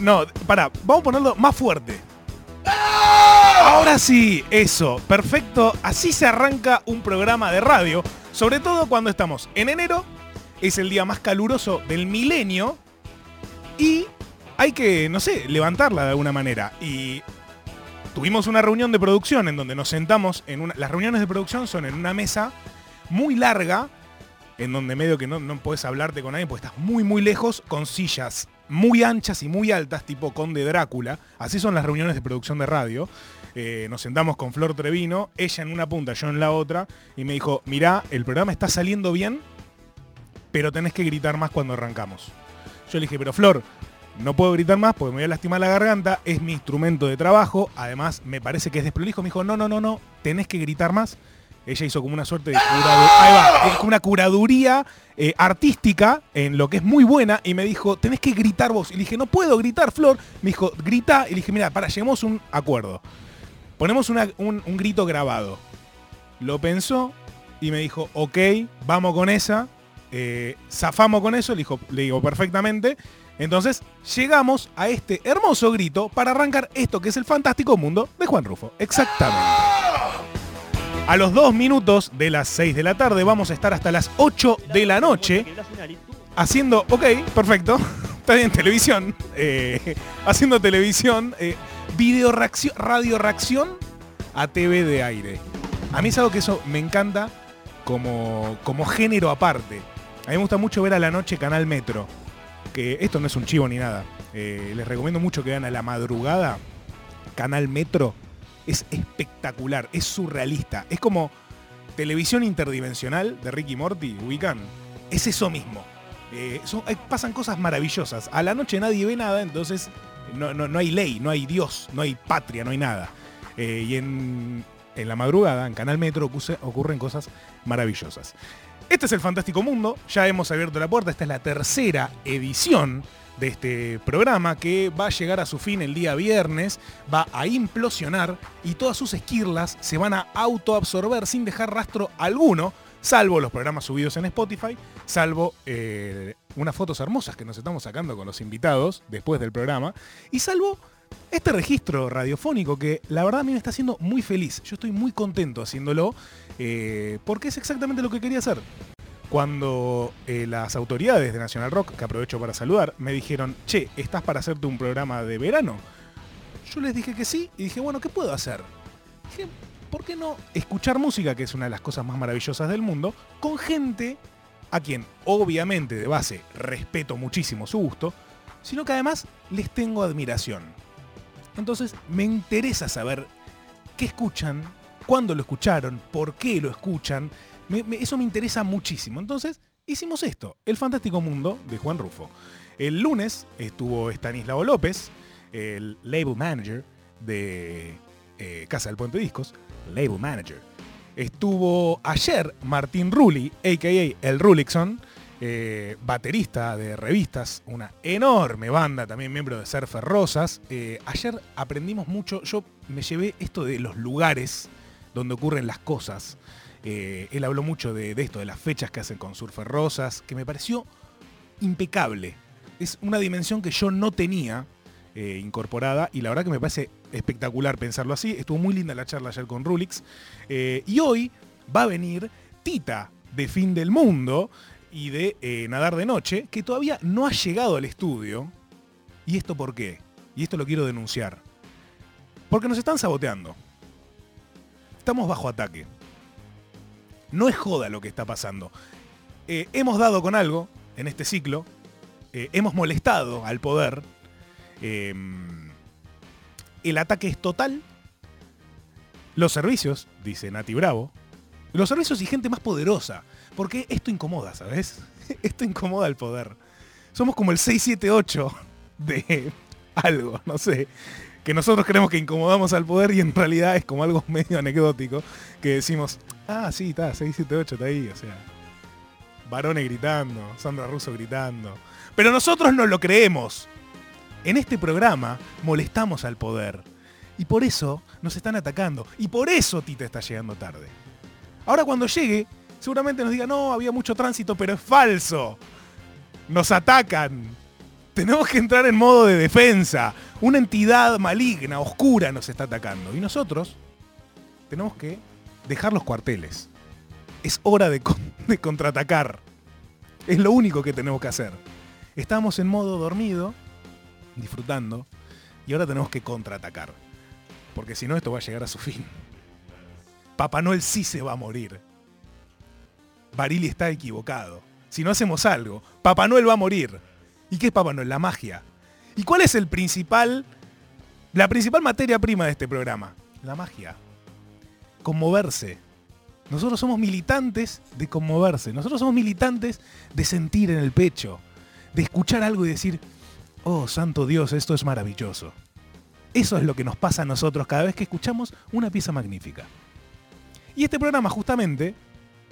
No, pará, vamos a ponerlo más fuerte. Ahora sí, eso, perfecto. Así se arranca un programa de radio, sobre todo cuando estamos en enero, es el día más caluroso del milenio y hay que, no sé, levantarla de alguna manera. Y tuvimos una reunión de producción en donde nos sentamos en una... Las reuniones de producción son en una mesa muy larga, en donde medio que no, no puedes hablarte con nadie porque estás muy muy lejos, con sillas muy anchas y muy altas, tipo Conde Drácula. Así son las reuniones de producción de radio. Eh, nos sentamos con Flor Trevino, ella en una punta, yo en la otra, y me dijo, mirá, el programa está saliendo bien, pero tenés que gritar más cuando arrancamos. Yo le dije, pero Flor, no puedo gritar más porque me voy a lastimar la garganta, es mi instrumento de trabajo, además me parece que es desprolijo. Me dijo, no, no, no, no, tenés que gritar más. Ella hizo como una suerte de curaduría, es como una curaduría eh, artística en lo que es muy buena y me dijo, tenés que gritar vos. Y le dije, no puedo gritar, Flor. Me dijo, grita. Y le dije, mira, para, lleguemos un acuerdo. Ponemos un grito grabado. Lo pensó y me dijo, ok, vamos con esa. eh, zafamos con eso, le, dijo, le digo perfectamente. Entonces llegamos a este hermoso grito para arrancar esto que es el fantástico mundo de Juan Rufo. Exactamente. A los dos minutos de las 6 de la tarde vamos a estar hasta las 8 de la noche haciendo, ok, perfecto, está bien, televisión, eh, haciendo televisión, eh, video radio reacción a TV de aire. A mí es algo que eso me encanta como, como género aparte. A mí me gusta mucho ver a la noche Canal Metro, que esto no es un chivo ni nada. Eh, les recomiendo mucho que vean a la madrugada Canal Metro. Es espectacular, es surrealista. Es como televisión interdimensional de Ricky Morty, ubican. Es eso mismo. Eh, hay- pasan cosas maravillosas. A la noche nadie ve nada, entonces no, no- no hay ley, no hay Dios, no hay patria, no hay nada. Eh, y en, en la madrugada, en Canal Metro, ocurren cosas maravillosas. Este es el Fantástico Mundo, ya hemos abierto la puerta, esta es la tercera edición de este programa que va a llegar a su fin el día viernes, va a implosionar y todas sus esquirlas se van a autoabsorber sin dejar rastro alguno, salvo los programas subidos en Spotify, salvo eh, unas fotos hermosas que nos estamos sacando con los invitados después del programa, y salvo este registro radiofónico que la verdad a mí me está haciendo muy feliz. Yo estoy muy contento haciéndolo eh, porque es exactamente lo que quería hacer. Cuando eh, las autoridades de National Rock, que aprovecho para saludar, me dijeron, che, ¿estás para hacerte un programa de verano? Yo les dije que sí y dije, bueno, ¿qué puedo hacer? Dije, ¿por qué no escuchar música, que es una de las cosas más maravillosas del mundo, con gente a quien obviamente de base respeto muchísimo su gusto, sino que además les tengo admiración? Entonces me interesa saber qué escuchan, cuándo lo escucharon, por qué lo escuchan. Me- eso me interesa muchísimo. Entonces hicimos esto, El Fantástico Mundo de Juan Rufo. El lunes estuvo Stanislao López, el label manager de eh, Casa del Puente Discos, label manager. Estuvo ayer Martín Rulli, a.k.a. el Rulixon, eh, baterista de revistas, una enorme banda, también miembro de Surfer Rosas. Eh, ayer aprendimos mucho, yo me llevé esto de los lugares donde ocurren las cosas. Eh, él habló mucho de, esto, de las fechas que hacen con Surfer Rosas, que me pareció impecable. Es una dimensión que yo no tenía eh, incorporada y la verdad que me parece espectacular pensarlo así. Estuvo muy linda la charla ayer con Rulix. Eh, y hoy va a venir Tita de Fin del Mundo y de Nadar de Noche, que todavía no ha llegado al estudio. ¿Y esto por qué? Y esto lo quiero denunciar. Porque nos están saboteando. Estamos bajo ataque. No es joda lo que está pasando. Eh, hemos dado con algo en este ciclo. Eh, hemos molestado al poder. Eh, el ataque es total. Los servicios, dice Nati Bravo. Los servicios y gente más poderosa. Porque esto incomoda, ¿sabes? Esto incomoda al poder. Somos como el 678 de algo, no sé. Que nosotros creemos que incomodamos al poder y en realidad es como algo medio anecdótico. Que decimos, ah, sí, está, 678 está ahí, o sea. Varones gritando, Sandra Russo gritando. Pero nosotros no lo creemos. En este programa molestamos al poder. Y por eso nos están atacando. Y por eso Tita está llegando tarde. Ahora cuando llegue, seguramente nos diga, no, había mucho tránsito, pero es falso. Nos atacan. Tenemos que entrar en modo de defensa. Una entidad maligna, oscura nos está atacando. Y nosotros tenemos que dejar los cuarteles. Es hora de, contraatacar. Es lo único que tenemos que hacer. Estamos en modo dormido, disfrutando, y ahora tenemos que contraatacar. Porque si no, esto va a llegar a su fin. Papá Noel sí se va a morir. Barili está equivocado. Si no hacemos algo, Papá Noel va a morir. ¿Y qué es Papá Noel? La magia. ¿Y cuál es el principal, la principal materia prima de este programa? La magia. Conmoverse. Nosotros somos militantes de conmoverse. Nosotros somos militantes de sentir en el pecho. De escuchar algo y decir, oh, santo Dios, esto es maravilloso. Eso es lo que nos pasa a nosotros cada vez que escuchamos una pieza magnífica. Y este programa justamente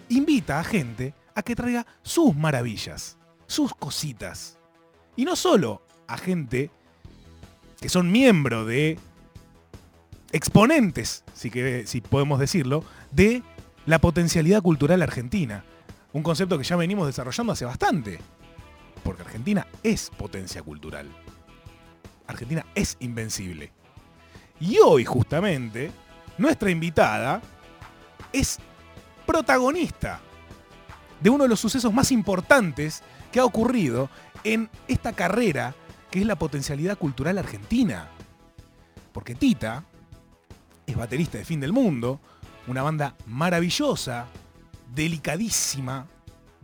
invita a gente a que traiga sus maravillas, sus cositas. Y no solo a gente que son miembros de exponentes, si, si podemos decirlo, de la potencialidad cultural argentina. Un concepto que ya venimos desarrollando hace bastante. Porque Argentina es potencia cultural. Argentina es invencible. Y hoy, justamente, nuestra invitada es protagonista de uno de los sucesos más importantes que ha ocurrido en esta carrera que es la potencialidad cultural argentina. Porque Tita es baterista de Fin del Mundo, una banda maravillosa, delicadísima,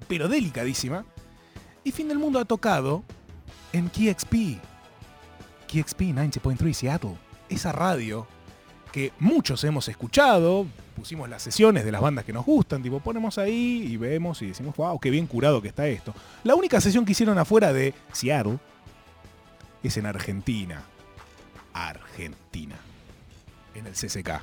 pero delicadísima, y Fin del Mundo ha tocado en KXP, KXP 90.3 Seattle, esa radio que muchos hemos escuchado, pusimos las sesiones de las bandas que nos gustan, tipo ponemos ahí y vemos y decimos, wow, qué bien curado que está esto. La única sesión que hicieron afuera de Seattle es en Argentina. Argentina. En el CCK.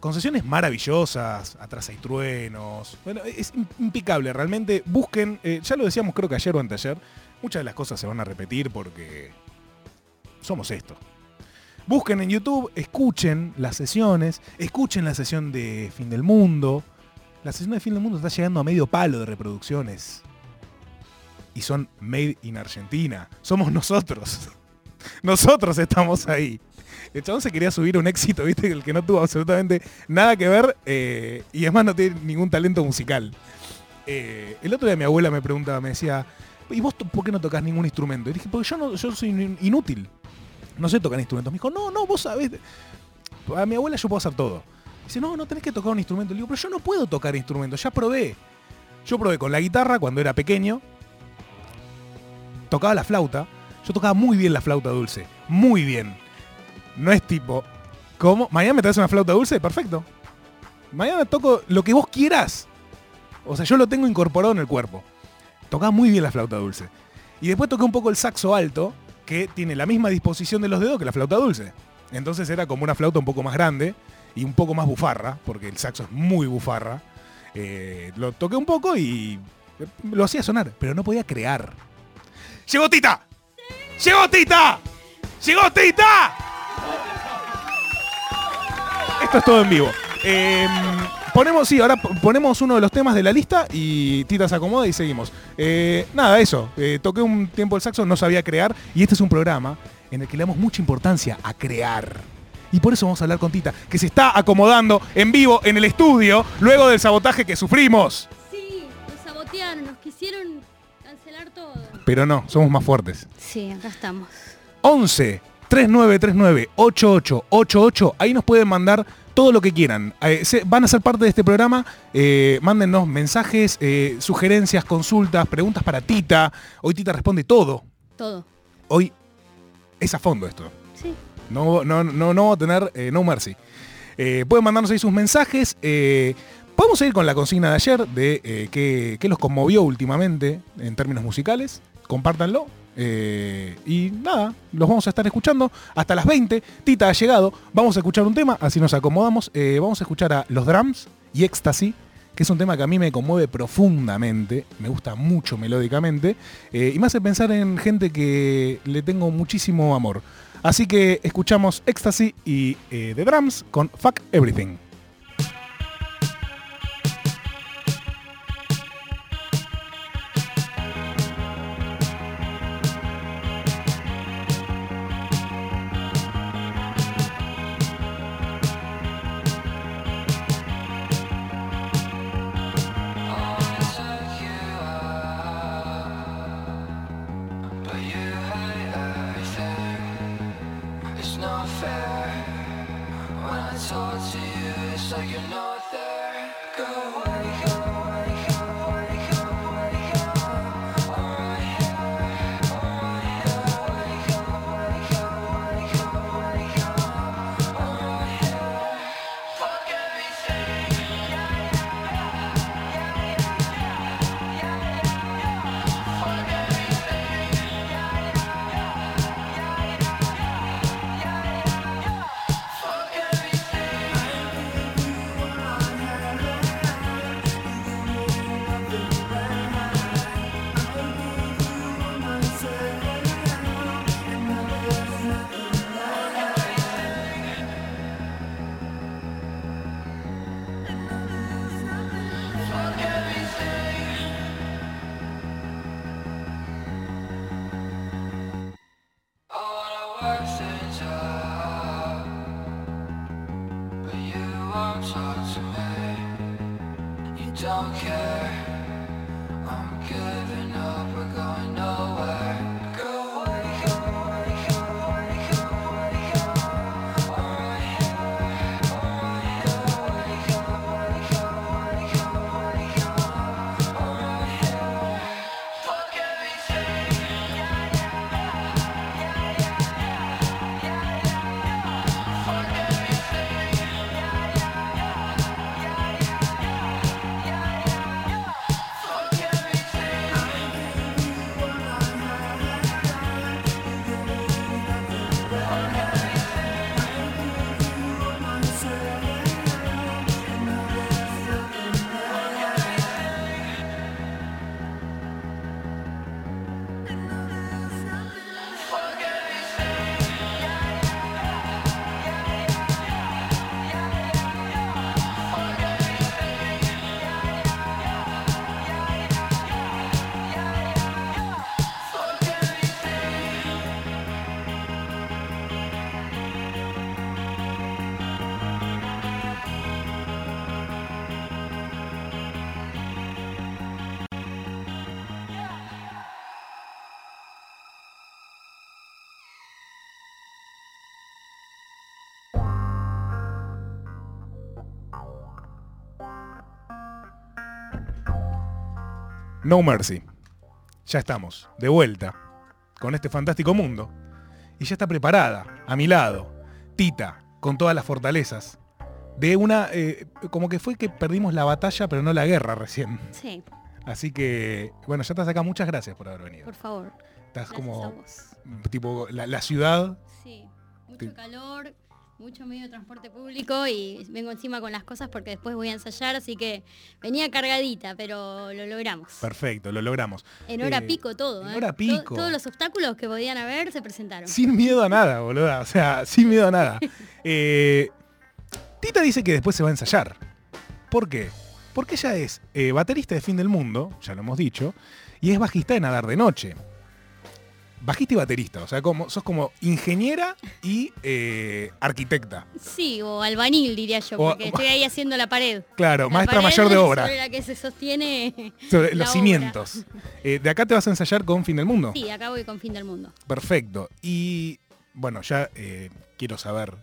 Concesiones maravillosas, atrás hay truenos. Bueno, es impecable, realmente. Busquen, eh, ya lo decíamos creo que ayer o anteayer, muchas de las cosas se van a repetir porque somos esto. Busquen en YouTube, escuchen las sesiones, escuchen la sesión de Fin del Mundo. La sesión de Fin del Mundo está llegando a medio palo de reproducciones y son made in Argentina. Somos nosotros. Nosotros estamos ahí. El chabón se quería subir un éxito, viste, el que no tuvo absolutamente nada que ver eh, y además no tiene ningún talento musical. Eh, el otro día mi abuela me preguntaba, me decía, ¿y vos por qué no tocas ningún instrumento? Y dije, porque yo, no, yo soy inútil. No sé tocar instrumentos. Me dijo, no, no, vos sabés. A mi abuela yo puedo hacer todo. Dice, no, no tenés que tocar un instrumento. Le digo, pero yo no puedo tocar instrumentos, ya probé. Yo probé con la guitarra cuando era pequeño, tocaba la flauta. Yo tocaba muy bien la flauta dulce. Muy bien. No es tipo, ¿cómo? ¿Mañana me traes una flauta dulce? Perfecto. Mañana toco lo que vos quieras. O sea, yo lo tengo incorporado en el cuerpo. Tocaba muy bien la flauta dulce. Y después toqué un poco el saxo alto, que tiene la misma disposición de los dedos que la flauta dulce. Entonces era como una flauta un poco más grande y un poco más bufarra, porque el saxo es muy bufarra. Eh, lo toqué un poco y lo hacía sonar, pero no podía crear. ¡Llegó Tita! ¡Llegó Tita! ¡Llegó Tita! Esto es todo en vivo. Em, ponemos, sí, ahora ponemos uno de los temas de la lista y Tita se acomoda y seguimos. Eh, nada, eso. Eh, toqué un tiempo el saxo, no sabía crear y este es un programa en el que le damos mucha importancia a crear. Y por eso vamos a hablar con Tita, que se está acomodando en vivo en el estudio luego del sabotaje que sufrimos. Sí, nos sabotearon, nos quisieron pero no, somos más fuertes. Sí, acá estamos. 11 3939 8888. Ahí nos pueden mandar todo lo que quieran. Eh, van a ser parte de este programa. Eh, mándennos mensajes, eh, sugerencias, consultas, preguntas para Tita. Hoy Tita responde todo. Todo. Hoy es a fondo esto. Sí. No, no, no, no va a tener no mercy. pueden mandarnos ahí sus mensajes. Podemos seguir con la consigna de ayer de qué los conmovió últimamente en términos musicales compártanlo. Eh, y nada, los vamos a estar escuchando hasta las 20. Tita ha llegado. Vamos a escuchar un tema, así nos acomodamos. Eh, vamos a escuchar a Los Drums y Ecstasy, que es un tema que a mí me conmueve profundamente. Me gusta mucho melódicamente. Eh, y me hace pensar en gente que le tengo muchísimo amor. Así que escuchamos Ecstasy y The Drums con Fuck Everything. Don't care. No Mercy. Ya estamos, de vuelta, con este fantástico mundo. Y ya está preparada, a mi lado, Tita, con todas las fortalezas. De una, eh, como que fue que perdimos la batalla, pero no la guerra recién. Sí, Así que, bueno, ya estás acá. Muchas gracias por haber venido. por favor. Estás Gracias a como, vos. tipo, la, la ciudad. Sí, mucho calor, mucho medio de transporte público y vengo encima con las cosas porque después voy a ensayar, así que venía cargadita, pero lo logramos. Perfecto, lo logramos. En hora Eh, pico todo, en ¿eh? hora pico. todos los obstáculos que podían haber se presentaron. Sin miedo a nada, boluda. O sea, sin miedo a nada. Eh, Tita dice que después se va a ensayar. ¿Por qué? Porque ella es baterista de Fin del Mundo, ya lo hemos dicho, y es bajista de Nadar de Noche. Bajista y baterista, o sea, como, sos como ingeniera y eh, arquitecta. Sí, o albanil diría yo, O- porque estoy ahí haciendo la pared. Claro, La maestra pared mayor de obra, Sobre la que se sostiene. sobre la los obra. cimientos. Eh, de acá te vas a ensayar con Fin del Mundo. Sí, acá voy con fin del mundo. Perfecto. Y bueno, ya eh, quiero saber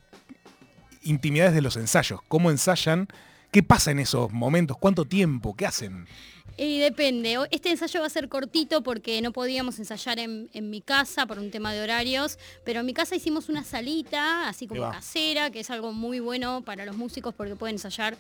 intimidades de los ensayos. ¿Cómo ensayan? ¿Qué pasa en esos momentos? ¿Cuánto tiempo? ¿Qué hacen? Y depende. Este ensayo va a ser cortito porque no podíamos ensayar en, en mi casa por un tema de horarios, pero en mi casa hicimos una salita, así como casera, que es algo muy bueno para los músicos porque pueden ensayar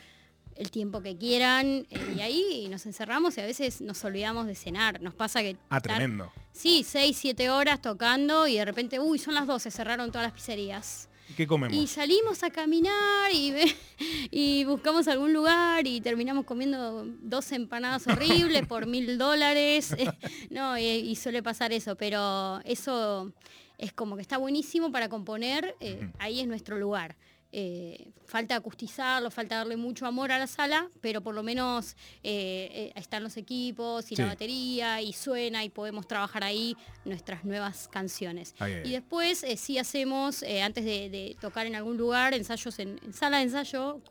el tiempo que quieran eh, y ahí nos encerramos y a veces nos olvidamos de cenar. Nos pasa que... Ah, estar- tremendo. Sí, seis, siete horas tocando y de repente, uy, son las 12, cerraron todas las pizzerías. ¿Qué comemos? Y salimos a caminar y, buscamos algún lugar y terminamos comiendo dos empanadas horribles por mil dólares. No, y, y suele pasar eso, pero eso es como que está buenísimo para componer, eh, ahí es nuestro lugar. Eh, falta acustizarlo, falta darle mucho amor a la sala, pero por lo menos eh, eh, están los equipos y Sí. la batería y suena y podemos trabajar ahí nuestras nuevas canciones. Ay, ay, ay. Y después eh, sí hacemos, antes de, de tocar en algún lugar, ensayos en, en sala de ensayo,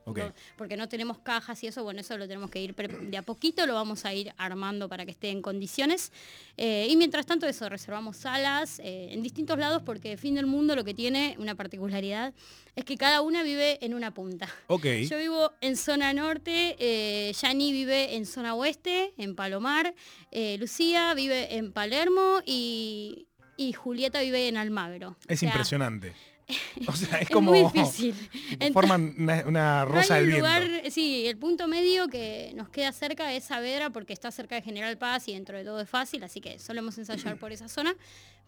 porque no tenemos cajas y eso, bueno, eso lo tenemos que ir de a poquito, lo vamos a ir armando para que esté en condiciones. Y mientras tanto eso, reservamos salas en distintos lados porque Fin del Mundo lo que tiene una particularidad es que cada una vive en una punta. Ok. Yo vivo en zona norte, eh, Yani vive en zona oeste, en Palomar, eh, Lucía vive en Palermo y, y Julieta vive en Almagro. Es O sea, impresionante. O sea, es Es como. muy difícil. tipo, forman una, rosa del viento. lugar, sí, el punto medio que nos queda cerca es Saavedra porque está cerca de General Paz y dentro de todo es fácil, así que solemos ensayar por esa zona.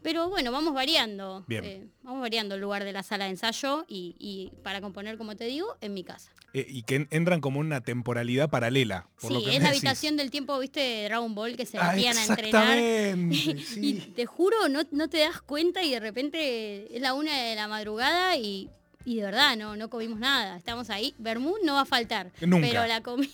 Pero bueno, vamos variando. Eh, vamos variando el lugar de la sala de ensayo y, y para componer, como te digo, en mi casa. Eh, y que en- entran como una temporalidad paralela. Por lo Sí, que es la decís. habitación del tiempo, viste, de Dragon Ball que se Ah, metían a entrenar. Y te juro, no, no te das cuenta y de repente es la una de la madrugada y, y de verdad no, no comimos nada. Estamos ahí. Bermú no va a faltar. Nunca. Pero la comida.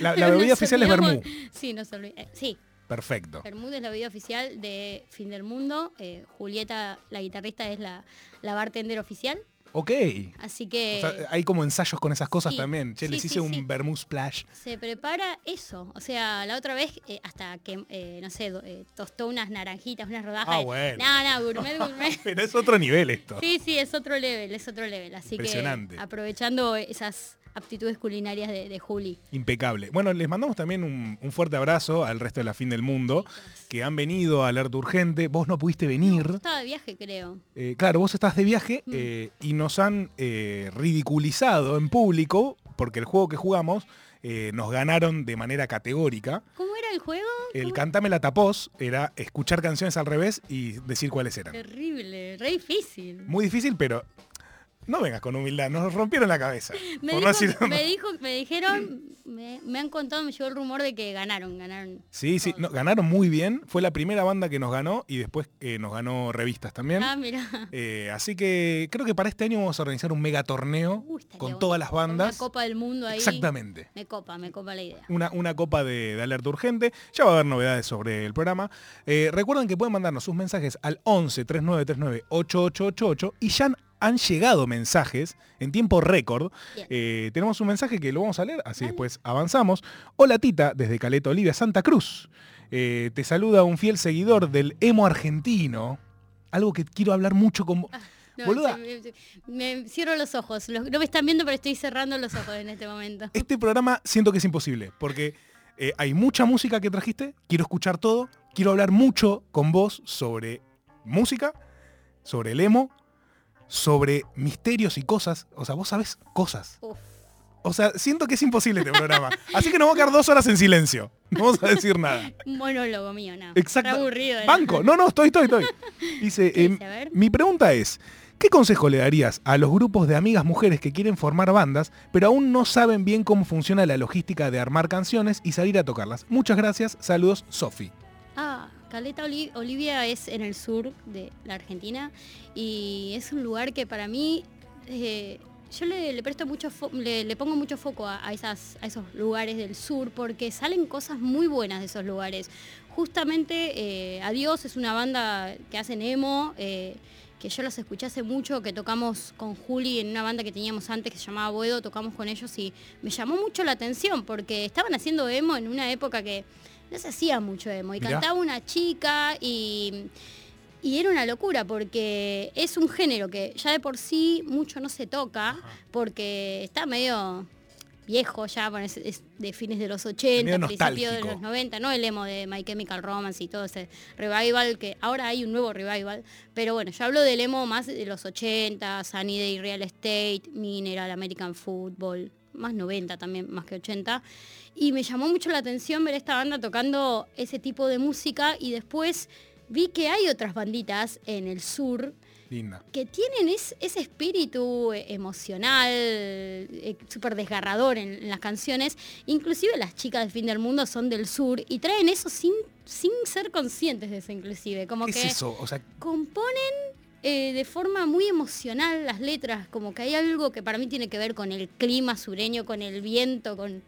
La, la bebida oficial es olvidamos- vermú. Sí, nos olvi- eh, sí, Perfecto. Bermú es la bebida oficial de Fin del Mundo. eh, Julieta, la guitarrista, es la, la bartender oficial. Ok. Así que O sea, hay como ensayos con esas cosas sí, también. Che, sí, les sí, hice un vermouth splash. se prepara eso. O sea, la otra vez eh, hasta que, eh, no sé, eh, tostó unas naranjitas, unas rodajas. Ah, bueno. No, no, gourmet, gourmet. Pero es otro nivel esto. Sí, sí, es otro level, es otro level. Así Impresionante. que aprovechando esas aptitudes culinarias de, de Juli. Impecable. Bueno, les mandamos también un, un fuerte abrazo al resto de la fin del mundo que han venido a Alerta Urgente. Vos no pudiste venir. Yo estaba de viaje, creo. Eh, claro, vos estás de viaje Mm. eh, y nos han eh, ridiculizado en público porque el juego que jugamos nos ganaron de manera categórica. ¿Cómo era el juego? El ¿Cómo? Cantame la tapós era escuchar canciones al revés y decir cuáles eran. Terrible, re difícil. Muy difícil, pero no vengas con humildad, nos rompieron la cabeza. Me, dijo- no me dijo, me dijeron, me, me han contado, me llegó el rumor de que ganaron, ganaron. Sí, sí, no, ganaron muy bien. Fue la primera banda que nos ganó y después eh, nos ganó revistas también. Ah, mira. Eh, así que creo que para este año vamos a organizar un mega torneo Uy, estaría con bueno. todas las Con Una bandas. copa del mundo ahí. Exactamente. Me copa, me copa la idea. Una, una copa de, de alerta urgente. Ya va a haber novedades sobre el programa. Eh, recuerden que pueden mandarnos sus mensajes al 11 3939 8888 y ya han, llegado mensajes en tiempo récord. Eh, tenemos un mensaje que lo vamos a leer, así Dale. después avanzamos. Hola Tita, desde Caleta Olivia, Santa Cruz. Eh, te saluda un fiel seguidor del emo argentino. Algo que quiero hablar mucho con vos. No, Boluda. me, cierro los ojos. No me están viendo, pero estoy cerrando los ojos en este momento. Este programa siento que es imposible, porque eh, hay mucha música que trajiste, quiero escuchar todo, quiero hablar mucho con vos sobre música, sobre el emo, sobre misterios y cosas. O sea, vos sabés cosas. Uf. O sea, siento que es imposible este programa. Así que nos vamos a quedar dos horas en silencio. No vamos a decir nada. Un monólogo mío, no. Exacto. Está aburrido. ¿eh? Banco. No, no, estoy, estoy, estoy. Dice, ¿Qué em, mi pregunta es, ¿qué consejo le darías a los grupos de amigas mujeres que quieren formar bandas, pero aún no saben bien cómo funciona la logística de armar canciones y salir a tocarlas? Muchas gracias. Saludos, Sofi. Ah, Caleta Oli- Olivia es en el sur de la Argentina y es un lugar que para mí eh, yo le, presto mucho le, le pongo mucho foco a esos lugares del sur porque salen cosas muy buenas de esos lugares. Justamente eh, Adiós es una banda que hacen emo. eh, que yo los escuché hace mucho, que tocamos con Juli en una banda que teníamos antes que se llamaba Boedo, tocamos con ellos y me llamó mucho la atención porque estaban haciendo emo en una época que no se hacía mucho emo y Mirá. cantaba una chica y, y era una locura porque es un género que ya de por sí mucho no se toca porque está medio viejo ya, bueno, es, es de fines de los 80, Medio principios de los 90, no el emo de My Chemical Romance y todo ese revival, que ahora hay un nuevo revival, pero bueno, yo hablo del emo más de los 80, Sunny Day Real Estate, Mineral, American Football, más 90 también, más que 80. Y me llamó mucho la atención ver esta banda tocando ese tipo de música y después vi que hay otras banditas en el sur Linda. que tienen es- ese espíritu eh, emocional, eh, súper desgarrador en, en las canciones. Inclusive las chicas del fin del mundo son del sur y traen eso sin, sin ser conscientes de eso inclusive. Como ¿Qué que es eso? O sea, componen eh, de forma muy emocional las letras, como que hay algo que para mí tiene que ver con el clima sureño, con el viento, con,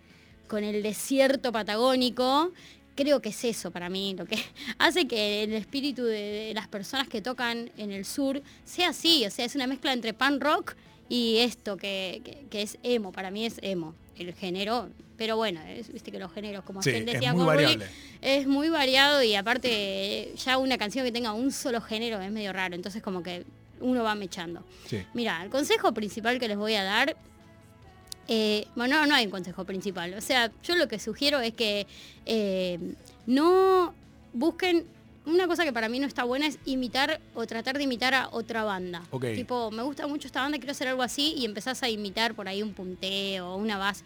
con el desierto patagónico. Creo que es eso para mí, lo que hace que el espíritu de, las personas que tocan en el sur sea así, o sea, es una mezcla entre pan rock y esto que- que es emo, para mí es emo, el género, pero bueno, es- viste que los géneros, como sí, él es decía muy variable. es muy variado y aparte eh, ya una canción que tenga un solo género es medio raro, entonces como que uno va mechando. Sí. Mira, el consejo principal que les voy a dar, eh, bueno, no, no hay un consejo principal, o sea, yo lo que sugiero es que eh, no busquen, una cosa que para mí no está buena es imitar o tratar de imitar a otra banda. Tipo, me gusta mucho esta banda, quiero hacer algo así y empezás a imitar por ahí un punteo, una base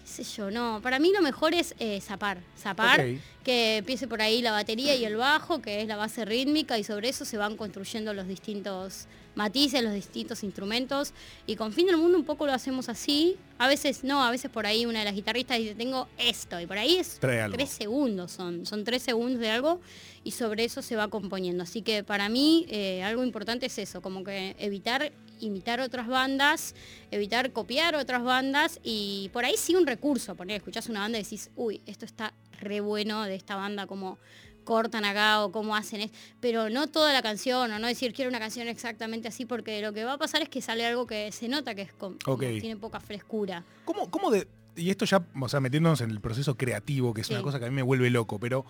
qué sé yo, no. Para mí lo mejor es eh, zapar, zapar, que empiece por ahí la batería y el bajo, que es la base rítmica, y sobre eso se van construyendo los distintos matices, los distintos instrumentos. Y con Fin del Mundo un poco lo hacemos así. A veces no, a veces por ahí una de las guitarristas dice, tengo esto, y por ahí es tres segundos, son, son tres segundos de algo, y sobre eso se va componiendo. Así que para mí eh, algo importante es eso, como que evitar imitar otras bandas, evitar copiar otras bandas y por ahí sí un recurso, poner, escuchás una banda y decís, uy, esto está re bueno de esta banda, como, cortan acá o cómo hacen es, pero no toda la canción o no decir quiero una canción exactamente así porque lo que va a pasar es que sale algo que se nota que es con, como Ok. tiene poca frescura. ¿Cómo, cómo de.? Y esto ya, o sea, metiéndonos en el proceso creativo, que es una cosa que a mí me vuelve loco, pero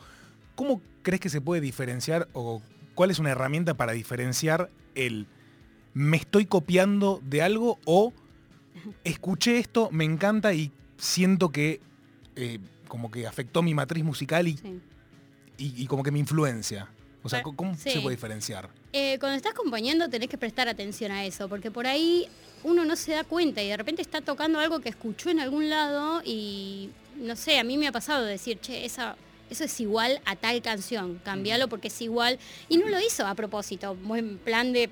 ¿cómo crees que se puede diferenciar o cuál es una herramienta para diferenciar el me estoy copiando de algo o escuché esto, me encanta y siento que eh, como que afectó mi matriz musical y, Sí. Y- y como que me influencia? O sea, Bueno, ¿cómo sí. se puede diferenciar? Eh, cuando estás componiendo tenés que prestar atención a eso, porque por ahí uno no se da cuenta y de repente está tocando algo que escuchó en algún lado y no sé, a mí me ha pasado decir, che, esa, eso es igual a tal canción, cambialo porque es igual. Y no lo hizo a propósito, en plan de,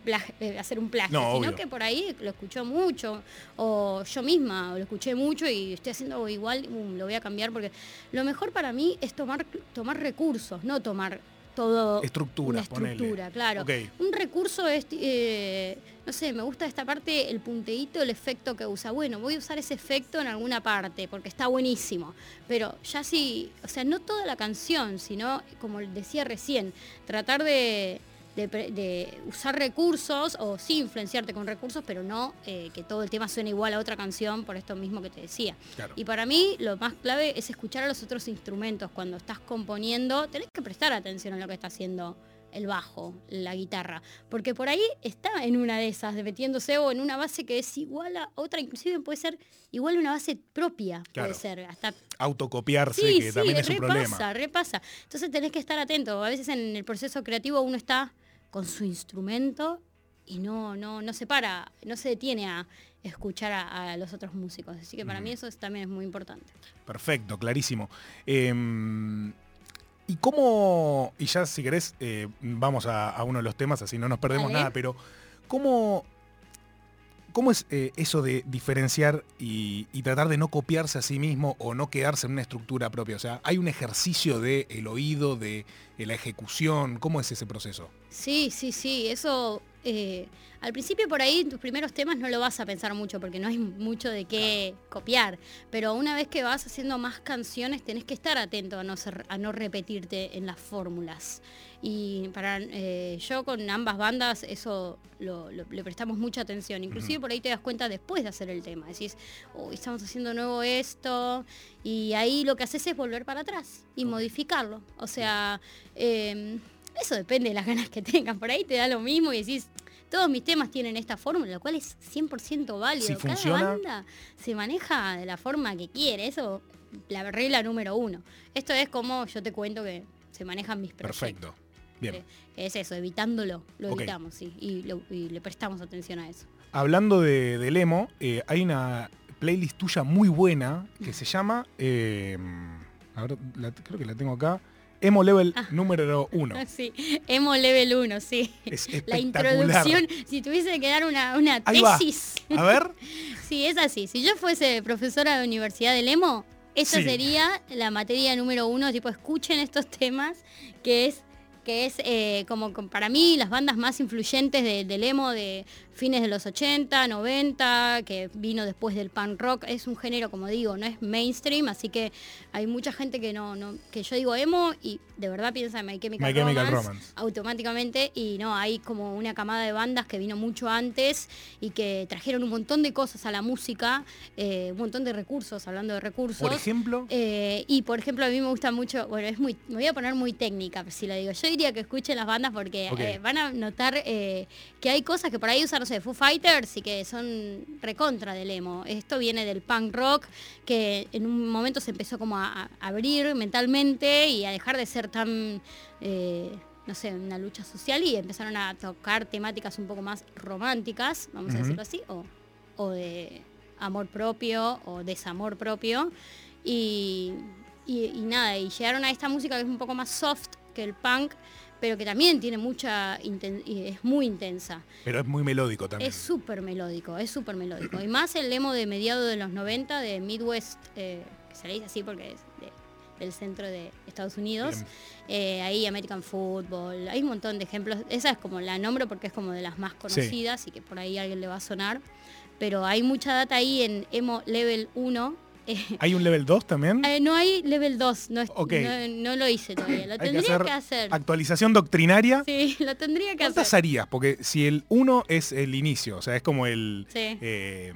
hacer un plagio, No, sino obvio. que por ahí lo escuchó mucho, o yo misma lo escuché mucho y estoy haciendo igual, um, lo voy a cambiar porque lo mejor para mí es tomar, tomar recursos, no tomar todo una ponele. estructura, claro. Un recurso es, eh, no sé, me gusta esta parte, el punteíto, el efecto que usa. Bueno, voy a usar ese efecto en alguna parte porque está buenísimo. Pero ya sí, o sea, no toda la canción, sino, como decía recién, tratar de, de usar recursos o sí influenciarte con recursos, pero no eh, que todo el tema suene igual a otra canción por esto mismo que te decía. Claro. Y para mí lo más clave es escuchar a los otros instrumentos. Cuando estás componiendo, tenés que prestar atención a lo que está haciendo el bajo, la guitarra. Porque por ahí está en una de esas, metiéndose o en una base que es igual a otra, inclusive puede ser igual a una base propia, Claro. puede ser. Hasta Autocopiarse, Sí, que sí, también es un repasa, problema. repasa. Entonces tenés que estar atento. A veces en el proceso creativo uno está con su instrumento y no, no, no se para, no se detiene a escuchar a, a los otros músicos. Así que para mí eso es- también es muy importante. Perfecto, clarísimo. Em, ¿Y cómo, y ya si querés, eh, vamos a, a uno de los temas, así no nos perdemos nada, pero ¿cómo, cómo es eh, eso de diferenciar y, tratar de no copiarse a sí mismo o no quedarse en una estructura propia? O sea, ¿hay un ejercicio del el oído, de, de la ejecución? ¿Cómo es ese proceso? Sí, sí, sí, eso eh, al principio por ahí tus primeros temas no lo vas a pensar mucho porque no hay mucho de qué copiar, pero una vez que vas haciendo más canciones tenés que estar atento a no, ser- a no repetirte en las fórmulas. Y para eh, yo con ambas bandas eso lo- lo- le prestamos mucha atención, inclusive por ahí te das cuenta después de hacer el tema, decís, uy, estamos haciendo nuevo esto, y ahí lo que haces es volver para atrás y modificarlo. O sea, eh, eso depende de las ganas que tengas. Por ahí te da lo mismo y decís, todos mis temas tienen esta fórmula, lo cual es 100% válido. Si Cada funciona. banda se maneja de la forma que quiere. Eso, la regla número uno. Esto es como yo te cuento que se manejan mis proyectos. Perfecto. Bien. Eh, Es eso, evitándolo. Lo Ok. evitamos, sí. Y, lo- y le prestamos atención a eso. Hablando de, del emo, eh, hay una playlist tuya muy buena que se llama, eh, a ver, la- creo que la tengo acá, Emo Level Ah. número 1. Sí, Emo Level 1, sí. Es La introducción, si tuviese que dar una, una tesis. A ver, Sí, es así. Si yo fuese profesora de universidad del EMO, esa Sí. sería la materia número uno, tipo, escuchen estos temas, que es que es eh, como para mí las bandas más influyentes de- del emo de fines de los 80, 90, que vino después del punk rock. Es un género, como digo, no es mainstream, así que hay mucha gente que no, no que yo digo emo y de verdad piensa en My Chemical, My Chemical Romance, automáticamente y no, hay como una camada de bandas que vino mucho antes y que trajeron un montón de cosas a la música, eh, un montón de recursos, hablando de recursos. por ejemplo, Eh, y por ejemplo, a mí me gusta mucho, bueno, es muy, me voy a poner muy técnica si lo digo. Yo diría que escuchen las bandas porque eh, van a notar que hay cosas que por ahí usan, no sé, Foo Fighters y que son recontra del emo. Esto viene del punk rock que en un momento se empezó como a, a abrir mentalmente y a dejar de ser tan, eh, no sé, una lucha social y empezaron a tocar temáticas un poco más románticas, vamos a decirlo así, o, o de amor propio o desamor propio. Y, y- y nada, y llegaron a esta música que es un poco más soft que el punk, pero que también tiene mucha, es muy intensa. pero es muy melódico también. Es súper melódico, es súper melódico. Y más el demo de mediados de los 90 de Midwest, eh, que se le dice así porque es de- del centro de Estados Unidos. Eh, ahí American Football, hay un montón de ejemplos. Esa es como la nombro porque es como de las más conocidas y que por ahí a alguien le va a sonar. Pero hay mucha data ahí en Emo Level 1. ¿Hay un level 2 también? eh, no hay level 2, no, es- Ok. no, no lo hice todavía. Lo Hay que tendría hacer, que hacer. actualización doctrinaria. Sí, lo tendría que ¿Cuántas hacer. harías? Porque si el 1 es el inicio, o sea, es como el Sí. eh,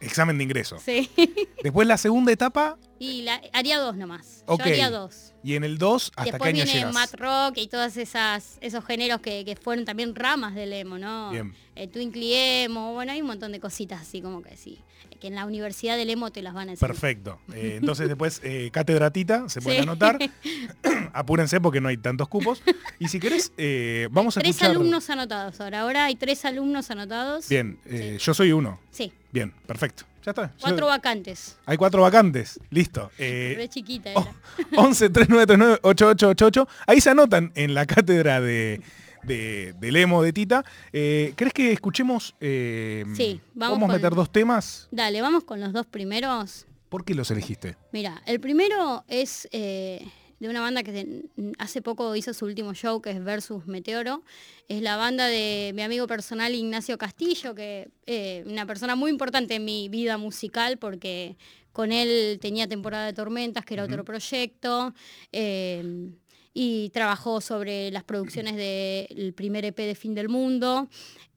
examen de ingreso. Sí. Después la segunda etapa y la, haría dos nomás. Ok. Yo haría dos. y en el 2, ¿hasta Después qué año viene llegas? Matt Rock y todos esos géneros que, que fueron también ramas del emo, ¿no? Bien. Eh, Twinkly Emo, bueno, hay un montón de cositas así como que sí. Que en la universidad del emo te las van a enseñar. Perfecto. Eh, entonces después, eh, catedratita, se pueden Sí. anotar. Apúrense porque no hay tantos cupos. Y si querés, eh, vamos a Tres escuchar... alumnos anotados ahora. Ahora hay tres alumnos anotados. Bien, eh, yo soy uno. Sí, Bien, perfecto. Ya está. Yo- cuatro vacantes. Hay cuatro vacantes. Listo. Eh, Re chiquita oh, era. 11 3939 8888. Ahí se anotan en la cátedra de, de, del emo de Tita. Eh, ¿Crees que escuchemos? eh, Sí, vamos ¿Podemos con- meter dos temas? Dale, vamos con los dos primeros. ¿Por qué los elegiste? Mira, el primero es eh, de una banda que hace poco hizo su último show, que es Versus Meteoro. Es la banda de mi amigo personal Ignacio Castillo, que eh, una persona muy importante en mi vida musical, porque con él tenía temporada de tormentas, que era otro proyecto. eh, y trabajó sobre las producciones del primer EP de Fin del Mundo.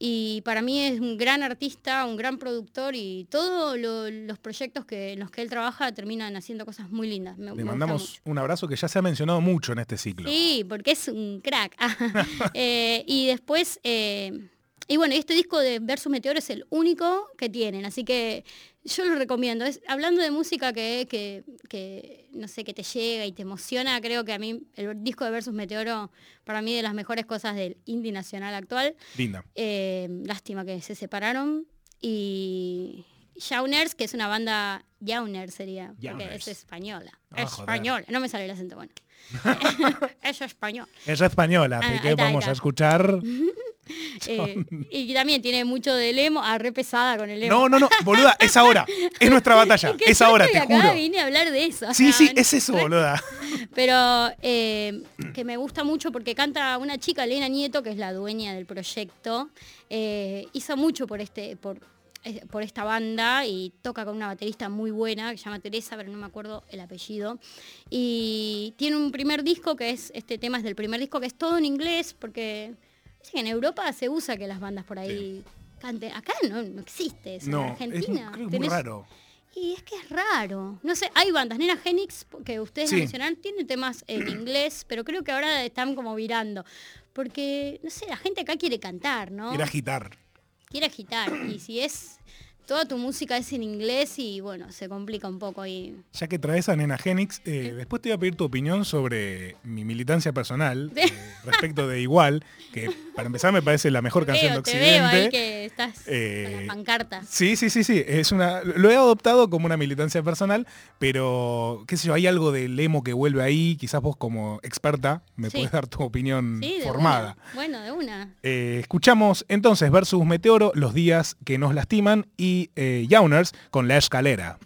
Y para mí es un gran artista, un gran productor y todos lo- los proyectos que, en los que él trabaja terminan haciendo cosas muy lindas. Me- Le mandamos un abrazo que ya se ha mencionado mucho en este ciclo. Sí, porque es un crack. Eh, y después, eh, y bueno, este disco de Versus Meteoro es el único que tienen, así que yo lo recomiendo. Es, hablando de música que, que, que, no sé, que te llega y te emociona, creo que a mí el disco de Versus Meteoro, para mí de las mejores cosas del indie nacional actual. Linda. Eh, lástima que se separaron. Y Jauners, que es una banda, Jauner sería, porque Jauners. es española. Ah, española, no me sale el acento bueno. es español. Es española, Ah, así que vamos a escuchar. Eh, y también tiene mucho del emo, a re pesada con el emo. No, no, no, boluda, es ahora. Es nuestra batalla. Es yo ahora, te acá, juro. vine a hablar de eso. Sí, sí, no, es eso, boluda. Pero eh, que me gusta mucho porque canta una chica, Elena Nieto, que es la dueña del proyecto. eh, hizo mucho por este, por, por esta banda y toca con una baterista muy buena que se llama Teresa, pero no me acuerdo el apellido. Y tiene un primer disco que es, este tema es del primer disco, que es todo en inglés, porque que en Europa se usa que las bandas por ahí canten. Acá no, no existe eso. en No, es, Argentina. creo que es muy raro. y es que es raro. No sé, hay bandas. Nena Genix, que ustedes Sí. mencionaron, tienen temas en inglés, pero creo que ahora están como virando. Porque, no sé, la gente acá quiere cantar, ¿no? Quiere agitar. Quiere agitar. Y si es. Toda tu música es en inglés y bueno, se complica un poco y. Ya que traes a Nena Genix, eh, después te voy a pedir tu opinión sobre mi militancia personal eh, respecto de Igual, que para empezar me parece la mejor canción Veo, de te veo ahí Occidente. que estás con Eh, la pancarta. Sí, sí, sí, sí. Es una, lo he adoptado como una militancia personal, pero qué sé yo, hay algo del emo que vuelve ahí. Quizás vos como experta me Sí. puedes dar tu opinión Sí, formada. una. Bueno, de una. Eh, escuchamos entonces versus Meteoro, los días que nos lastiman y eh, Yauners con la escalera.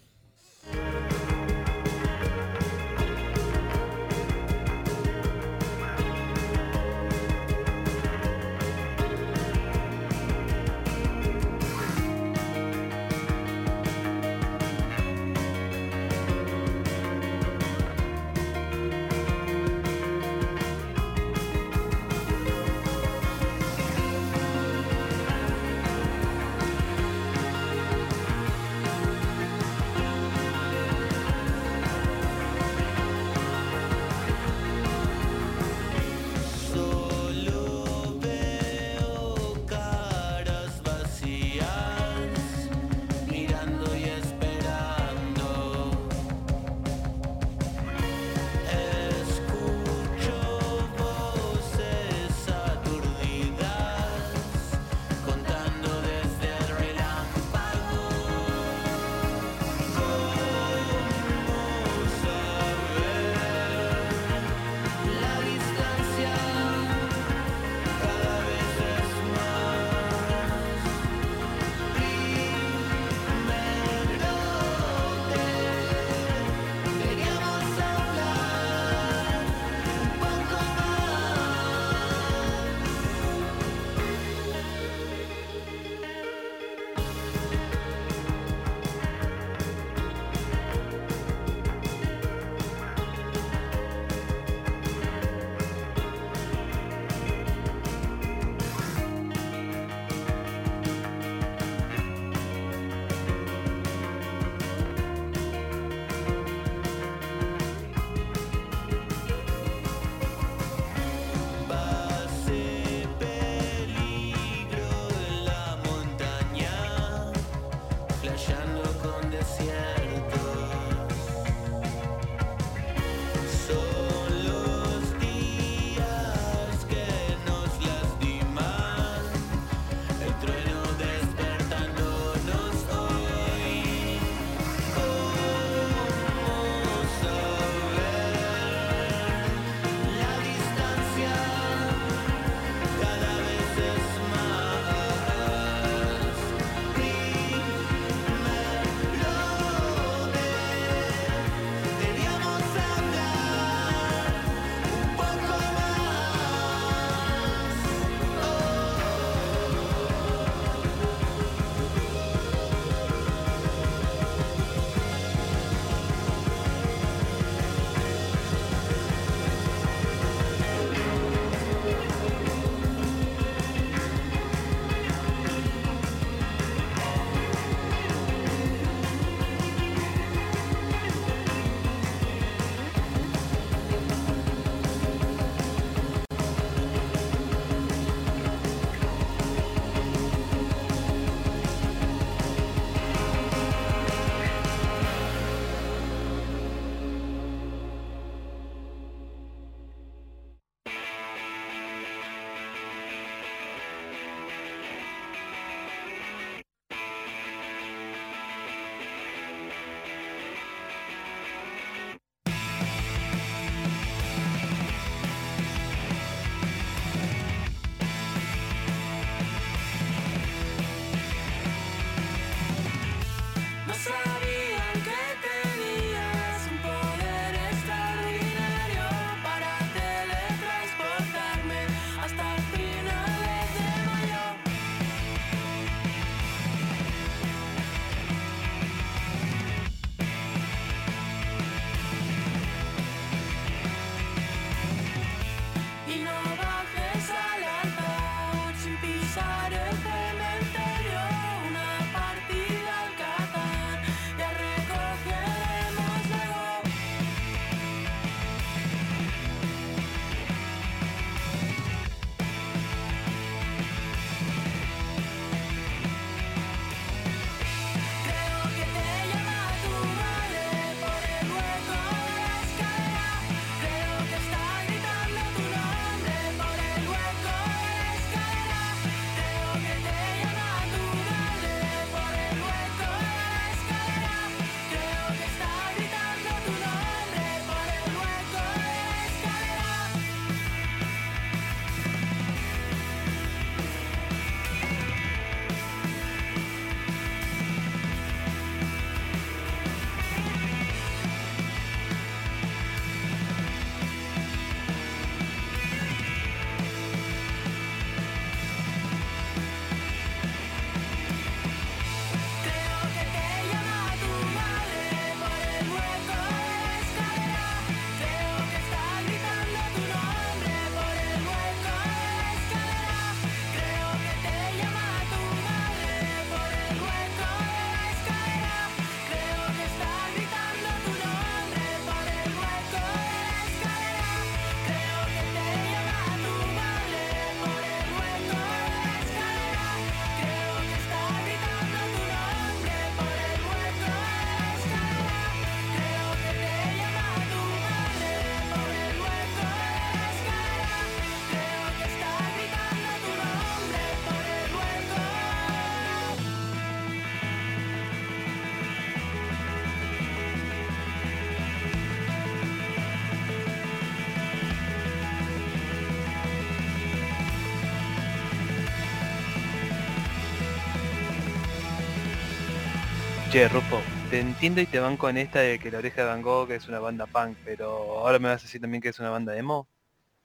Che, Rufo, te entiendo y te van con esta de que la oreja de Van Gogh es una banda punk, pero ahora me vas a decir también que es una banda emo.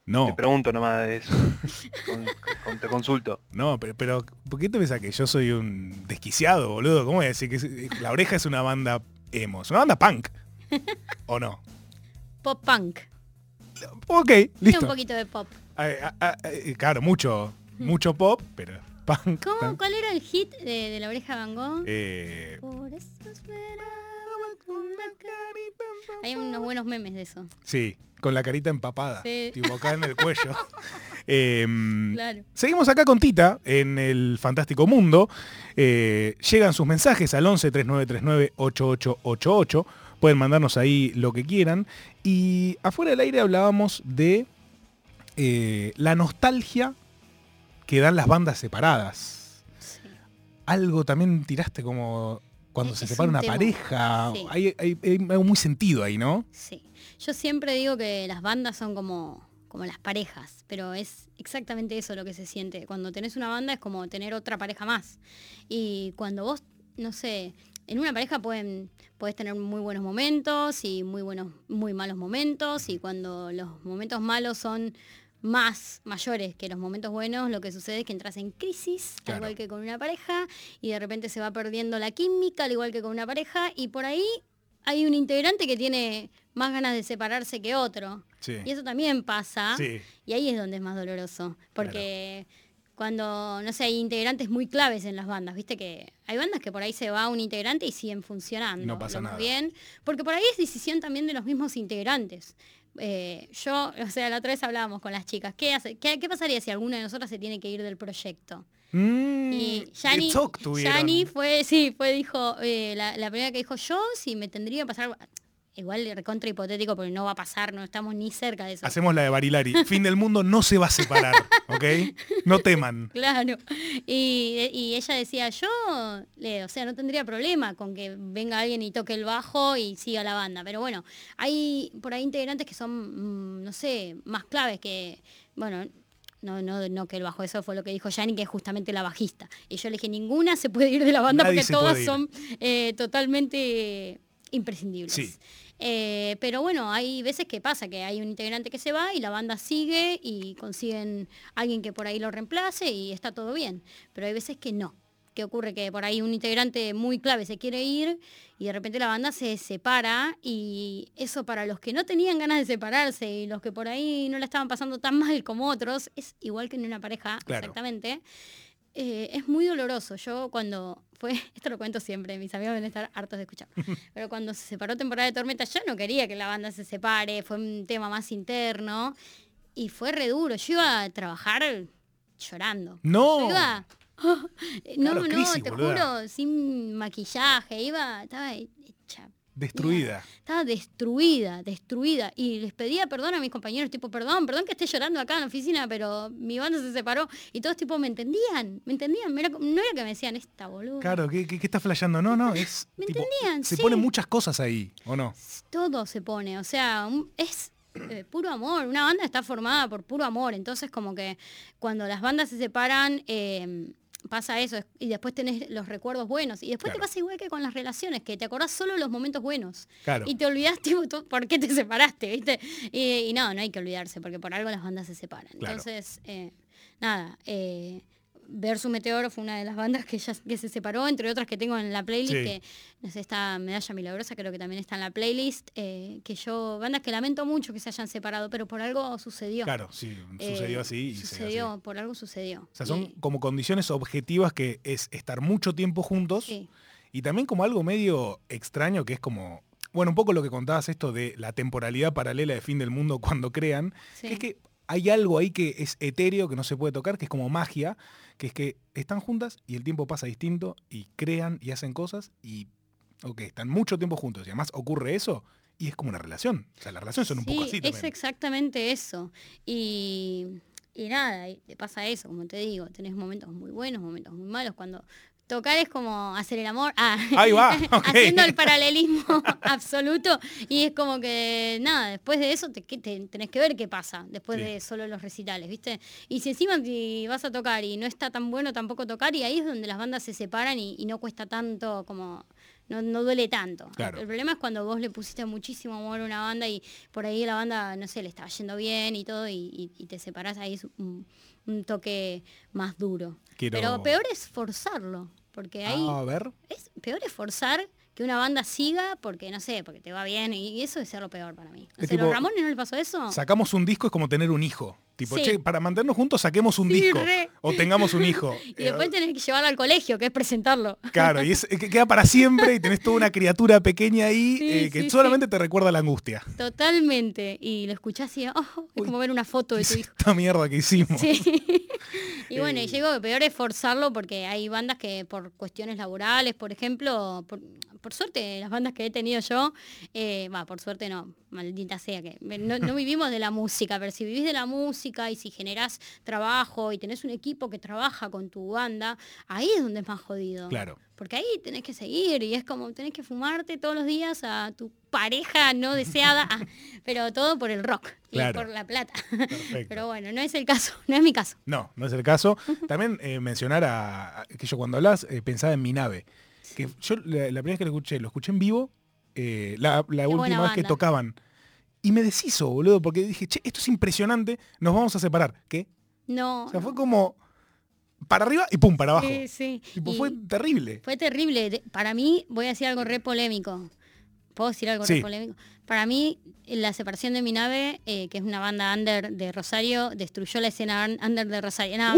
Te No, pregunto nomás de eso. Con- con- te consulto. no, pero, pero ¿por qué te pensás que yo soy un desquiciado, boludo? ¿Cómo voy a decir que es- La Oreja es una banda emo? Es una banda punk. ¿O no? Pop punk. Ok, Tiene listo. un poquito de pop. Ah, ah, ah, eh, claro, mucho, mucho pop, pero punk. ¿Cómo? tan- ¿Cuál era el hit de, de la oreja Van Gogh? eh, Por eso esperaba con la carita empapada. Hay unos buenos memes de eso. sí, con la carita empapada, Sí. tipo acá en el cuello. Em, Claro. Seguimos acá con Tita en el Fantástico Mundo. Eh, llegan sus mensajes al 11 3939 8888. Pueden mandarnos ahí lo que quieran. Y afuera del aire hablábamos de eh, la nostalgia que dan las bandas separadas. Sí. Algo también tiraste como cuando Es- se separa un una tema. pareja. Sí. Hay, hay- hay algo muy sentido ahí, ¿no? Sí. Yo siempre digo que las bandas son como, como las parejas, pero es exactamente eso lo que se siente. Cuando tenés una banda es como tener otra pareja más. Y cuando vos, no sé, en una pareja pueden, puedes tener muy buenos momentos y muy buenos, muy malos momentos. Y cuando los momentos malos son más mayores que los momentos buenos, lo que sucede es que entras en crisis, Claro. al igual que con una pareja, y de repente se va perdiendo la química, al igual que con una pareja, y por ahí hay un integrante que tiene más ganas de separarse que otro. Sí. Y eso también pasa. Sí. Y ahí es donde es más doloroso. Porque cuando, no sé, hay integrantes muy claves en las bandas, viste que hay bandas que por ahí se va un integrante y siguen funcionando. No pasa nada. bien. Porque por ahí es decisión también de los mismos integrantes. Eh, yo, o sea, la otra vez hablábamos con las chicas. ¿Qué, hace, qué, qué pasaría si alguna de nosotras se tiene que ir del proyecto? Mm, Y. Yani fue, sí, fue, dijo, eh, la, la primera que dijo yo, si me tendría que pasar, igual recontra hipotético porque no va a pasar, no estamos ni cerca de eso. Hacemos la de Barilari. fin del mundo no se va a separar, ¿ok? No teman. Claro. Y, y ella decía, yo, o sea, no tendría problema con que venga alguien y toque el bajo y siga la banda. Pero bueno, hay por ahí integrantes que son, mm, no sé, más claves que, bueno, no, no, no que el bajo, eso fue lo que dijo Yani, que es justamente la bajista. Y yo le dije, ninguna se puede ir de la banda Nadie porque todas son eh, totalmente imprescindibles. Sí. Eh, pero bueno, hay veces que pasa que hay un integrante que se va y la banda sigue y consiguen alguien que por ahí lo reemplace y está todo bien. Pero hay veces que no. Que ocurre que por ahí un integrante muy clave se quiere ir y de repente la banda se separa y eso para los que no tenían ganas de separarse y los que por ahí no la estaban pasando tan mal como otros, es igual que en una pareja, Claro. exactamente. Eh, es muy doloroso. Yo cuando fue, esto lo cuento siempre, mis amigos deben estar hartos de escuchar, pero cuando se separó temporada de tormenta, yo no quería que la banda se separe, fue un tema más interno y fue re duro. Yo iba a trabajar llorando. No. Yo iba, no, Claro, no, crisis, te boluda. juro, sin maquillaje, iba, estaba Destruida. estaba destruida, destruida. Y les pedía perdón a mis compañeros, tipo, perdón, perdón que esté llorando acá en la oficina, pero mi banda se separó. Y todos, tipo, me entendían, me entendían. Era- no era que me decían, esta boluda. Claro, ¿qué, qué, qué está flasheando? No, no, es. ¿Me tipo, entendían? Se Sí. ponen muchas cosas ahí, ¿o no? Todo se pone, o sea, es eh, puro amor. Una banda está formada por puro amor. Entonces, como que cuando las bandas se separan, eh, pasa eso. es- Y después tenés los recuerdos buenos. Y después Claro. te pasa igual que con las relaciones, que te acordás solo los momentos buenos. Claro. Y te olvidás, tipo, por qué te separaste, ¿viste? Y, y no, no hay que olvidarse, porque por algo las bandas se separan. Claro. Entonces, eh, nada, eh, Versus Meteoro fue una de las bandas que ya que se separó, entre otras que tengo en la playlist, Sí. que no sé, esta Medalla Milagrosa creo que también está en la playlist, eh, que yo, bandas que lamento mucho que se hayan separado, pero por algo sucedió. Claro, sí, Eh, sucedió así. y Sucedió, así. por algo sucedió. O sea, son Y- como condiciones objetivas que es estar mucho tiempo juntos sí, y también como algo medio extraño que es como, bueno, un poco lo que contabas esto de la temporalidad paralela de fin del mundo cuando crean, sí. que es que hay algo ahí que es etéreo, que no se puede tocar, que es como magia, que es que están juntas y el tiempo pasa distinto y crean y hacen cosas y, ok, están mucho tiempo juntos y además ocurre eso y es como una relación. O sea, las relaciones son un poco Sí, así es también. exactamente eso. Y, y nada, y te pasa eso, como te digo, tenés momentos muy buenos, momentos muy malos. Cuando tocar es como hacer el amor. Ah, Ahí va, ok. haciendo el paralelismo absoluto. Y es como que, nada, después de eso te, te- tenés que ver qué pasa, después Sí. de solo los recitales, ¿viste? Y si encima te vas a tocar y no está tan bueno tampoco tocar, y ahí es donde las bandas se separan y, y no cuesta tanto como... No, no duele tanto. El- Claro. El, problema es cuando vos le pusiste muchísimo amor a una banda y por ahí la banda, no sé, le estaba yendo bien y todo, y, y- y te separás ahí es un, un toque más duro. Quiero- Pero peor es forzarlo, porque ahí Ah, a ver. es peor es forzar que una banda siga porque, no sé, porque te va bien, y eso es ser lo peor para mí. No sé, ¿Los tipo- Ramones no le pasó eso? Sacamos un disco es como tener un hijo. Tipo, Sí. che, para mantenernos juntos saquemos un Sí, disco. re. O tengamos un hijo. Y después Eh, tenés que llevarlo al colegio, que es presentarlo. Claro, y es, que queda para siempre y tenés toda una criatura pequeña ahí Sí, eh, que solamente te recuerda la angustia. Totalmente. Y lo escuchás y oh, es como ver una foto de tu hijo. Esta mierda que hicimos. Y bueno, Eh. y llego que peor es forzarlo porque hay bandas que por cuestiones laborales, por ejemplo, por, por suerte, las bandas que he tenido yo, eh, va, por suerte no, maldita sea que no, no vivimos de la música, pero si vivís de la música y si generás trabajo y tenés un equipo que trabaja con tu banda, ahí es donde es más jodido. Claro. Porque ahí tenés que seguir y es como tenés que fumarte todos los días a tu pareja no deseada, ah, pero todo por el rock y por la plata. Perfecto. Pero bueno, no es el caso, no es mi caso. No, no es el caso. También eh, mencionar a, a- que yo cuando hablas eh, pensaba en mi nave. Que yo la, la primera vez que lo escuché, lo escuché en vivo, eh, la, última vez que tocaban. Y me deshizo, boludo, porque dije, che, esto es impresionante, nos vamos a separar. ¿Qué? No. O sea, fue como para arriba y pum, para abajo. Sí, sí. Tipo, Y fue terrible. fue terrible. Para mí, voy a decir algo re polémico. ¿Puedo decir algo Sí. re polémico? Para mí, la separación de mi nave, eh, que es una banda under de Rosario, destruyó la escena un- under de Rosario. No.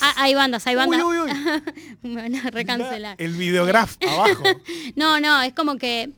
Ah, hay bandas, hay Uy, bandas. uy, uy. Me van a recancelar. El videograf abajo. No, no, es como que.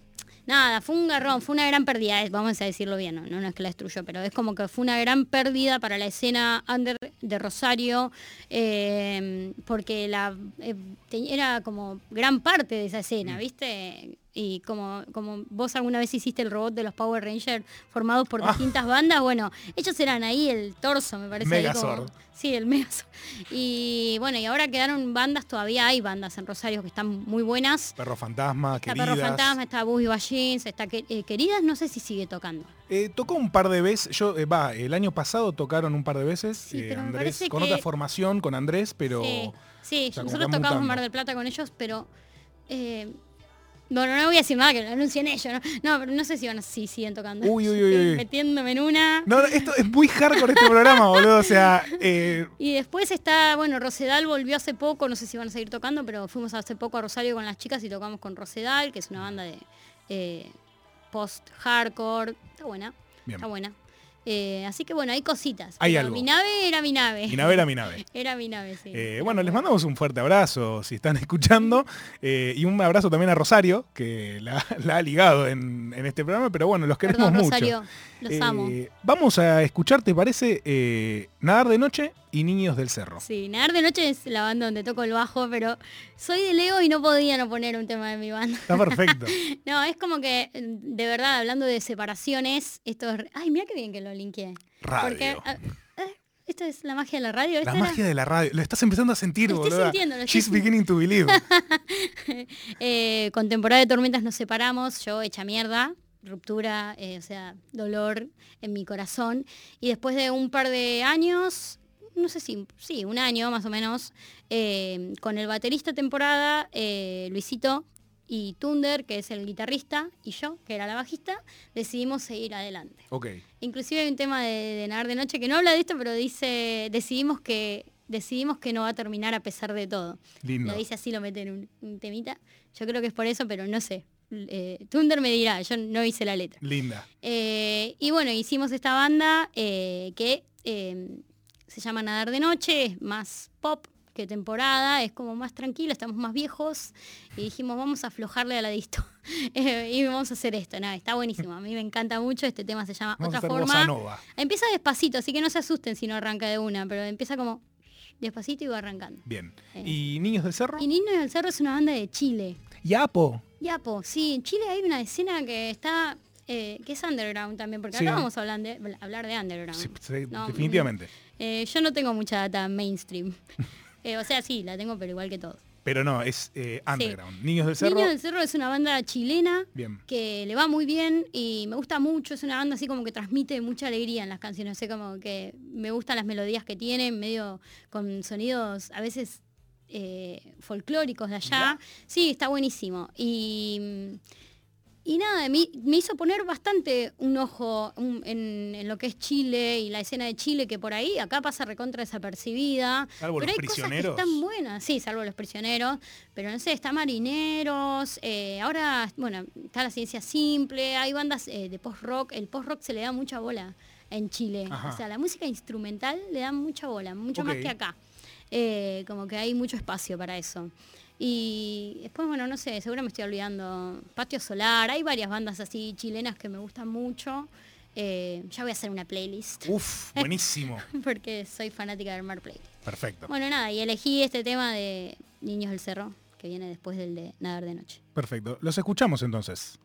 Nada, fue un garrón, fue una gran pérdida, vamos a decirlo bien, no, no es que la destruyó, pero es como que fue una gran pérdida para la escena under de Rosario, eh, porque la eh, era como gran parte de esa Mm. escena, ¿viste? Y como, como vos alguna vez hiciste el robot de los Power Rangers formados por Ah. distintas bandas, bueno, ellos eran ahí el torso, me parece. ahí como- Megazord. Sí, el Megazord. Y bueno, y ahora quedaron bandas, todavía hay bandas en Rosario que están muy buenas. Perro fantasma, Está queridas. Perro Fantasma, está Boogie Jeans, está eh, Queridas, no sé si sigue tocando. Eh, tocó un par de veces, yo, eh, va, el año pasado tocaron un par de veces, Sí, pero Andrés, con que- otra formación, con Andrés, pero... Sí, sí, o sea, como nosotros tocamos en. Mar del Plata con ellos, pero... bueno, no voy a decir nada que lo anuncien ellos, ¿no? No, pero no sé si van a, si siguen tocando. Uy, uy, uy. Metiéndome en una. No, no, esto es muy hardcore este programa, boludo, o sea... eh, Y después está, bueno, Rosedal volvió hace poco, no sé si van a seguir tocando, pero fuimos hace poco a Rosario con las chicas y tocamos con Rosedal, que es una banda de eh, post-hardcore. Está buena, Bien. está buena. Eh, así que bueno, hay cositas. Hay algo. Mi nave era mi nave. mi nave era mi nave. Era mi nave, sí. Eh, bueno, les mandamos un fuerte abrazo si están escuchando eh, y un abrazo también a Rosario, que la, la ha ligado en, en este programa, pero bueno, los queremos Perdón, mucho. Rosario, los amo. Vamos a escuchar, ¿te parece? Nadar de Noche y Niños del Cerro. Sí, Nadar de Noche es la banda donde toco el bajo, pero soy de Leo y no podía no poner un tema de mi banda. Está perfecto. No, es como que, de verdad, hablando de separaciones, esto es... Ay, mira qué bien que lo linkeé. Radio. Porque, ah, eh, esto es la magia de la radio. La magia de la radio. Lo estás empezando a sentir, Lo estoy sintiendo, lo estoy She's beginning to believe. Eh, con temporada de tormentas nos separamos, yo hecha mierda, ruptura, eh, o sea, dolor en mi corazón. Y después de un par de años, no sé si, sí, un año más o menos, eh, con el baterista temporada, eh, Luisito y Tunder, que es el guitarrista, y yo, que era la bajista, decidimos seguir adelante. ok. Inclusive hay un tema de, de Nadar de Noche que no habla de esto, pero dice, decidimos que, decidimos que no va a terminar a pesar de todo. Lindo. Lo dice así, lo mete en un, un temita. Yo creo que es por eso, pero no sé. Eh, Thunder me dirá, yo no hice la letra. Linda. Eh, y bueno, hicimos esta banda eh, que se llama Nadar de Noche, es más pop que temporada, es como más tranquilo, estamos más viejos y dijimos vamos a aflojarle a la disto Eh, y vamos a hacer esto. Nada, está buenísimo, a mí me encanta mucho, este tema se llama Vamos Otra Forma. Empieza despacito, así que no se asusten si no arranca de una, pero empieza como despacito y va arrancando. Bien. Eh. ¿Y Niños del Cerro? Y Niños del Cerro es una banda de Chile. Y Apo. Yapo, sí, en Chile hay una escena que está, eh, que es underground también, porque Sí. acá vamos a hablar de, hablar de underground. Sí, sí, No, definitivamente. Eh, yo no tengo mucha data mainstream. Eh, o sea, sí, la tengo, pero igual que todos. Pero no, es eh, underground. Niños del Cerro. Niños del Cerro es una banda chilena Bien. que le va muy bien y me gusta mucho. Es una banda así como que transmite mucha alegría en las canciones. O sea, como que me gustan las melodías que tienen, medio con sonidos a veces eh, folclóricos de allá. Sí, está buenísimo. Y, y nada, me, me hizo poner bastante un ojo en, en lo que es Chile y la escena de Chile, que por ahí acá pasa recontra desapercibida. Salvo pero los hay cosas que están buenas, sí, salvo los prisioneros. Pero no sé, está Marineros, eh, ahora, bueno, está la ciencia simple, hay bandas eh, de post-rock, el post-rock se le da mucha bola en Chile. Ajá. O sea, la música instrumental le dan mucha bola, mucho más que acá. Eh, como que hay mucho espacio para eso. Y después, bueno, no sé, seguro me estoy olvidando. Patio Solar, hay varias bandas así chilenas que me gustan mucho. Eh, ya voy a hacer una playlist, Uf, buenísimo. porque soy fanática de armar playlist. Perfecto. Bueno, nada, y elegí este tema de Niños del Cerro, que viene después del de Nadar de Noche. Perfecto. Los escuchamos entonces.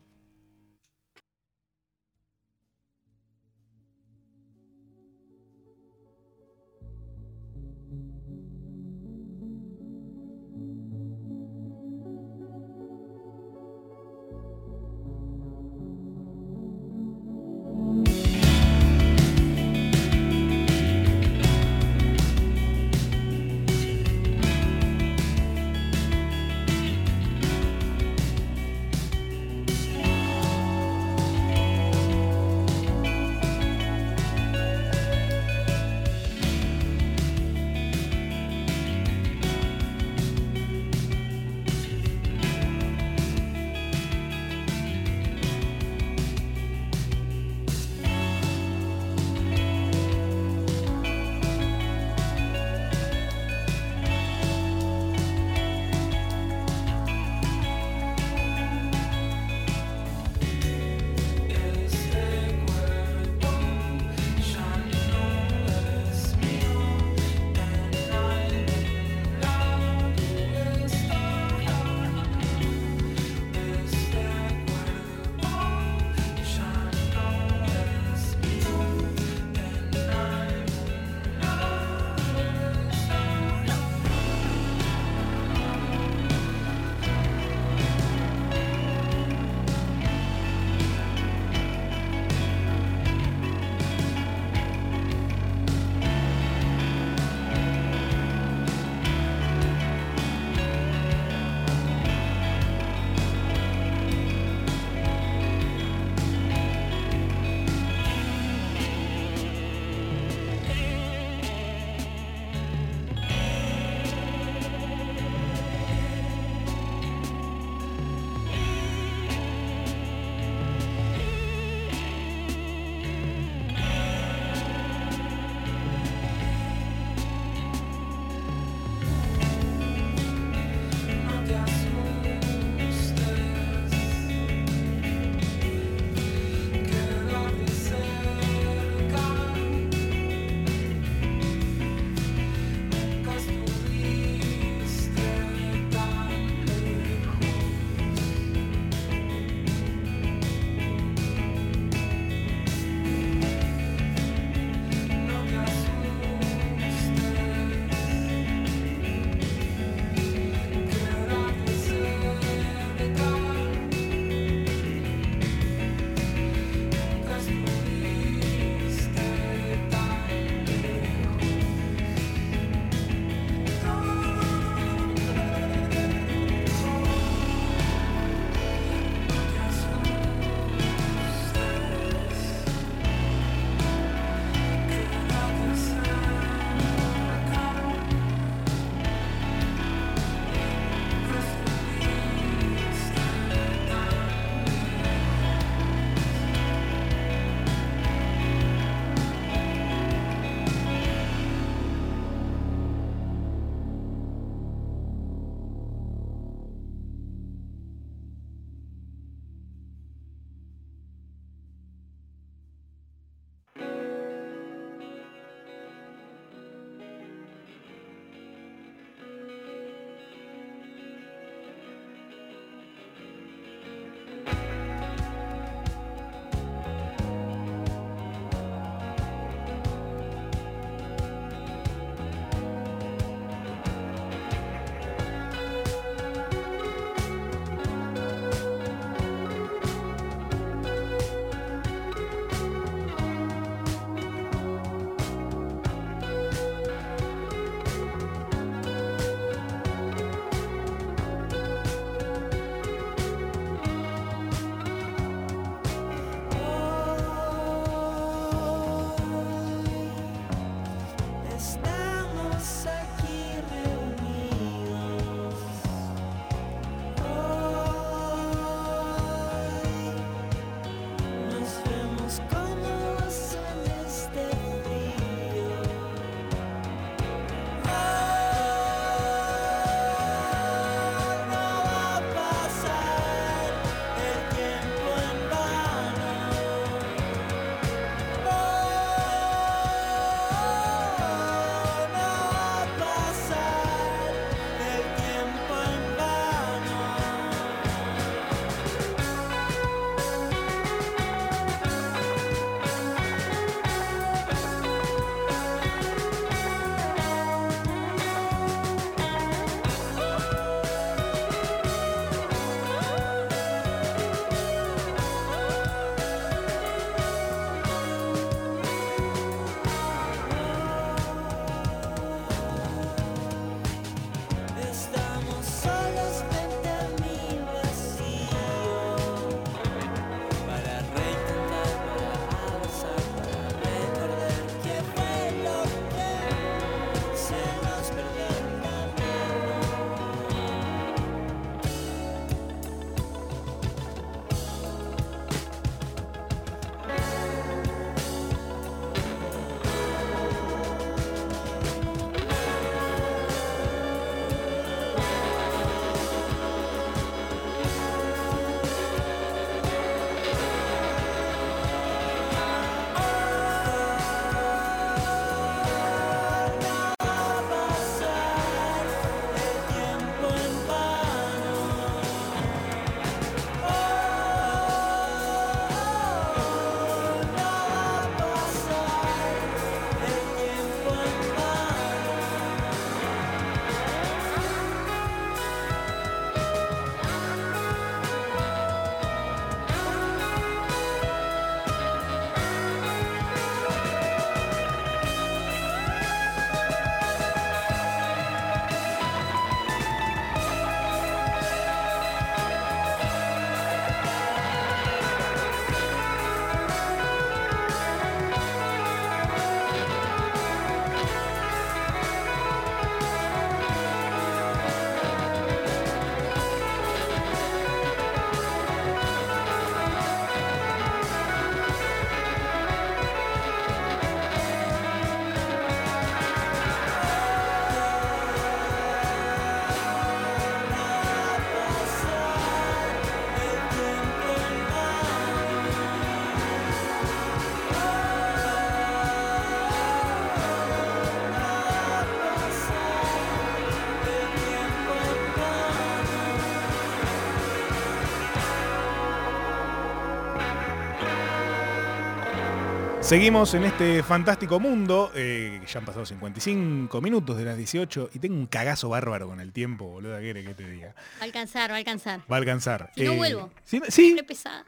Seguimos en este fantástico mundo, eh, ya han pasado 55 minutos de las 18 y tengo un cagazo bárbaro con el tiempo, boludo, ¿qué que te diga? Va a alcanzar, va a alcanzar. Va a alcanzar. Eh, Si no vuelvo. Sí, sí.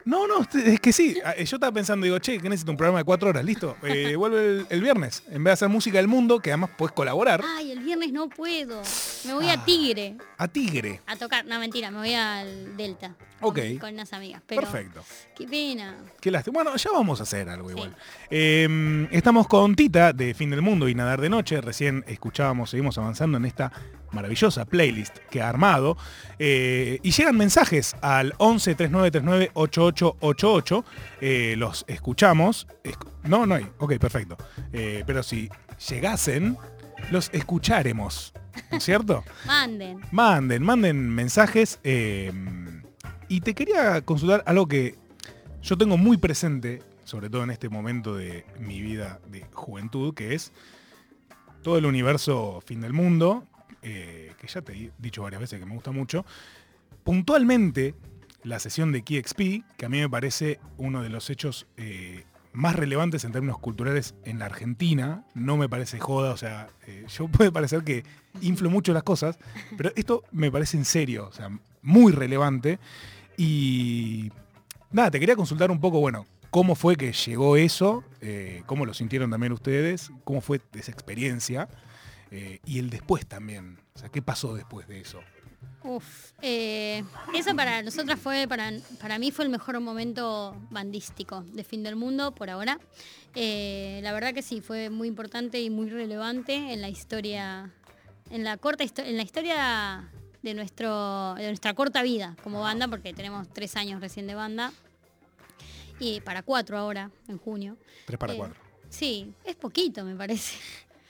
No, no, es que sí. Ah, Yo estaba pensando, digo, che, que necesito un programa de cuatro horas, listo. Eh, vuelve el, el viernes. En vez de hacer música del mundo, que además puedes colaborar, Ay, el viernes no puedo. Me voy Ah. a Tigre a Tigre. a tocar. No, mentira, me voy al Delta. Ok. Con, unas amigas. Pero, Perfecto. Qué pena. Qué lástima. Bueno, ya vamos a hacer algo Sí. igual. Eh, estamos con Tita de Fin del Mundo y Nadar de Noche. Recién escuchábamos, seguimos avanzando en esta maravillosa playlist que ha armado. Eh, y llegan mensajes al 11 3939 8888. Eh, los escuchamos. Escu- no, no hay. Ok, perfecto. Eh, pero si llegasen, los escucharemos. ¿No es cierto? Manden. Manden, manden mensajes. Y te quería consultar algo que yo tengo muy presente, sobre todo en este momento de mi vida de juventud, que es todo el universo fin del mundo, eh, que ya te he dicho varias veces que me gusta mucho. Puntualmente, la sesión de KeyXP, que a mí me parece uno de los hechos eh, más relevantes en términos culturales en la Argentina, no me parece joda, o sea, eh, yo puede parecer que inflo mucho las cosas, pero esto me parece en serio, o sea, muy relevante. Y nada, te quería consultar un poco, bueno, cómo fue que llegó eso, eh, cómo lo sintieron también ustedes, cómo fue esa experiencia eh, y el después también, o sea, qué pasó después de eso. Uf, eh, eso para nosotras fue, para, para mí fue el mejor momento bandístico de Fin del Mundo por ahora. Eh, la verdad que sí, fue muy importante y muy relevante en la historia, en la corta histo- en la historia de nuestro, de nuestra corta vida como banda, porque tenemos tres años recién de banda. Y para cuatro ahora, en junio. 3 para Eh, 4. Sí, es poquito me parece.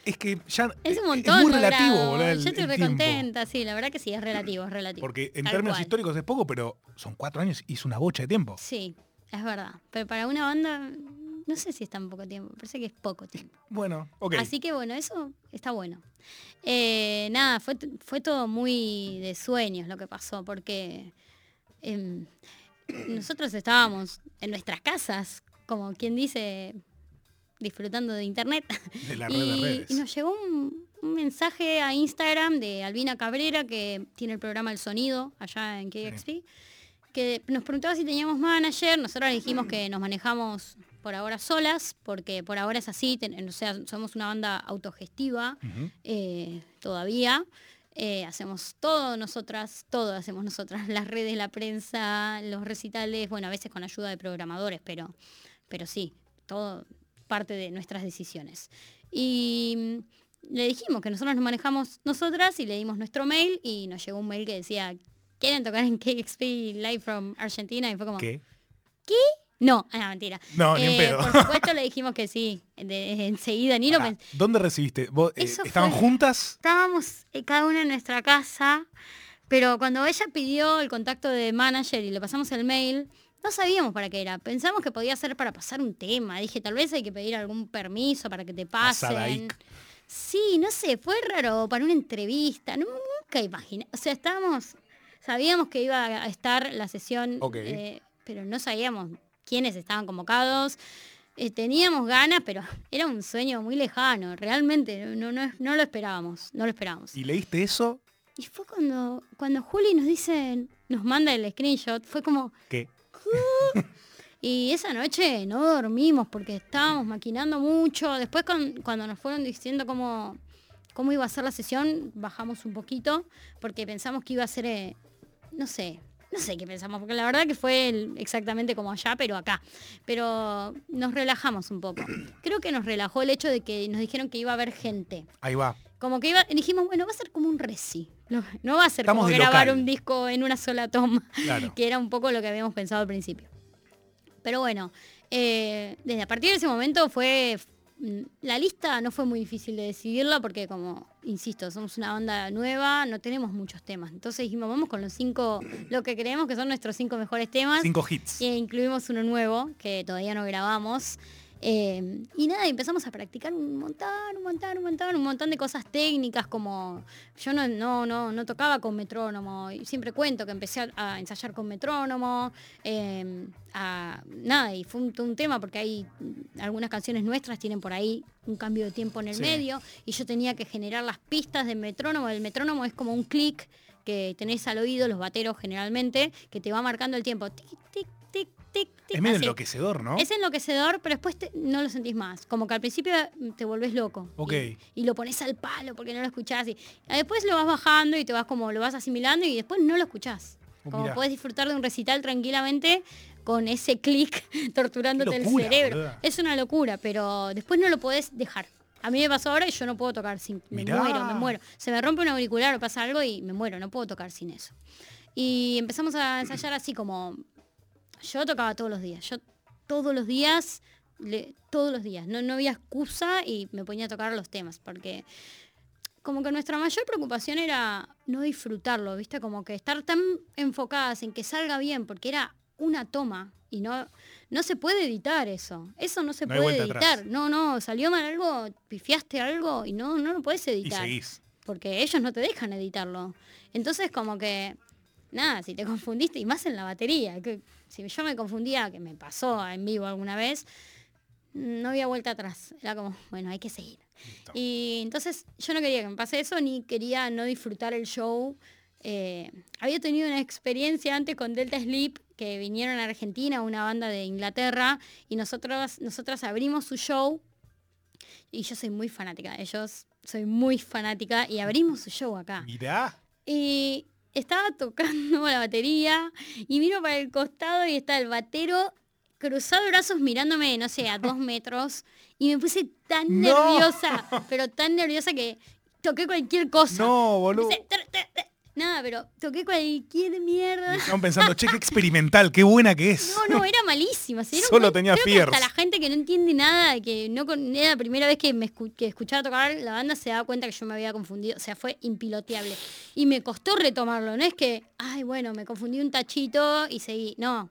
Es que ya Es un montón. muy no relativo, grabo. boludo, el- Yo estoy recontenta, sí, la verdad que sí, es relativo, es relativo. Porque en Tal términos cual. históricos es poco, pero son cuatro años y es una bocha de tiempo. Sí, es verdad. Pero para una banda, no sé si es tan poco tiempo, parece que es poco tiempo. Bueno, ok. Así que bueno, eso está bueno. Eh, nada, fue, fue todo muy de sueños lo que pasó, porque em, nosotros estábamos en nuestras casas, como quien dice, disfrutando de internet. de la red de Y, redes. y nos llegó un, un mensaje a Instagram de Albina Cabrera, que tiene el programa El Sonido allá en KXP, que nos preguntaba si teníamos manager. Nosotros le dijimos que nos manejamos por ahora solas, porque por ahora es así, ten- o sea, somos una banda autogestiva eh, todavía. Eh, hacemos todo nosotras, todo hacemos nosotras, las redes, la prensa, los recitales, bueno, a veces con ayuda de programadores, pero, pero sí, todo parte de nuestras decisiones. Y mm, le dijimos que nosotros nos manejamos nosotras y le dimos nuestro mail y nos llegó un mail que decía, ¿quieren tocar en KXP Live from Argentina? Y fue como, ¿Qué? No, ah, mentira. No, ni en pedo. Por supuesto le dijimos que sí, de- enseguida, ni lo Pará, pensé. ¿Dónde recibiste? ¿Vos, eh, Eso ¿Estaban fue- juntas? estábamos eh, cada una en nuestra casa, pero cuando ella pidió el contacto de manager y le pasamos el mail, no sabíamos para qué era. Pensamos que podía ser para pasar un tema. Dije, tal vez hay que pedir algún permiso para que te pasen. Sí, no sé, fue raro para una entrevista. nu- Nunca imaginé. O sea, estábamos, sabíamos que iba a estar la sesión, Ok. eh, pero no sabíamos quiénes estaban convocados. Eh, teníamos ganas, pero era un sueño muy lejano. Realmente no, no, no lo esperábamos. No lo esperábamos. ¿Y leíste eso? Y fue cuando, cuando Juli nos dice, nos manda el screenshot, fue como, ¿Qué? y esa noche no dormimos porque estábamos maquinando mucho. Después con- cuando nos fueron diciendo cómo, cómo iba a ser la sesión, bajamos un poquito porque pensamos que iba a ser, eh, no sé, no sé qué pensamos, porque la verdad que fue exactamente como allá, pero acá. Pero nos relajamos un poco. Creo que nos relajó el hecho de que nos dijeron que iba a haber gente. Ahí va. Como que iba, dijimos, bueno, va a ser como un reci. No, no va a ser Estamos como grabar local. un disco en una sola toma, Claro. que era un poco lo que habíamos pensado al principio. Pero bueno, eh, desde a partir de ese momento fue... mm, La lista no fue muy difícil de decidirla porque como, insisto, somos una banda nueva, no tenemos muchos temas. Entonces dijimos, vamos con los cinco, lo que creemos que son nuestros cinco mejores temas. Cinco hits. E incluimos uno nuevo que todavía no grabamos. Eh, y nada, empezamos a practicar un montón, un montón, un montón, un montón de cosas técnicas como yo no, no, no, no tocaba con metrónomo, y siempre cuento que empecé a, a ensayar con metrónomo, eh, a- nada, y fue un, un tema porque hay mm, algunas canciones nuestras tienen por ahí un cambio de tiempo en el Sí. medio, y yo tenía que generar las pistas del metrónomo, el metrónomo es como un clic que tenés al oído, los bateros generalmente, que te va marcando el tiempo, tic, tic, tic, tic, Es medio así. enloquecedor, ¿no? Es enloquecedor, pero después te- no lo sentís más. Como que al principio te volvés loco. Ok. Y, y lo pones al palo porque no lo escuchás. Y después lo vas bajando y te vas como lo vas asimilando y después no lo escuchás. Oh, Como mirá. podés disfrutar de un recital tranquilamente con ese clic torturándote el cerebro. boluda. Es una locura, pero después no lo podés dejar. A mí me pasó ahora y yo no puedo tocar sin... Me muero, me muero. Se me rompe un auricular o pasa algo y me muero, no puedo tocar sin eso. Y empezamos a ensayar así como yo tocaba todos los días. Yo todos los días, le- todos los días. No, no había excusa y me ponía a tocar los temas. Porque como que nuestra mayor preocupación era no disfrutarlo, ¿viste? Como que estar tan enfocadas en que salga bien, porque era una toma y no, no se puede editar eso. Eso no se No puede atrás. editar. No, no, salió mal algo, pifiaste algo y no, no lo puedes Y editar seguís. porque ellos no te dejan editarlo. Entonces como que, nada, si te confundiste, y más en la batería, que si yo me confundía, que me pasó en vivo alguna vez, no había vuelta atrás. Era como, bueno, hay que seguir. Y entonces yo no quería que me pase eso, ni quería no disfrutar el show. Eh, había tenido una experiencia antes con Delta Sleep, que vinieron a Argentina, una banda de Inglaterra, y nosotros, nosotras abrimos su show y yo soy muy fanática de ellos, soy muy fanática y abrimos su show acá. Mirá. Y estaba tocando la batería y miro para el costado y está el batero cruzado de brazos mirándome, no sé, a dos metros y me puse tan No. nerviosa, pero tan nerviosa que toqué cualquier cosa. No, boludo. Nada, pero toqué cualquier mierda. Estaban pensando, che, qué experimental, qué buena que es. No, no, era malísima. se Solo cuenta- tenía creo que hasta la gente que no entiende nada, que no con- era la primera vez que me escu- que escuchaba tocar la banda, se daba cuenta que yo me había confundido. O sea, fue impiloteable. Y me costó retomarlo. No es que, ay, bueno, me confundí un tachito y seguí. No,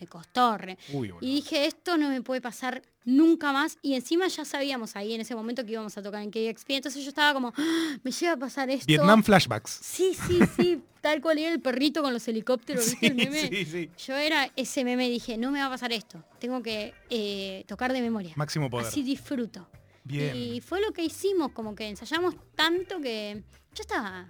me costó. re- Uy, boludo. y dije, esto no me puede pasar nunca más. Y encima ya sabíamos ahí en ese momento que íbamos a tocar en KXP. Entonces yo estaba como, "Ah, me llega a pasar esto. Vietnam flashbacks. Sí, sí, sí. Tal cual era el perrito con los helicópteros, ¿viste Sí, el meme? sí, sí. Yo era ese meme y dije, no me va a pasar esto. Tengo que eh, tocar de memoria. Máximo poder. Así disfruto. Bien. Y fue lo que hicimos, como que ensayamos tanto que yo estaba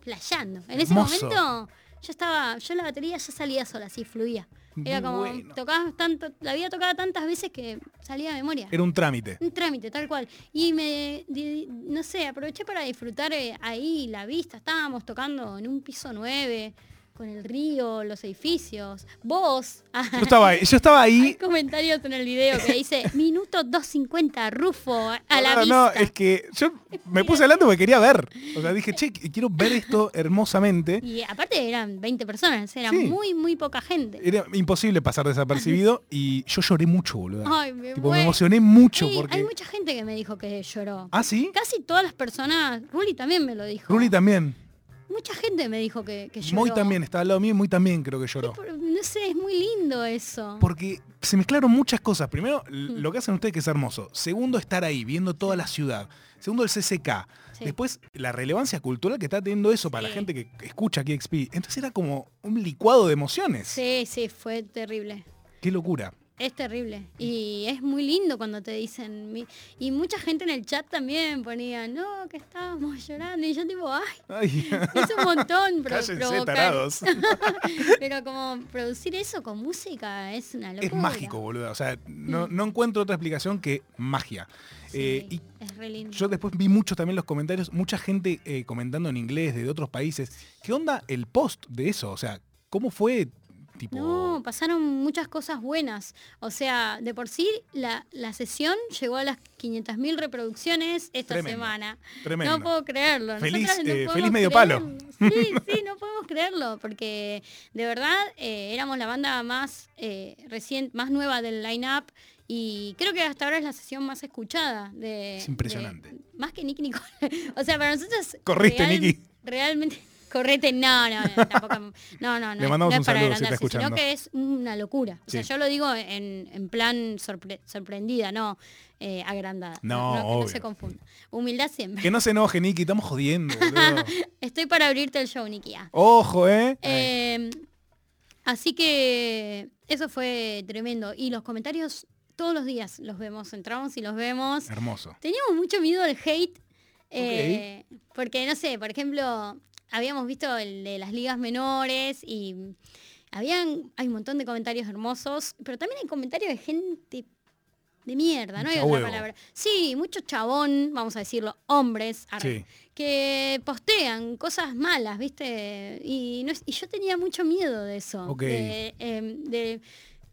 flasheando. En ese Hermoso. momento yo estaba, yo la batería ya salía sola, así fluía. Era como, bueno. tocaba tanto, la había tocado tantas veces que salía de memoria. Era un trámite. Un trámite, tal cual. Y me, di- no sé, aproveché para disfrutar eh, ahí la vista. Estábamos tocando en un piso 9, con el río, los edificios. Vos, Yo estaba ahí. Yo estaba hay ahí. comentarios en el video que dice, minuto 2.50, Rufo, a la no, vista. no, es que yo me puse adelante porque quería ver. O sea, dije, che, quiero ver esto hermosamente. Y aparte eran 20 personas, era Sí. muy, muy poca gente. Era imposible pasar desapercibido y yo lloré mucho, boludo. Ay, me Tipo, me emocioné mucho Sí, porque... hay mucha gente que me dijo que lloró. ¿Ah, sí? Casi todas las personas, Ruli también me lo dijo. Ruli también. Mucha gente me dijo que, que lloró. Muy también, estaba al lado mío y muy también creo que lloró. No sé, es muy lindo eso. Porque se mezclaron muchas cosas. Primero, Mm. lo que hacen ustedes que es hermoso. Segundo, estar ahí, viendo toda la ciudad. Segundo, el CCK. Sí. Después, la relevancia cultural que está teniendo eso para la gente que escucha KXP. Entonces era como un licuado de emociones. Sí, sí, fue terrible. Qué locura. Es terrible. Y es muy lindo cuando te dicen. Y mucha gente en el chat también ponía, no, que estábamos llorando. Y yo tipo, ay, Ay, es un montón pro- cállense, provocar. tarados. Pero como producir eso con música es una locura. Es mágico, boludo. O sea, no, no encuentro otra explicación que magia. Sí, Eh, y es re lindo. Yo después vi muchos también los comentarios, mucha gente eh, comentando en inglés de otros países. ¿Qué onda el post de eso? O sea, ¿cómo fue? Tipo, No, pasaron muchas cosas buenas. O sea, de por sí la, la sesión llegó a las 500.000 reproducciones esta Tremendo, semana. tremendo. No puedo creerlo. Feliz, no eh, feliz medio palo. Sí, sí, no podemos creerlo, porque de verdad eh, éramos la banda más eh, reciente, más nueva del line-up y creo que hasta ahora es la sesión más escuchada de... Es impresionante. de- más que Nicky Nicole. o sea, para nosotros... Corriste, Nicky. Realmente... correte, no, no, no, tampoco, no, no, no, Le mandamos no un es para saludo si está agrandarse, sino escuchando. que es una locura. O sea, Sí. yo lo digo en, en plan sorpre- sorprendida, no eh, agrandada. No, que no obvio. se confunda. Humildad siempre. Que no se enoje, Nicky, estamos jodiendo. Estoy para abrirte el show, Nikia. Ojo, ¿eh? Eh, así que eso fue tremendo. Y los comentarios todos los días los vemos, entramos y los vemos. Hermoso. Teníamos mucho miedo al hate. eh, Porque, no sé, por ejemplo, habíamos visto el de las ligas menores y habían, hay un montón de comentarios hermosos, pero también hay comentarios de gente de mierda, no hay otra palabra. Sí, mucho chabón, vamos a decirlo, hombres, arre, Sí. que postean cosas malas, ¿viste? Y, no es- y yo tenía mucho miedo de eso. Ok. De, em, de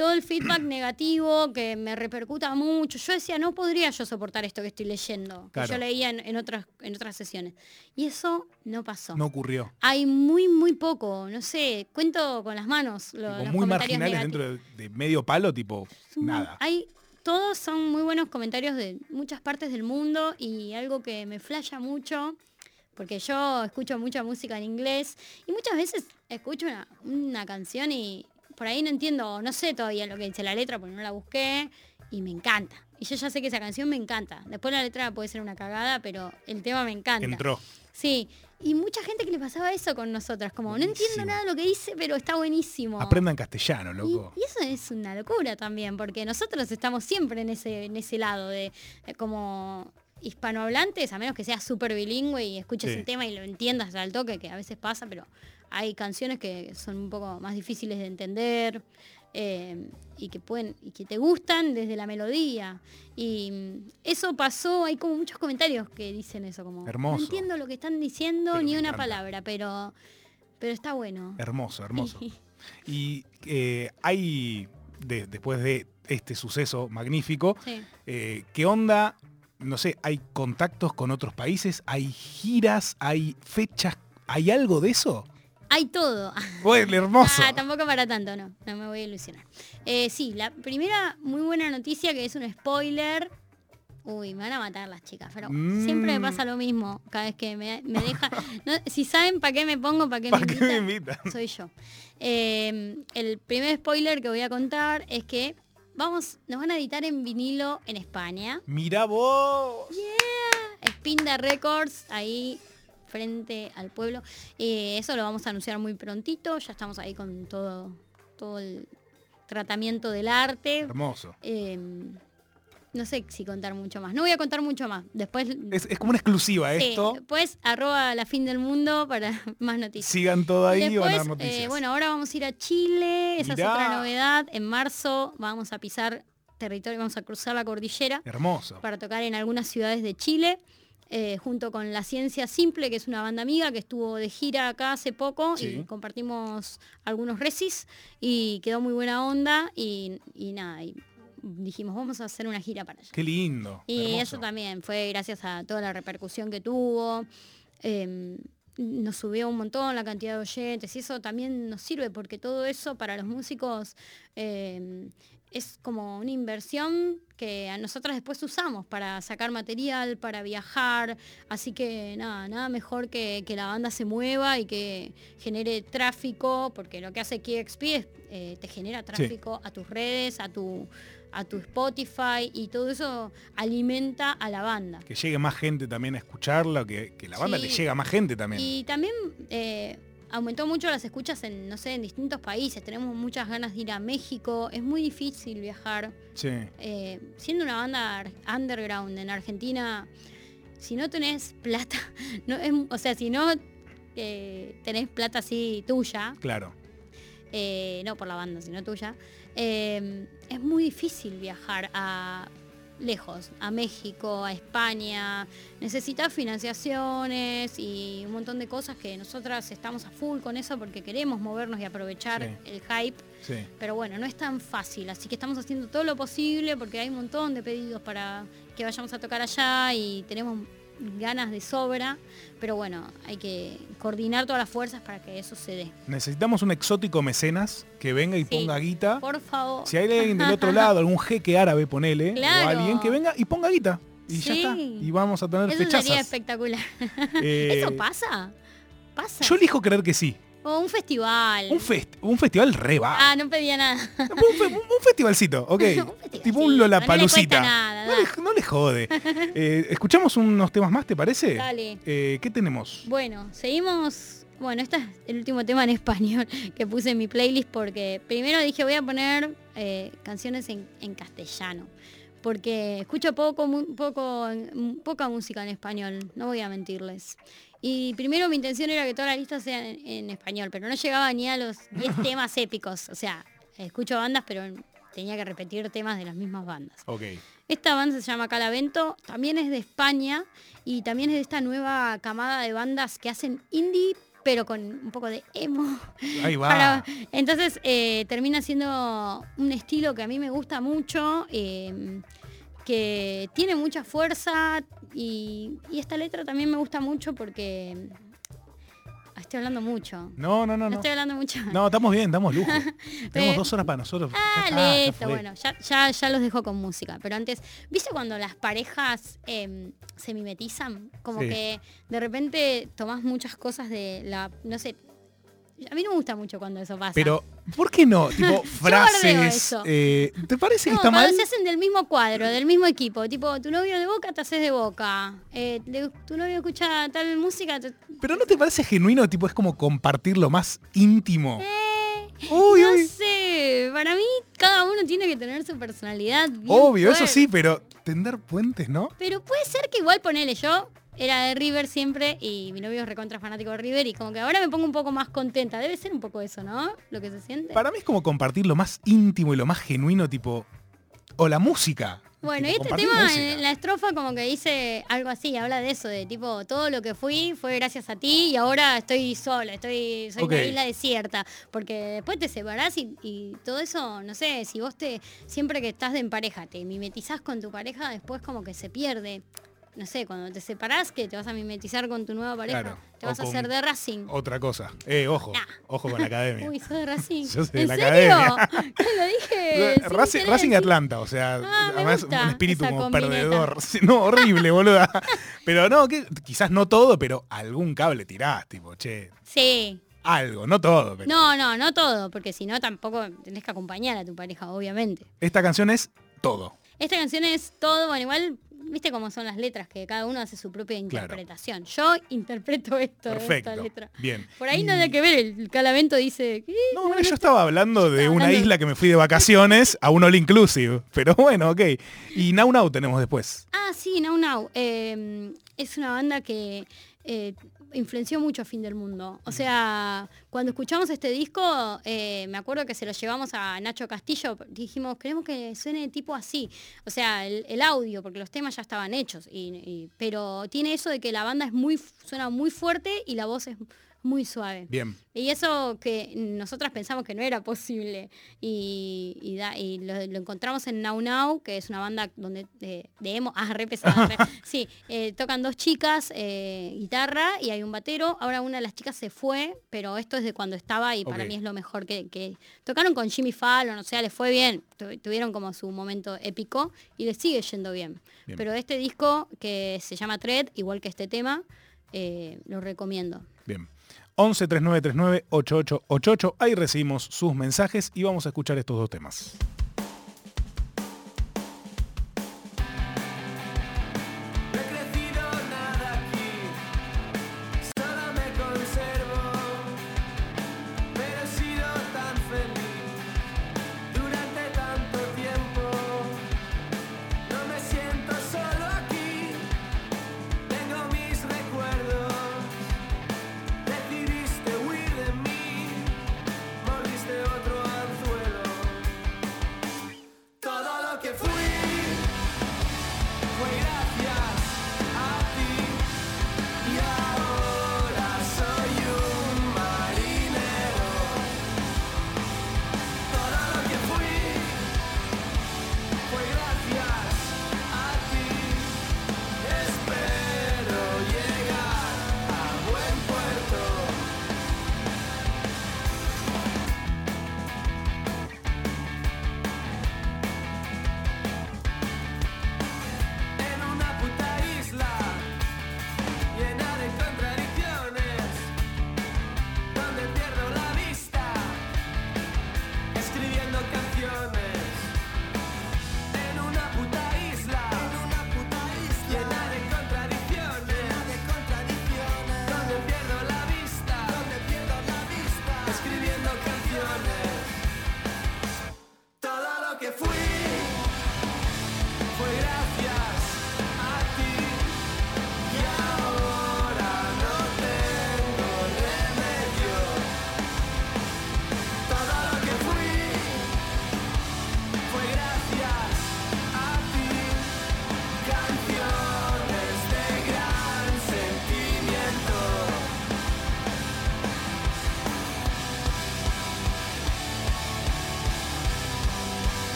todo el feedback negativo que me repercuta mucho. Yo decía, no podría yo soportar esto que estoy leyendo, que yo leía en, en otras, en otras sesiones. Y eso no pasó. No ocurrió. Hay muy, muy poco, no sé, cuento con las manos. lo- los muy comentarios marginales negativos. dentro de, de medio palo, tipo, nada. Hay, todos son muy buenos comentarios de muchas partes del mundo y algo que me flasha mucho, porque yo escucho mucha música en inglés y muchas veces escucho una, una canción y por ahí no entiendo, no sé todavía lo que dice la letra porque no la busqué y me encanta. Y yo ya sé que esa canción me encanta. Después la letra puede ser una cagada, pero el tema me encanta. Entró. Sí, y mucha gente que le pasaba eso con nosotras, como no entiendo nada de lo que dice, pero está buenísimo. Aprendan castellano, loco. y eso es una locura también, porque nosotros estamos siempre en ese, en ese lado de eh, como hispanohablantes, a menos que seas súper bilingüe y escuches Sí. el tema y lo entiendas al toque, que a veces pasa, pero hay canciones que son un poco más difíciles de entender eh, y que pueden y que te gustan desde la melodía. Y mm, eso pasó, hay como muchos comentarios que dicen eso, como Hermoso. no entiendo lo que están diciendo Pero ni una encanta. palabra, pero pero está bueno. Hermoso, hermoso. Y eh, hay, de- después de este suceso magnífico, Sí. eh, ¿qué onda? No sé, ¿hay contactos con otros países? ¿Hay giras? ¿Hay fechas? ¿Hay algo de eso? Hay todo. Bueno, hermoso. Ah, tampoco para tanto, no. No me voy a ilusionar. Eh, sí, la primera muy buena noticia que es un spoiler. Uy, me van a matar las chicas, pero Mm. siempre me pasa lo mismo cada vez que me, me deja. no, si saben para qué me pongo, para qué me ¿Para qué me invitan, soy yo. Eh, el primer spoiler que voy a contar es que vamos, nos van a editar en vinilo en España. Mira vos. Spinda Records, ahí frente al pueblo. Eh, eso lo vamos a anunciar muy prontito. Ya estamos ahí con todo, todo el tratamiento del arte. Hermoso. Eh, no sé si contar mucho más. No voy a contar mucho más. Después, Es, es como una exclusiva sí, esto. después arroba la fin del mundo para más noticias. Sigan todo ahí y van a Después, dar noticias. eh, bueno, ahora vamos a ir a Chile, esa Mirá. es otra novedad. En marzo vamos a pisar territorio, vamos a cruzar la cordillera Hermoso. para tocar en algunas ciudades de Chile, eh, junto con La Ciencia Simple, que es una banda amiga que estuvo de gira acá hace poco Sí. y compartimos algunos recis y quedó muy buena onda y, y nada, y dijimos vamos a hacer una gira para allá. Qué lindo. Y hermoso. eso también fue gracias a toda la repercusión que tuvo. eh, nos subió un montón la cantidad de oyentes y eso también nos sirve porque todo eso para los músicos eh, es como una inversión que a nosotras después usamos para sacar material, para viajar. Así que nada, nada mejor que, que la banda se mueva y que genere tráfico, porque lo que hace KXP es eh, te genera tráfico a tus redes, a tu, a tu Spotify y todo eso alimenta a la banda. Que llegue más gente también a escucharla, que, que la banda Sí. le llega a más gente también. Y también eh, aumentó mucho las escuchas en, no sé, en distintos países. Tenemos muchas ganas de ir a México. Es muy difícil viajar. Sí. Eh, siendo una banda underground en Argentina, si no tenés plata, no es- o sea, si no eh, tenés plata así tuya, Claro. eh, no por la banda, sino tuya, eh, es muy difícil viajar a lejos, a México, a España. Necesitas financiaciones y un montón de cosas que nosotras estamos a full con eso porque queremos movernos y aprovechar Sí. el hype. Sí. Pero bueno, no es tan fácil, así que estamos haciendo todo lo posible porque hay un montón de pedidos para que vayamos a tocar allá y tenemos ganas de sobra, pero bueno, hay que coordinar todas las fuerzas para que eso se dé. Necesitamos un exótico mecenas que venga y Sí. ponga guita. Por favor. Si hay alguien del otro lado, algún jeque árabe, ponele, Claro. o alguien que venga y ponga guita. Y ya está. Y vamos a tener Eso sería espectacular. Eh, ¿Eso pasa? ¿Pasa? Yo elijo creer que sí. O un festival. Un, fest- un festival re va. Ah, no pedía nada. Un, fe- un- festivalcito, ok. Un festivalcito, tipo un no nada, no, le, no le jode. Eh, ¿Escuchamos unos temas más, te parece? Dale. Eh, ¿Qué tenemos? Bueno, seguimos. Bueno, este es el último tema en español que puse en mi playlist porque primero dije voy a poner eh, canciones en, en castellano. Porque escucho poco, mu- poco, poca música en español, no voy a mentirles. Y primero mi intención era que toda la lista sea en, en español, pero no llegaba ni a los 10 temas épicos. O sea, escucho bandas, pero tenía que repetir temas de las mismas bandas. Ok. Esta banda se llama Calavento, también es de España y también es de esta nueva camada de bandas que hacen indie, pero con un poco de emo. Ahí va. Para- entonces eh, termina siendo un estilo que a mí me gusta mucho, eh, que tiene mucha fuerza y, y esta letra también me gusta mucho porque... Ah, Estoy hablando mucho. No, no, no, No estoy hablando mucho. No, estamos bien, damos lujo. Tenemos Eh, dos horas para nosotros. Ah, listo, bueno, ya, ya, ya los dejo con música. Pero antes, ¿viste cuando las parejas em, se mimetizan? Como Sí. que de repente tomás muchas cosas de la, no sé, a mí no me gusta mucho cuando eso pasa. Pero, ¿por qué no? Tipo, frases. eh, ¿Te parece No, que está mal? se hacen del mismo cuadro, del mismo equipo. Tipo, tu novio de boca te haces de boca. Eh, de- tu novio escucha tal música. te- Pero ¿no te parece genuino? Tipo, es como compartir lo más íntimo. Eh, Uy, no uy. sé, para mí cada uno tiene que tener su personalidad. bien Obvio, eso sí, pero tender puentes, ¿no? Pero puede ser que igual ponele yo. Era de River siempre y mi novio es recontra fanático de River y como que ahora me pongo un poco más contenta. Debe ser un poco eso, ¿no? Lo que se siente. Para mí es como compartir lo más íntimo y lo más genuino, tipo. O la música. Bueno, y este tema música. en la estrofa como que dice algo así, habla de eso, de tipo, todo lo que fui fue gracias a ti y ahora estoy sola, estoy, soy Ok. una isla desierta. Porque después te separás y, y todo eso, no sé, si vos te, siempre que estás en pareja, te mimetizás con tu pareja, después como que se pierde. No sé, cuando te separás, que te vas a mimetizar con tu nueva pareja, Claro, te vas a hacer de Racing. Otra cosa. Eh, ojo. Nah. Ojo con la academia. Uy, sos de Racing. Yo soy de ¿En la serio? academia. Lo dije. Racing, Atlanta, o sea, Ah, además un espíritu como combineta. perdedor. No, horrible, boluda. Pero no, que quizás no todo, pero algún cable tirás, tipo, che, Sí. algo, no todo. Pero No, no, no todo, porque si no tampoco tenés que acompañar a tu pareja, obviamente. Esta canción es todo. Esta canción es todo, bueno, igual, viste cómo son las letras, que cada uno hace su propia interpretación. Yo interpreto esto de esta Perfecto. letra. Bien. Por ahí Y- nada que ver, el calavento dice... "¿Qué? No, yo estaba hablando de estaba una hablando- isla que me fui de vacaciones a un all inclusive. Pero bueno, ok. Y Now Now tenemos después. Ah, sí, Now Now. eh, es una banda que eh, influenció mucho a Fin del Mundo. O sea, cuando escuchamos este disco, eh, me acuerdo que se lo llevamos a Nacho Castillo, dijimos, queremos que suene tipo así. O sea, el, el audio, porque los temas ya estaban hechos. y- y- pero tiene eso de que la banda es muy, suena muy fuerte y la voz es muy suave. Bien. Y eso que nosotras pensamos que no era posible. Y, y da- y lo, lo encontramos en Now Now, que es una banda donde de, de emo, ah, re pesada, re- sí, eh, tocan dos chicas, eh, guitarra y hay un batero. Ahora una de las chicas se fue, pero esto es de cuando estaba y para mí es lo mejor que, que- tocaron con Jimmy Fallon, o sea, les fue bien, tu- tuvieron como su momento épico y les sigue yendo bien. Bien. Pero este disco que se llama Thread, igual que este tema, eh, lo recomiendo. Bien. 11 3939 8888. Ahí recibimos sus mensajes y vamos a escuchar estos dos temas.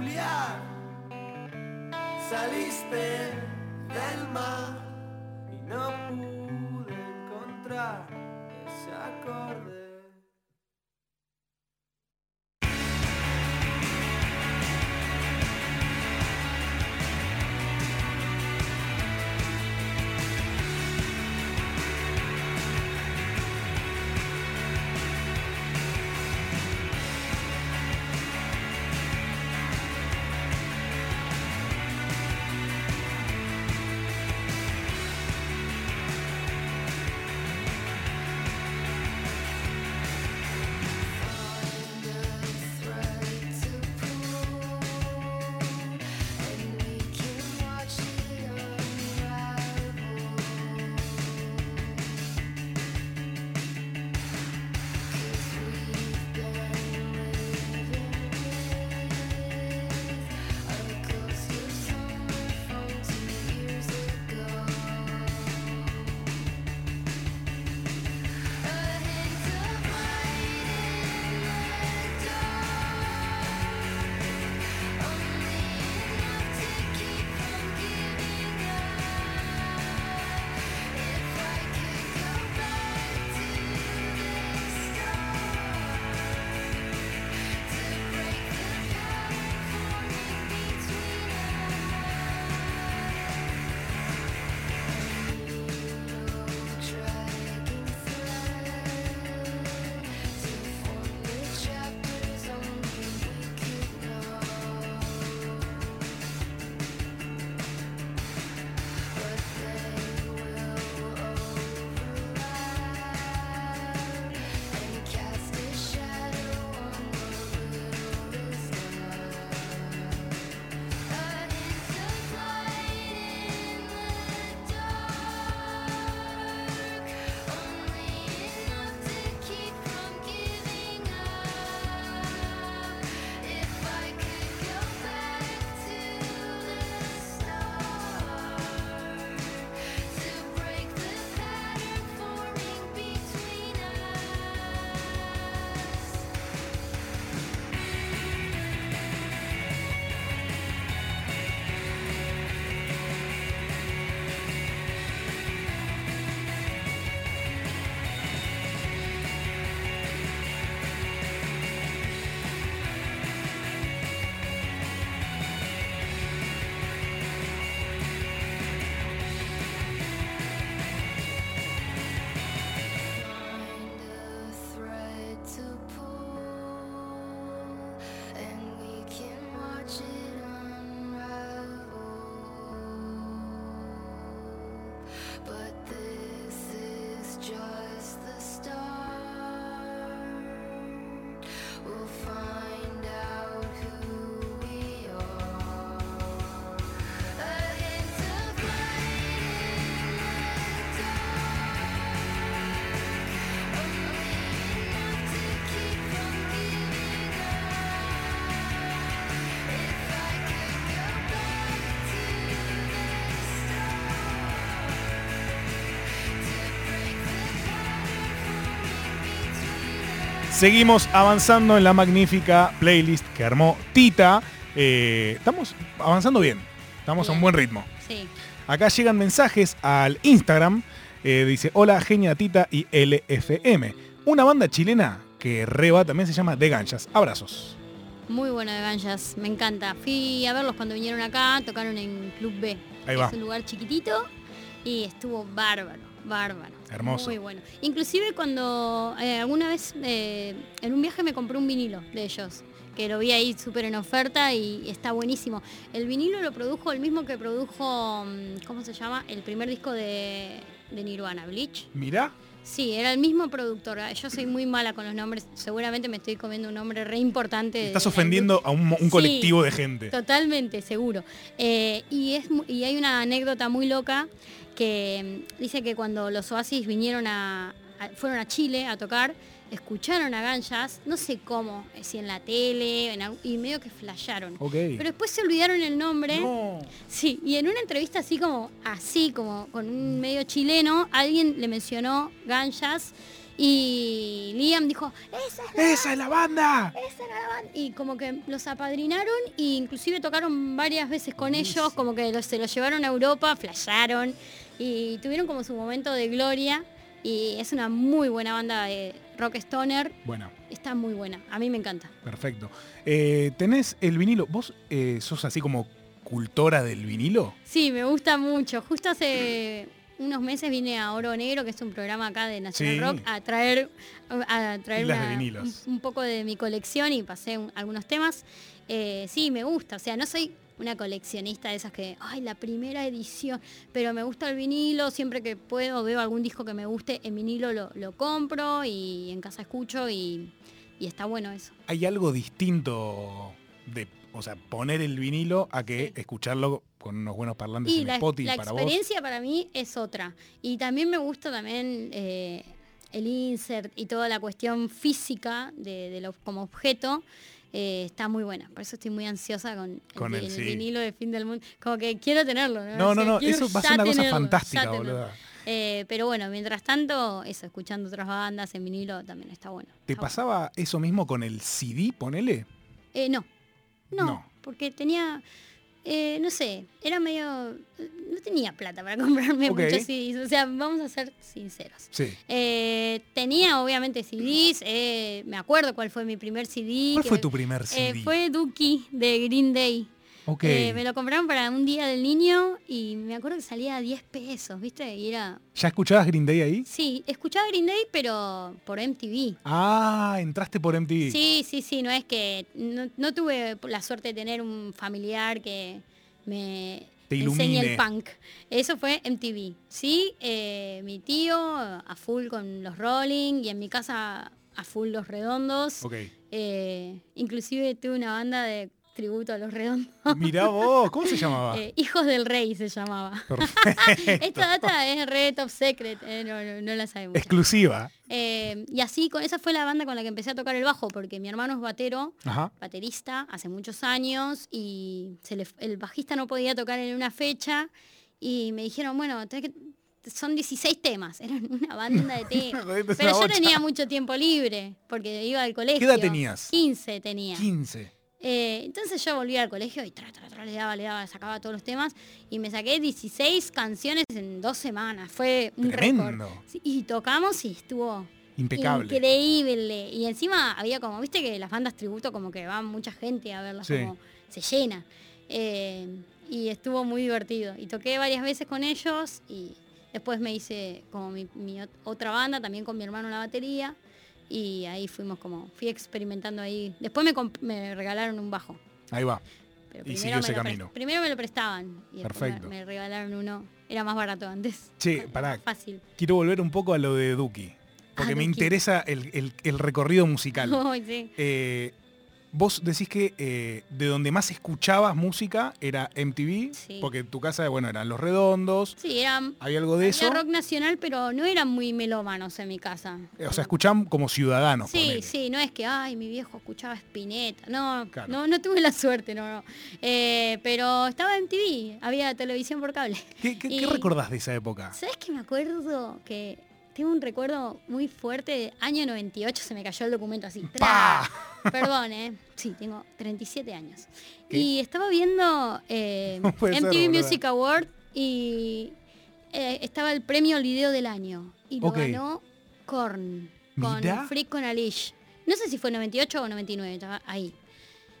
Peculiar. Saliste Seguimos avanzando en la magnífica playlist que armó Tita. Eh, estamos avanzando bien. Estamos a un buen ritmo. Sí. Acá llegan mensajes al Instagram. eh, dice, hola Genia Tita y LFM. Una banda chilena que reba también se llama De Ganchas. Abrazos. Muy buena de Ganjas, me encanta. Fui a verlos cuando vinieron acá, tocaron en Club B. Ahí va. Es un lugar chiquitito y estuvo bárbaro, bárbaro. Hermoso. Muy bueno. Inclusive cuando eh, alguna vez eh, en un viaje me compré un vinilo de ellos, que lo vi ahí súper en oferta y está buenísimo. El vinilo lo produjo el mismo que produjo, mm, ¿cómo se llama? El primer disco de, de Nirvana, Bleach. Mirá. Sí, era el mismo productor. Ah, Yo soy muy mala con los nombres. Seguramente me estoy comiendo un nombre re importante. Estás ofendiendo a un, un Sí. colectivo de gente. Totalmente, seguro. Eh, y, es, y hay una anécdota muy loca que mm, dice que cuando los Oasis vinieron a, a- fueron a Chile a tocar, escucharon a Ganjas, no sé cómo, eh, si en la tele, en y medio que flasharon. Ok. Pero después se olvidaron el nombre. No. Sí, y en una entrevista así como, así como con un medio chileno, alguien le mencionó Ganjas y Liam dijo, esa es la ¡Esa es la banda! esa era la banda". Y como que los apadrinaron e inclusive tocaron varias veces con ellos, como que los- se los llevaron a Europa, flasharon y tuvieron como su momento de gloria. Y es una muy buena banda de rock stoner. Bueno, Está muy buena. A mí me encanta. perfecto. Eh, ¿Tenés el vinilo? ¿Vos eh, sos así como cultora del vinilo? Sí, me gusta mucho. Justo hace unos meses vine a Oro Negro, que es un programa acá de National Sí. Rock, a traer, a traer una- un, un poco de mi colección y pasé un- algunos temas. Eh, sí, me gusta. O sea, no soy una coleccionista de esas que, ay, la primera edición, pero me gusta el vinilo, siempre que puedo veo algún disco que me guste, en vinilo lo, lo compro y en casa escucho y, y está bueno eso. ¿Hay algo distinto de, o sea, poner el vinilo a que escucharlo con unos buenos parlantes Y en la, Spotify la para vos? experiencia para mí es otra. Y también me gusta también eh, el insert y toda la cuestión física de, de lo, como objeto. Eh, está muy buena, por eso estoy muy ansiosa con, el Con vi- el el, sí. vinilo de fin del mundo. Como que quiero tenerlo. No, No, no, eso va a ser una cosa tenerlo, fantástica, ya tenerlo. boluda. Eh, pero bueno, mientras tanto, eso, escuchando otras bandas en vinilo también está bueno. ¿Te Está bueno. pasaba eso mismo con el CD, ponele? Eh, no. no. No. porque tenía, eh, no sé, era medio, no tenía plata para comprarme muchos CDs, o sea, vamos a ser sinceros. Sí. Eh, tenía obviamente CDs, eh, me acuerdo cuál fue mi primer CD. ¿Cuál que fue me- tu primer CD? fue Dookie de Green Day. Eh, me lo compraron para un día del niño y me acuerdo que salía a 10 pesos, ¿viste? Y era... ¿Ya escuchabas Green Day ahí? Sí, escuchaba Green Day, pero por MTV. Ah, entraste por MTV. Sí, sí, sí, no es que no, no tuve la suerte de tener un familiar que me Te enseñe el punk. Eso fue MTV. Sí, eh, mi tío a full con los Rolling y en mi casa a full los redondos. Ok. Eh, inclusive tuve una banda de tributo a los redondos. Mirá vos, ¿cómo se llamaba? Eh, Hijos del Rey se llamaba. Esta data es re top secret, eh, no, no- no la sabemos. Exclusiva. Eh, y así, con esa fue la banda con la que empecé a tocar el bajo, porque mi hermano es batero, Ajá. baterista hace muchos años y se le- el bajista no podía tocar en una fecha y me dijeron, bueno, tenés que- son 16 temas, eran una banda de temas. Pero yo bocha. tenía mucho tiempo libre porque iba al colegio. edad tenías? 15 tenía. 15. Eh, entonces yo volví al colegio y tra, tra, tra, le daba, le daba, sacaba todos los temas y me saqué 16 canciones en dos semanas. Fue un récord. Sí, y tocamos y estuvo Impecable. Increíble. Y encima había como, viste que las bandas tributo como que va mucha gente a verlas, Sí. como se llena. Eh, y estuvo muy divertido. Y toqué varias veces con ellos y después me hice como mi, mi ot- otra banda, también con mi hermano en la batería. Y ahí fuimos como, fui experimentando ahí. Después me, regalaron un bajo. Ahí va. Pero Y siguió ese camino. Primero me lo prestaban y me- Perfecto. Me, regalaron uno. Era más barato antes. Che, pará. Fácil. Quiero volver un poco a lo de Duki. Porque Ah, me Duki. interesa el, el- el recorrido musical. Sí. Eh, vos decís que eh, de donde más escuchabas música era MTV, Sí. porque en tu casa, bueno, eran Los Redondos, Sí, era, hay algo de había eso. rock nacional, pero no eran muy melómanos en mi casa. Eh, O sea, escuchaban como ciudadanos. Sí, sí, no es que, ay, mi viejo escuchaba Spinetta. No, Claro. no, no tuve la suerte, no, no. Eh, pero estaba en TV, había televisión por cable. ¿Qué, qué- qué recordás de esa época? ¿Sabes que me acuerdo que tengo un recuerdo muy fuerte de año 98, se me cayó el documento así. Perdón, ¿eh? Sí, tengo 37 años. ¿Qué? Y estaba viendo eh, No puede ser, MTV. Music Award y eh, estaba el premio al video del año. Y lo ganó Korn con Mirá. Freak on a Leash. No sé si fue 98 o 99, estaba ahí.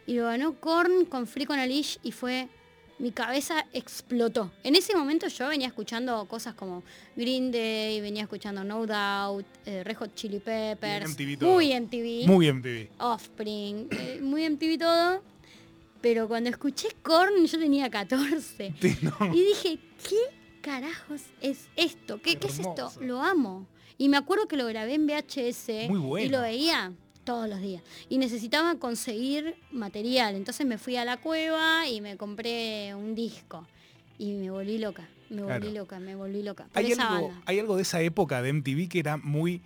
Y lo ganó Korn con Freak on a Leash y fue... Mi cabeza explotó. En ese momento yo venía escuchando cosas como Green Day, venía escuchando No Doubt, eh, Red Hot Chili Peppers, MTV todo. muy MTV. Muy MTV. Offspring, eh, muy MTV todo. Pero cuando escuché Korn yo tenía 14. Sí, no. Y dije, ¿qué carajos es esto? ¿Qué, qué es esto? Lo amo. Y me acuerdo que lo grabé en VHS Muy bueno. y lo veía todos los días. Y necesitaba conseguir material. Entonces me fui a la cueva y me compré un disco. Y me volví loca. Me volví Claro. loca, me volví loca. Por Hay esa algo, banda. hay algo de esa época de MTV que era muy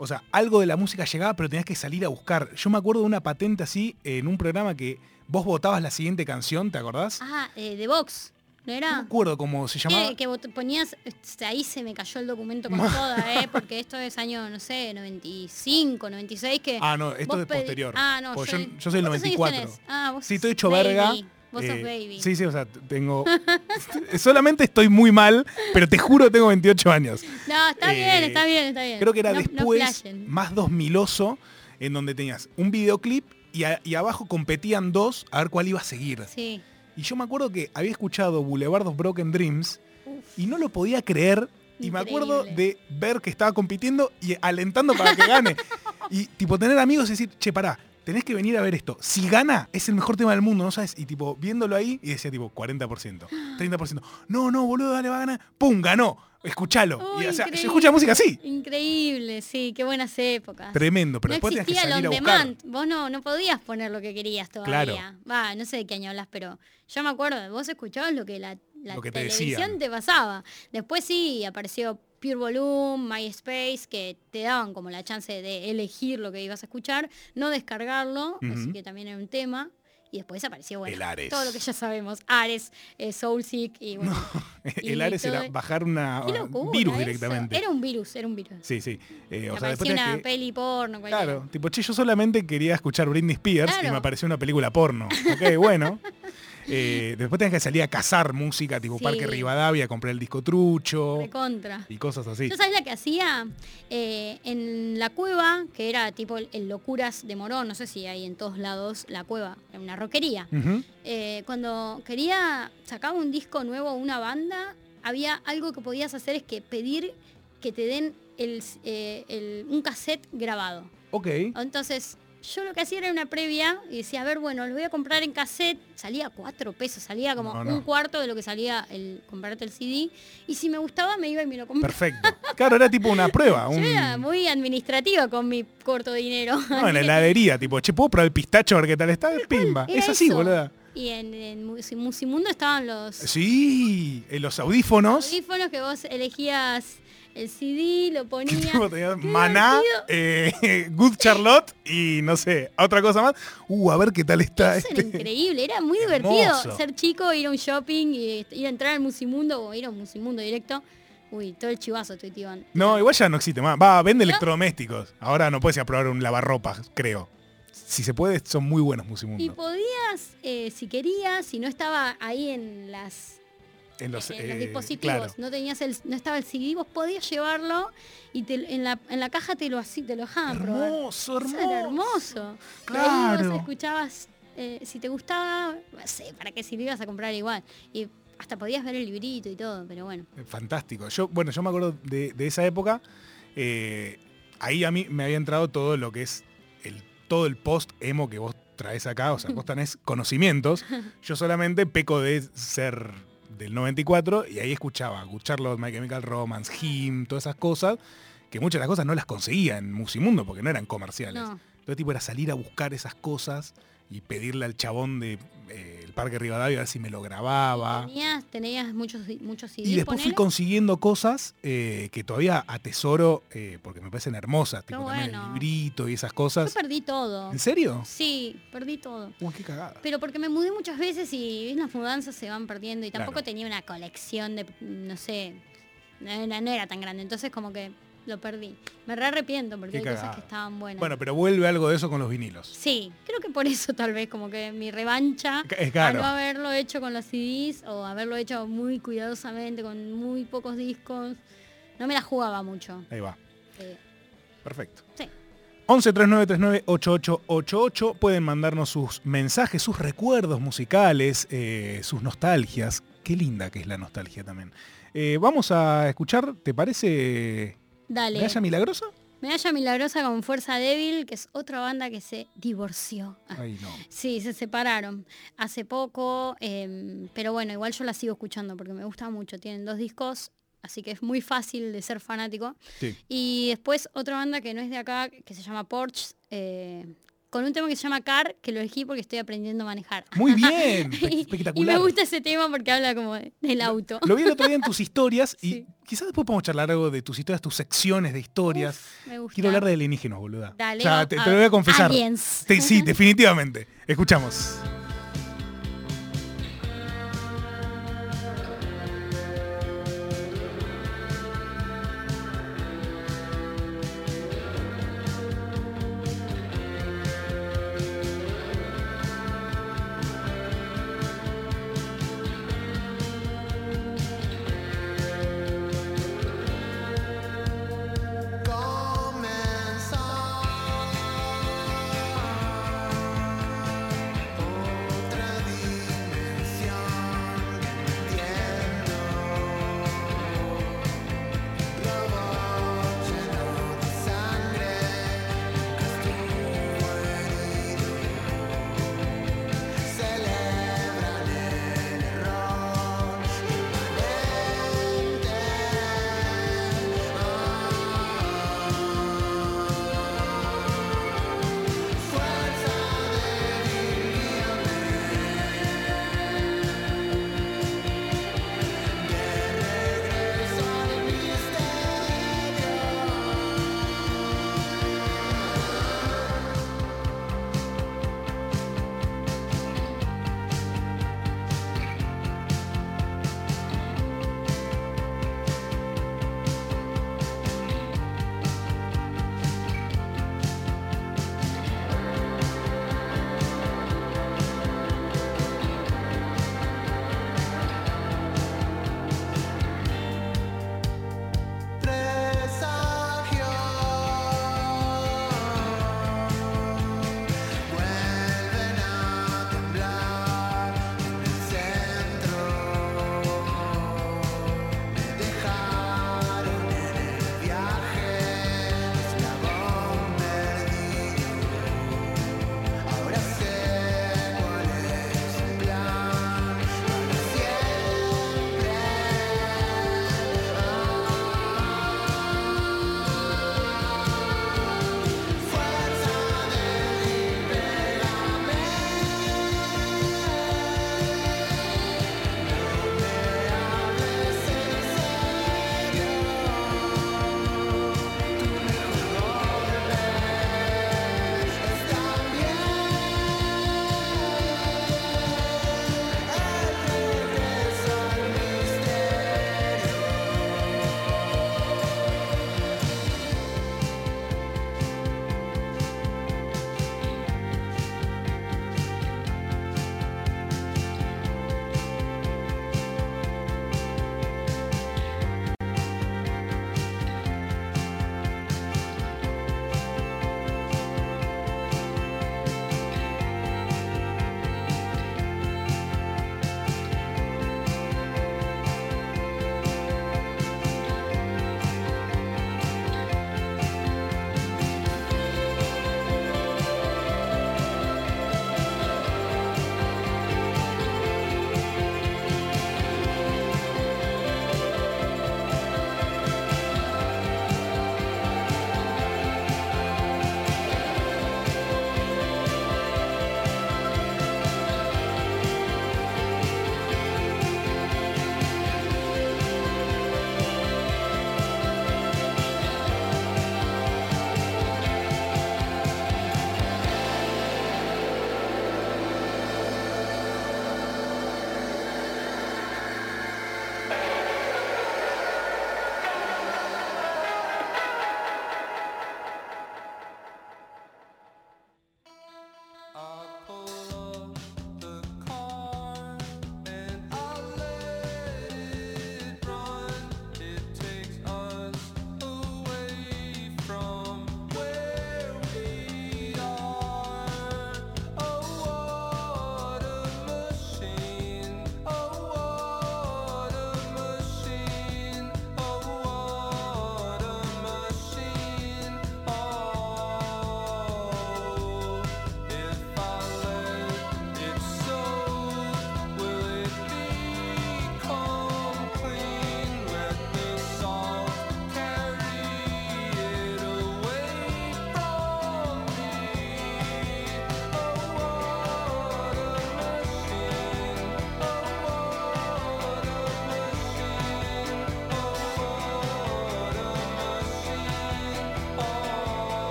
O sea, algo de la música llegaba, pero tenías que salir a buscar. Yo me acuerdo de una patente así en un programa que vos votabas la siguiente canción, ¿te acordás? Ah, eh, de Vox, ¿no No era? me acuerdo cómo se llamaba. Que, que ponías, este, ahí se me cayó el documento con toda, ¿eh? porque esto es año, no sé, 95, 96, que... Ah, no, esto es posterior. Ah, no, yo, yo soy el ¿cuántos años 94. tenés? Ah, vos Sí, estoy hecho baby. verga. Vos sos Eh, baby. Sí, sí, o sea, tengo... Solamente estoy muy mal, pero te juro tengo 28 años. No, está Eh, bien, está bien, está bien. Creo que era No- no después, flashen. más 2000oso, en donde tenías un videoclip y, a- y abajo competían dos a ver cuál iba a seguir. Sí. Y yo me acuerdo que había escuchado Boulevard of Broken Dreams Uf. y no lo podía creer. Y me acuerdo de ver que estaba compitiendo y alentando para que gane. y tipo tener amigos y decir, che, pará, tenés que venir a ver esto. Si gana, es el mejor tema del mundo, ¿no sabes? Y tipo, viéndolo ahí y decía tipo 40%, 30%. No, no, boludo, dale, va a ganar. ¡Pum! Ganó. Escuchalo. Uy, y, o sea, se escucha música así. Increíble, sí, qué buenas épocas. Tremendo, pero no después que existía el on buscar. demand. Vos no, no podías poner lo que querías todavía. Claro. Va, no sé de qué año hablas, pero yo me acuerdo, vos escuchabas lo que la, la Lo que te televisión decían. te pasaba. Después sí, apareció Pure Volume, MySpace, que te daban como la chance de elegir lo que ibas a escuchar, no descargarlo, así que también era un tema. Y después apareció, bueno, El Ares. todo lo que ya sabemos, Ares, eh, Soulseek y bueno. El Ares todo- era bajar una locura virus eso. directamente. Era un virus, era un virus. Sí, sí. Eh, o Me sea, una que- peli porno, cualquiera. Claro, tipo, che, yo solamente quería escuchar Britney Spears y me apareció una película porno. Ok, bueno. Eh, después tenías que salir a cazar música, tipo Sí. Parque Rivadavia, comprar el disco trucho Recontra. y cosas así. ¿Yo sabés la que hacía? Eh, en la cueva, que era tipo el, Locuras de Morón, no sé si hay en todos lados la cueva, era una roquería. Eh, cuando quería sacar un disco nuevo una banda, había algo que podías hacer es que pedir que te den el, el- un cassette grabado. Ok. Entonces, yo lo que hacía era una previa y decía, a ver, bueno, lo voy a comprar en cassette. Salía cuatro pesos, salía como No, no. un cuarto de lo que salía el comprarte el CD. Y si me gustaba, me iba y me lo compraba. Perfecto. Claro, era tipo una prueba. Yo era muy administrativa con mi corto dinero. No, en la heladería, tipo, che, ¿puedo probar el pistacho a ver qué tal está? Pimba. era Es así, eso. boluda. Y en, en Musi- Musimundo estaban los Sí, en los audífonos. audífonos que vos elegías el CD, lo Qué Maná, eh, Good Charlotte y no sé, otra cosa más. Uh, a ver qué tal está Eso era este. increíble, era muy Hermoso. divertido ser chico, ir a un shopping y ir a entrar al Musimundo o ir a un Musimundo directo. Uy, todo el chivazo tuiteaban. No, igual ya no existe más. Va, vende electrodomésticos. Ahora no puedes ir a probar un lavarropas, creo. Si se puede, son muy buenos Y Musimundo. podías, eh, si querías, si no estaba ahí en las En los, en los eh, dispositivos, claro. no tenías el, no estaba el CD, vos podías llevarlo y te- en, la, en la caja te lo así, te lo dejaban. Hermoso, hermoso. era hermoso. Y ahí Claro. escuchabas, eh, si te gustaba, no sé, para qué si lo ibas a comprar igual. Y hasta podías ver el librito y todo, pero bueno. Eh, Fantástico. Yo, bueno, yo me acuerdo de, de esa época. eh, ahí a mí me había entrado todo lo que es el, todo el post emo que vos traes acá. O sea, vos tenés conocimientos. Yo solamente peco de ser del 94 y ahí escuchaba Charlotte, My Chemical Romance, Him, todas esas cosas. Que muchas de las cosas no las conseguía en Musimundo porque no eran comerciales. No. Entonces, tipo, era salir a buscar esas cosas y pedirle al chabón de eh, el Parque Rivadavia a ver si me lo grababa. Tenías, tenías muchos, muchos CDs, Y después fui consiguiendo cosas eh, que todavía atesoro eh, porque me parecen hermosas, tipo también bueno. el librito y esas Yo cosas. perdí todo. ¿En serio? Sí, perdí todo. Uy, qué cagada. Pero porque me mudé muchas veces y las mudanzas se van perdiendo y tampoco Claro. tenía una colección de, no sé, no era, no era tan grande. Entonces como que lo perdí. Me re arrepiento porque Qué hay cosas que estaban buenas. Bueno, pero vuelve algo de eso con los vinilos. Sí, creo que por eso tal vez como que mi revancha Es claro. a no haberlo hecho con los CDs o haberlo hecho muy cuidadosamente con muy pocos discos, no me la jugaba mucho. Ahí va. Eh, Perfecto. sí. 11 3939 8888 pueden mandarnos sus mensajes, sus recuerdos musicales, eh, sus nostalgias. Qué linda que es la nostalgia también. Eh, vamos a escuchar, ¿te parece Dale. Medalla Milagrosa? Medalla Milagrosa con Fuerza Débil, que es otra banda que se divorció. Ah, Ay, no. Sí, se separaron hace poco, em, pero bueno, igual yo la sigo escuchando porque me gusta mucho. Tienen dos discos, así que es muy fácil de ser fanático. Sí. Y después otra banda que no es de acá, que se llama Porch, eh, con un tema que se llama Car, que lo elegí porque estoy aprendiendo a manejar. Muy bien, y, y espectacular. me gusta ese tema porque habla como de- del auto. Lo vi el otro día en tus historias y Sí. quizás después podemos charlar algo de tus historias, tus secciones de historias. Uf, me gusta. Quiero hablar de alienígenas, boluda. Dale, o sea, va- te, a- te lo voy a confesar. aliens. Te- sí, definitivamente. Escuchamos.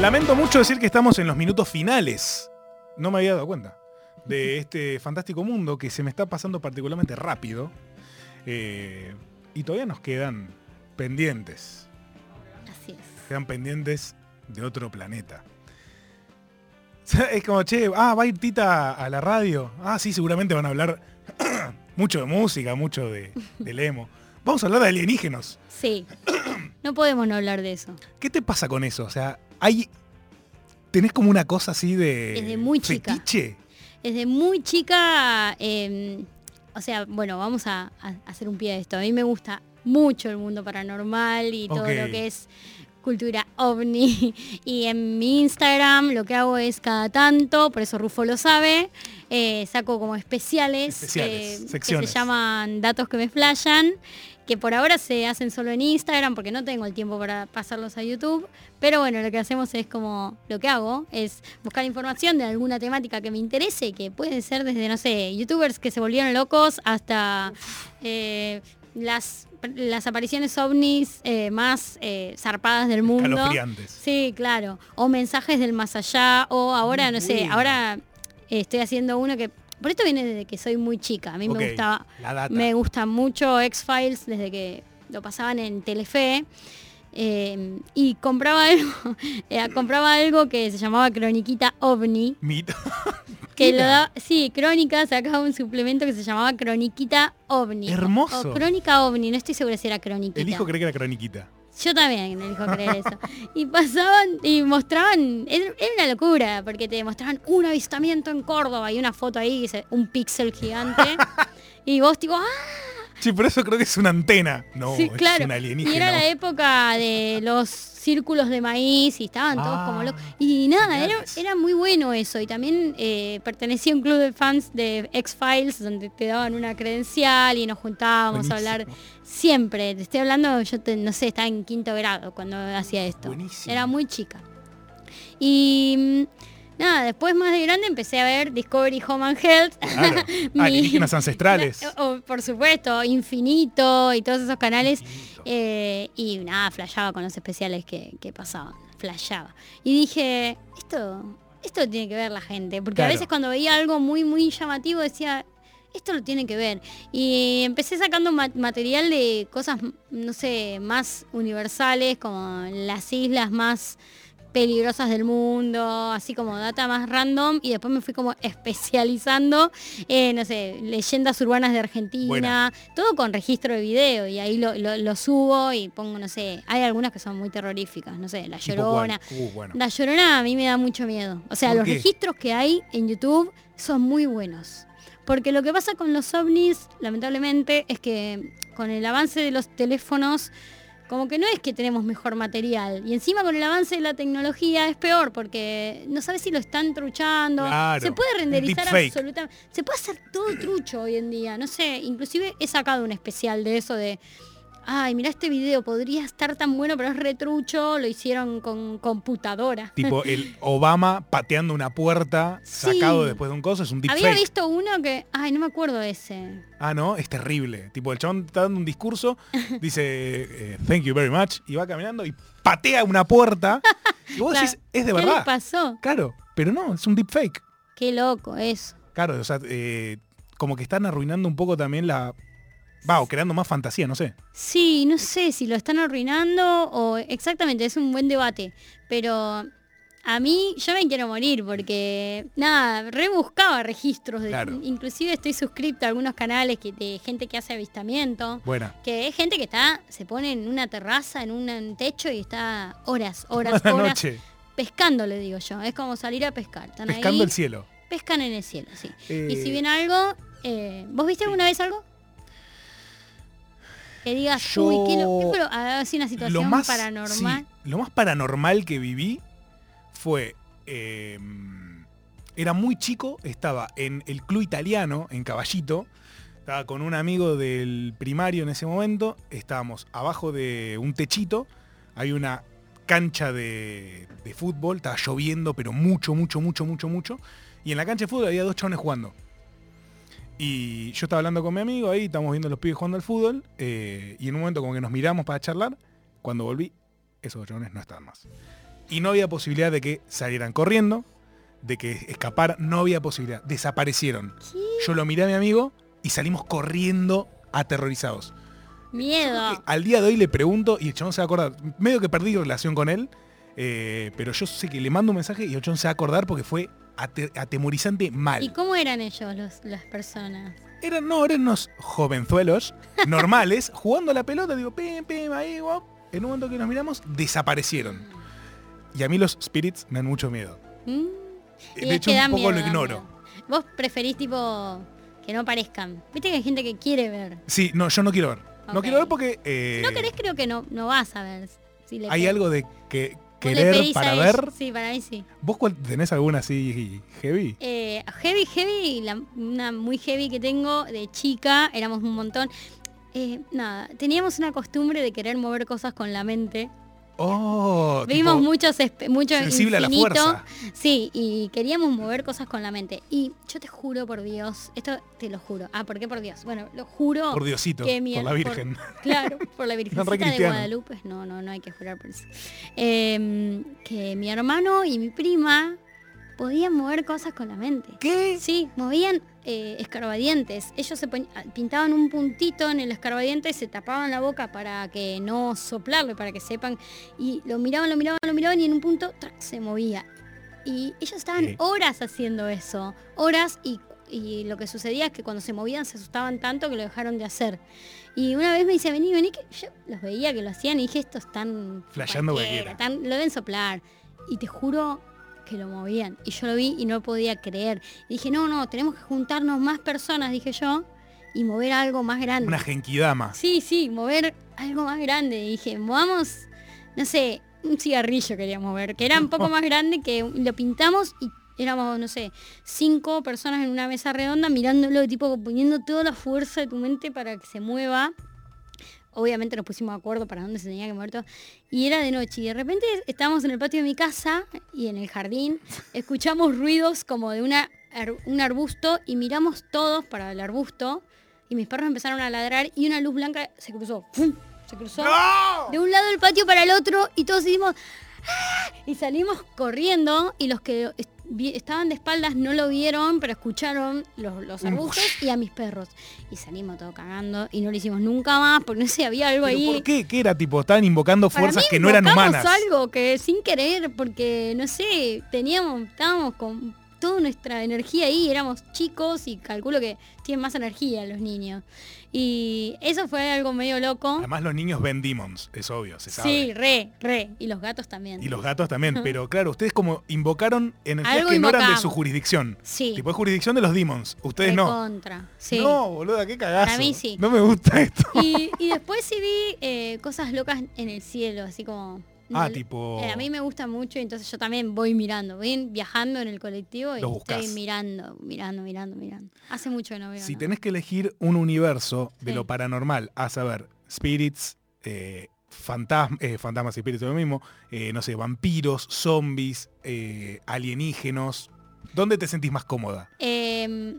Lamento mucho decir que estamos en los minutos finales. No me había dado cuenta de este fantástico mundo que se me está pasando particularmente rápido. Eh, y todavía nos quedan pendientes. Así es. Quedan pendientes de otro planeta. Es como, che, ah, va a ir Tita a la radio. Ah, sí, seguramente van a hablar mucho de música, mucho de, del emo. Vamos a hablar de alienígenos. Sí. No podemos no hablar de eso. ¿Qué te pasa con eso? O sea, hay. ¿Tenés como una cosa así de. Desde muy chica. fetiche? Desde muy chica, eh, o sea, bueno, vamos a, a hacer un pie de esto. A mí me gusta mucho el mundo paranormal y todo lo que es cultura ovni. Y en mi Instagram lo que hago es cada tanto, por eso Rufo lo sabe, eh, saco como especiales, Especiales, eh, que se llaman datos que me flashan, que por ahora se hacen solo en Instagram porque no tengo el tiempo para pasarlos a YouTube. Pero bueno, lo que hacemos es como, lo que hago es buscar información de alguna temática que me interese, que puede ser desde, no sé, youtubers que se volvieron locos hasta eh, las, las apariciones ovnis eh, más eh, zarpadas del mundo. Sí, claro. O mensajes del más allá, o ahora, no sé, ahora estoy haciendo uno que... Por esto viene desde que soy muy chica. A mí me gusta la data. me gusta mucho X-Files desde que lo pasaban en Telefe. eh, y compraba algo, eh, compraba algo que se llamaba Croniquita OVNI. Mito. Que lo da, sí, Crónica sacaba un suplemento que se llamaba Croniquita OVNI. Hermoso. O Crónica OVNI, no estoy segura si era Croniquita. El hijo cree que era croniquita. Yo también elijo creer eso. Y pasaban y mostraban, era una locura, porque te mostraban un avistamiento en Córdoba y una foto ahí, dice, un píxel gigante. y vos tipo, ¡ah! Sí, por eso creo que es una antena. No, sí, es claro. un alienígena. Y era la época de los círculos de maíz y estaban todos Ah, como locos. Y nada, era, era muy bueno eso. Y también eh, pertenecía a un club de fans de X-Files donde te daban una credencial y nos juntábamos a hablar siempre. Te estoy hablando, yo te- no sé, estaba en quinto grado cuando hacía esto. Buenísimo. Era muy chica. Y mm, nada, después más de grande empecé a ver Discovery Home and Health. Claro. Mi- Alienígenas ancestrales. La- o- por supuesto, Infinito y todos esos canales. Eh, y nada, flasheaba con los especiales que, que pasaban. Flasheaba. Y dije, esto, esto tiene que ver la gente. Porque a veces cuando veía algo muy, muy llamativo decía, esto lo tiene que ver. Y empecé sacando ma- material de cosas, no sé, más universales, como las islas más peligrosas del mundo, así como data más random, y después me fui como especializando en, no sé, leyendas urbanas de Argentina, Buena. todo con registro de video, y ahí lo, lo- lo subo y pongo, no sé, hay algunas que son muy terroríficas, no sé, La. Llorona. Uh, bueno. La Llorona a mí me da mucho miedo. O sea, ¿Por los qué? registros que hay en YouTube son muy buenos. Porque lo que pasa con los ovnis, lamentablemente, es que con el avance de los teléfonos, como que no es que tenemos mejor material. Y encima con el avance de la tecnología es peor, porque no sabes si lo están truchando. Claro, Se puede renderizar absolutamente. Se puede hacer todo trucho hoy en día. No sé, inclusive he sacado un especial de eso de. Ay, mira este video, podría estar tan bueno, pero es retrucho, lo hicieron con computadora. Tipo el Obama pateando una puerta Sí. sacado después de un coso, es un Había deepfake. visto uno que, ay, no me acuerdo ese. Ah, no, es terrible. Tipo, el chabón está dando un discurso, dice, eh, thank you very much, y va caminando y patea una puerta. Y vos Claro, decís, es de ¿Qué verdad. le pasó? Claro, pero no, es un deepfake. Qué loco eso. Claro, o sea, eh, como que están arruinando un poco también la... Va, o creando más fantasía, no sé. Sí, no sé si lo están arruinando o exactamente, es un buen debate. Pero a mí, yo me quiero morir porque, nada, rebuscaba registros. De, Claro. Inclusive estoy suscripta a algunos canales que, de gente que hace avistamiento. Buena. Que es gente que está, se pone en una terraza, en un techo y está horas, horas, horas noche. pescando, le digo yo. Es como salir a pescar. Están Pescando ahí, el cielo. pescan en el cielo, sí. Eh, Y si viene algo, eh, ¿vos viste alguna vez algo? Que digas, Yo- uy, ¿qué, lo, qué lo- así una lo situación más, paranormal? sí, lo más paranormal que viví fue... eh, era muy chico, estaba en el club italiano, en Caballito. Estaba con un amigo del primario en ese momento. Estábamos abajo de un techito. Hay una cancha de, de fútbol. Estaba lloviendo, pero mucho, mucho, mucho, mucho, mucho. Y en la cancha de fútbol había dos chabones jugando. Y yo estaba hablando con mi amigo ahí, estábamos viendo a los pibes jugando al fútbol. eh, y en un momento como que nos miramos para charlar. Cuando volví, esos chabones no estaban más. Y no había posibilidad de que salieran corriendo, de que escaparan, no había posibilidad. Desaparecieron. Yo lo miré a mi amigo y salimos corriendo aterrorizados. Miedo. Al día de hoy le pregunto y el chabón se va a acordar. Medio que perdí relación con él, eh, pero yo sé que le mando un mensaje y el chabón se va a acordar porque fue ate- atemorizante mal. ¿Y cómo eran ellos, los, las personas? Eran, no, eran unos jovenzuelos normales jugando a la pelota, digo, pim, pim, ahí, guap. En un momento que nos miramos, desaparecieron. Y a mí los spirits me dan mucho miedo. ¿Mm? De hecho, un poco miedo, lo ignoro. Vos preferís tipo que no parezcan. Viste que hay gente que quiere ver. Sí, no, yo no quiero ver. No quiero ver porque eh, Si no querés, creo que no, no vas a ver. Si le hay algo de que querer para ver. Sí, para mí sí. ¿Vos cuál- tenés alguna así heavy? Eh, heavy, heavy, la- una muy heavy que tengo de chica, éramos un montón. Eh, nada, teníamos una costumbre de querer mover cosas con la mente. Oh, Vimos tipo, muchos, espe- mucho sensible a la infinito. fuerza. Sí, y queríamos mover cosas con la mente. Y yo te juro por Dios, esto te lo juro. Ah, ¿por qué por Dios? Bueno, lo juro. Por Diosito, que mi- por la Virgen. claro, por la Virgencita de. Guadalupe. No, no, no hay que jurar por eso. Eh, que mi hermano y mi prima podían mover cosas con la mente. ¿Qué? Sí, movían eh, escarbadientes. Ellos se ah, pintaban un puntito en el escarbadiente y se tapaban la boca para que no soplarlo, para que sepan. Y lo miraban, lo miraban, lo miraban y en un punto ¡trac! se movía. Y ellos estaban horas haciendo eso. Horas y, y lo que sucedía es que cuando se movían se asustaban tanto que lo dejaron de hacer. Y una vez me dice, vení, vení, que yo los veía que lo hacían y dije, estos están... Flasheando cualquiera, cualquiera. tan- lo deben soplar. Y te juro que lo movían. Y yo lo vi y no podía creer. Y dije, no, no, tenemos que juntarnos más personas, dije yo, y mover algo más grande. Una genkidama. Sí, sí, mover algo más grande. Y dije, movamos, no sé, un cigarrillo quería mover, que era un poco más grande, que lo pintamos y éramos, no sé, cinco personas en una mesa redonda mirándolo, tipo poniendo toda la fuerza de tu mente para que se mueva. Obviamente nos pusimos de acuerdo para dónde se tenía que mover todo. Y era de noche. Y de repente estábamos en el patio de mi casa y en el jardín. Escuchamos ruidos como de una, un arbusto y miramos todos para el arbusto. Y mis perros empezaron a ladrar y una luz blanca se cruzó. ¡Pum! Se cruzó de un lado del patio para el otro y todos hicimos ¡Ah! y salimos corriendo y los que est- estaban de espaldas no lo vieron pero escucharon los, los arbustos y a mis perros y salimos todo cagando y no lo hicimos nunca más porque no sé había algo ¿Pero ahí ¿Por qué? ¿Qué era tipo? Estaban invocando Para fuerzas mí que no eran humanas. algo que sin querer porque no sé teníamos estábamos con toda nuestra energía ahí éramos chicos y calculo que tienen más energía los niños y eso fue algo medio loco Además los niños ven demons, es obvio, se sabe. Sí, re, re. Y los gatos también. Y los gatos también, pero claro, ustedes como invocaron energías Algo que no eran de su jurisdicción. Sí. Tipo es jurisdicción de los demons. Ustedes no. Contra. Sí. No, boluda, qué cagazo. Para mí sí. No me gusta esto. Y, y después sí vi eh, cosas locas en el cielo, así como... Ah, tipo- eh, a mí me gusta mucho, entonces yo también voy mirando. Voy viajando en el colectivo y estoy mirando, mirando, mirando, mirando. Hace mucho que no veo Si tenés que elegir un universo de Sí. lo paranormal, a saber, spirits, eh, fantasmas, fantasmas y espíritus lo mismo, eh, no sé, vampiros, zombies, eh, alienígenos, ¿dónde te sentís más cómoda? Eh,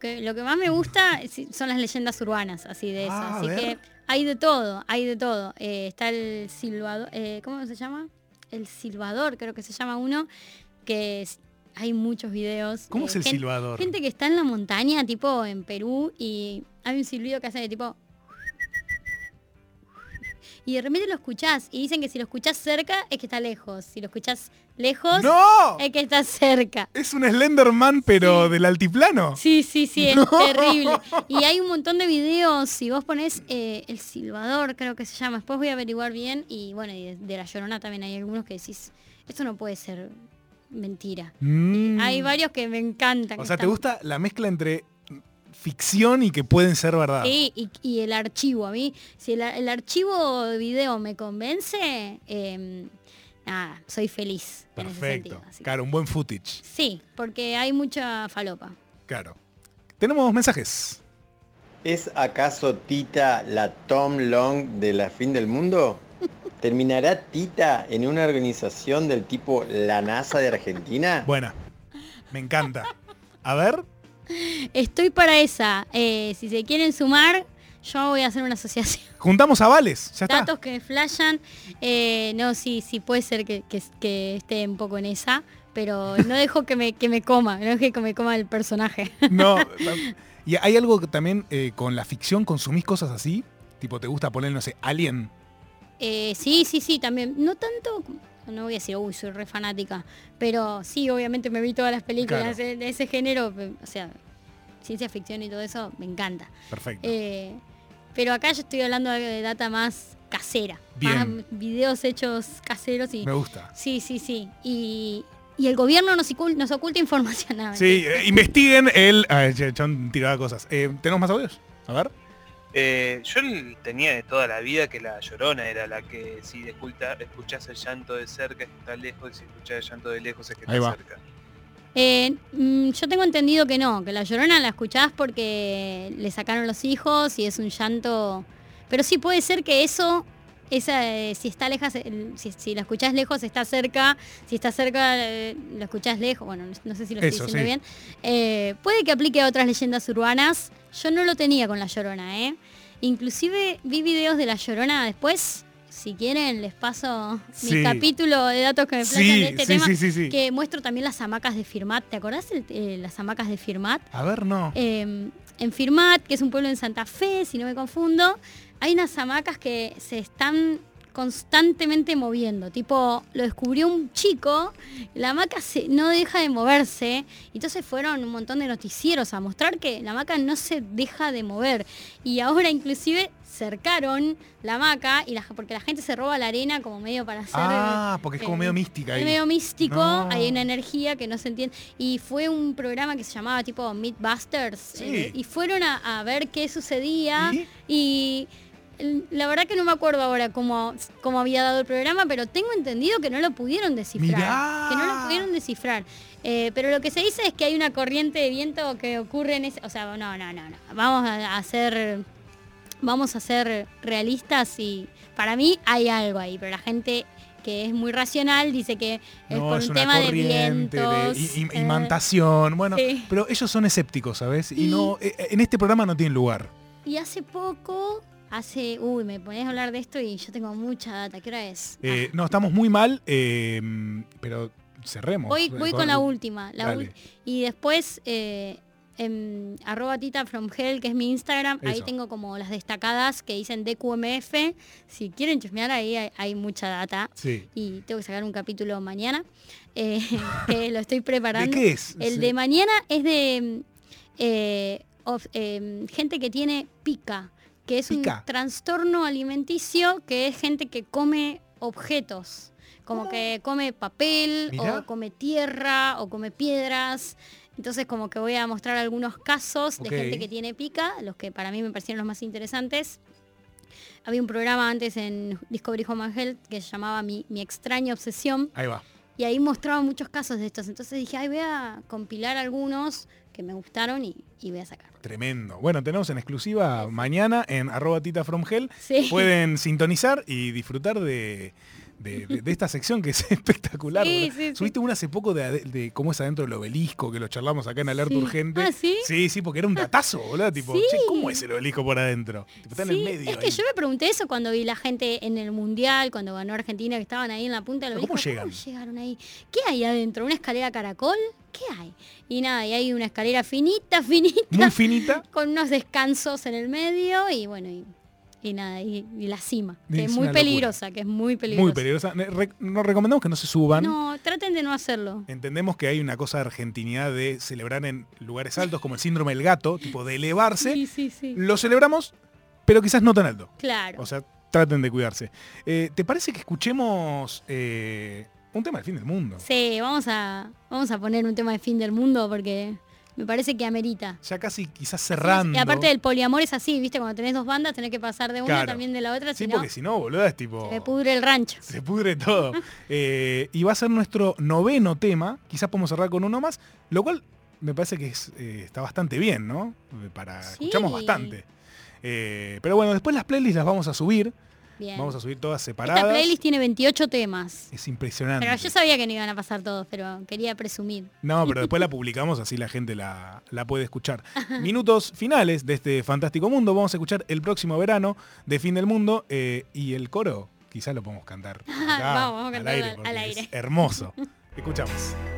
que lo que más me gusta son las leyendas urbanas, así de eso. Ah, a así ver. que hay de todo, hay de todo. Eh, está el silbador, eh, ¿cómo se llama? El silbador, creo que se llama uno, que es- hay muchos videos. ¿Cómo eh, es el gen- silbador? Gente que está en la montaña, tipo en Perú, y hay un silbido que hace de tipo... Y de repente lo escuchás y dicen que si lo escuchás cerca es que está lejos. Si lo escuchás lejos ¡No! es que está cerca. Es un Slenderman, pero del altiplano. Sí, sí, sí, es terrible. Y hay un montón de videos, si vos pones eh, El Silbador, creo que se llama, después voy a averiguar bien, y bueno, y de, de La Llorona también hay algunos que decís, esto no puede ser mentira. Mm. Hay varios que me encantan. O sea, ¿te gusta la mezcla entre ficción y que pueden ser verdad? Sí, y, y el archivo, a mí, si el, el archivo de video me convence, eh, nada, soy feliz. en ese Perfecto. sentido, Claro, un buen footage. Sí, porque hay mucha falopa. Claro. Tenemos mensajes. ¿Es acaso Tita la Tom Long de la fin del mundo? ¿Terminará Tita en una organización del tipo la NASA de Argentina? Buena. Me encanta. A ver. Estoy para esa. eh, si se quieren sumar, Yo voy a hacer una asociación. Juntamos avales, ya está. Datos que flashan. Eh, no, sí, sí puede ser que, que- que esté un poco en esa, pero no dejo que me, que me coma, no dejo que me coma el personaje. No, y hay algo que también eh, con la ficción, consumís cosas así, tipo te gusta poner, no sé, Alien. Eh, sí, sí, sí, también. No tanto, no voy a decir, uy, soy re fanática, pero sí, obviamente me vi todas las películas Claro. de, ese género, o sea, ciencia ficción y todo eso, me encanta. Perfecto. Eh, pero acá yo estoy hablando de data más casera, Bien. más videos hechos caseros y... Me gusta. Sí, sí, sí. Y, y el gobierno nos, ocul- nos oculta información. No, Sí, eh, investiguen el... Ah, cosas. Eh, ¿Tenemos más audios? A ver. Eh, yo tenía de toda la vida que la llorona era la que si escucha, escuchás el llanto de cerca es que está lejos y si escuchás el llanto de lejos es que está va. cerca. Eh, mm, yo tengo entendido que no, que la llorona la escuchás porque le sacaron los hijos y es un llanto. Pero sí puede ser que eso, esa, eh, si está lejas, el- si, si la escuchás lejos está cerca, si está cerca eh, la escuchás lejos, bueno, no, no sé si lo estoy Eso, diciendo sí. bien. Eh, puede que aplique a otras leyendas urbanas. Yo no lo tenía con la llorona, ¿eh? Inclusive vi videos de la llorona después. Si quieren, les paso Sí. mi capítulo de datos que me flashan Sí, de este sí, tema sí, sí, sí. que muestro también las hamacas de Firmat. ¿Te acordás el- eh, las hamacas de Firmat? A ver, no. Eh, en Firmat, que es un pueblo en Santa Fe, si no me confundo, hay unas hamacas que se están constantemente moviendo. Tipo, lo descubrió un chico, la hamaca se- no deja de moverse. Entonces fueron un montón de noticieros a mostrar que la hamaca no se deja de mover. Y ahora inclusive cercaron la hamaca y la, porque la gente se roba la arena como medio para hacer... Ah, porque es como eh, medio mística es ahí. medio místico, No. hay una energía que no se entiende. Y fue un programa que se llamaba tipo Mythbusters. Sí. eh, y fueron a, a ver qué sucedía. ¿Y? La verdad que no me acuerdo ahora cómo, cómo había dado el programa, pero tengo entendido que no lo pudieron descifrar. Mirá. Que no lo pudieron descifrar. Eh, pero lo que se dice es que hay una corriente de viento que ocurre en ese. O sea, no, no, no, no. Vamos a hacer. Vamos a ser realistas y para mí hay algo ahí, pero la gente que es muy racional dice que es No, por es un una tema de vientos. eh, imantación. Bueno, sí. pero ellos son escépticos, ¿sabes? Y Y- no, eh, en este programa no tienen lugar. Y hace poco, hace, uy, me ponés a hablar de esto y yo tengo mucha data. ¿Qué hora es? Eh, no, estamos muy mal, eh, pero cerremos. Voy, voy con la última. La y después, eh, en arroba tita from hell, que es mi Instagram, ahí tengo como las destacadas que dicen DQMF. Si quieren chusmear, ahí hay, hay mucha data. Sí. Y tengo que sacar un capítulo mañana, que lo estoy ¿De preparando. qué es? El Sí. de mañana es de of- eh, gente que tiene pica, que es Pica. un trastorno alimenticio que es gente que come objetos, como que come papel Mirá. o come tierra o come piedras. Entonces como que voy a mostrar algunos casos de gente que tiene pica, los que para mí me parecieron los más interesantes. Había un programa antes en Discovery Home Health que se llamaba Mi, Mi extraña obsesión Ahí va. y ahí mostraban muchos casos de estos. Entonces dije, ay, voy a compilar algunos que me gustaron y, y voy a sacar. Tremendo. Bueno, tenemos en exclusiva mañana en arroba tita from hell. Sí. Pueden sintonizar y disfrutar de, de- de- de esta sección que es espectacular. Sí, sí, sí. Subiste una hace poco de, cómo es adentro del obelisco, que lo charlamos acá en Alerta Sí. Urgente. Ah, ¿sí? Sí, sí, porque era un datazo, boludo. Tipo, Sí. che, ¿cómo es el obelisco por adentro? Tipo, está en Sí, el medio. es que ahí. yo me pregunté eso cuando vi la gente en el Mundial, cuando ganó Argentina, que estaban ahí en la punta del ¿Pero cómo obelisco. llegan? llegaron ahí? ¿Qué hay adentro? ¿Una escalera caracol? ¿Qué hay? Y nada, y hay una escalera finita, finita, Muy finita. con unos descansos en el medio y bueno, y, y nada, y, y la cima, que Es es muy locura. peligrosa, que es muy peligrosa. Muy peligrosa. Re- Nos recomendamos que no se suban. No, traten de no hacerlo. Entendemos que hay una cosa de argentinidad de celebrar en lugares altos como el síndrome del gato, tipo de elevarse. Sí, sí, sí. Lo celebramos, pero quizás no tan alto. Claro. O sea, traten de cuidarse. Eh, ¿Te parece que escuchemos eh, un tema del fin del mundo? Sí, vamos a, vamos a poner un tema de fin del mundo porque me parece que amerita. Ya casi quizás cerrando. Y aparte del poliamor es así, ¿viste? Cuando tenés dos bandas tenés que pasar de una Claro. también de la otra, Sí, si no, porque si no, boludo, es tipo... se pudre el rancho. Se pudre todo. Eh, y va a ser nuestro noveno tema. Quizás podemos cerrar con uno más, lo cual me parece que es, eh, está bastante bien, ¿no? Para, Sí. Escuchamos bastante. Eh, pero bueno, después las playlists las vamos a subir. Bien. Vamos a subir todas Esta separadas. playlist tiene 28 temas. Es impresionante. Pero yo sabía que no iban a pasar todos, pero quería presumir. No, pero después la publicamos, así la gente la, la puede escuchar. Minutos finales de este fantástico mundo. Vamos a escuchar el próximo verano de Fin del Mundo eh, y el coro. Quizás lo podemos cantar. acá, Vamos, vamos a al cantarlo aire, al- porque al es aire. hermoso. Escuchamos.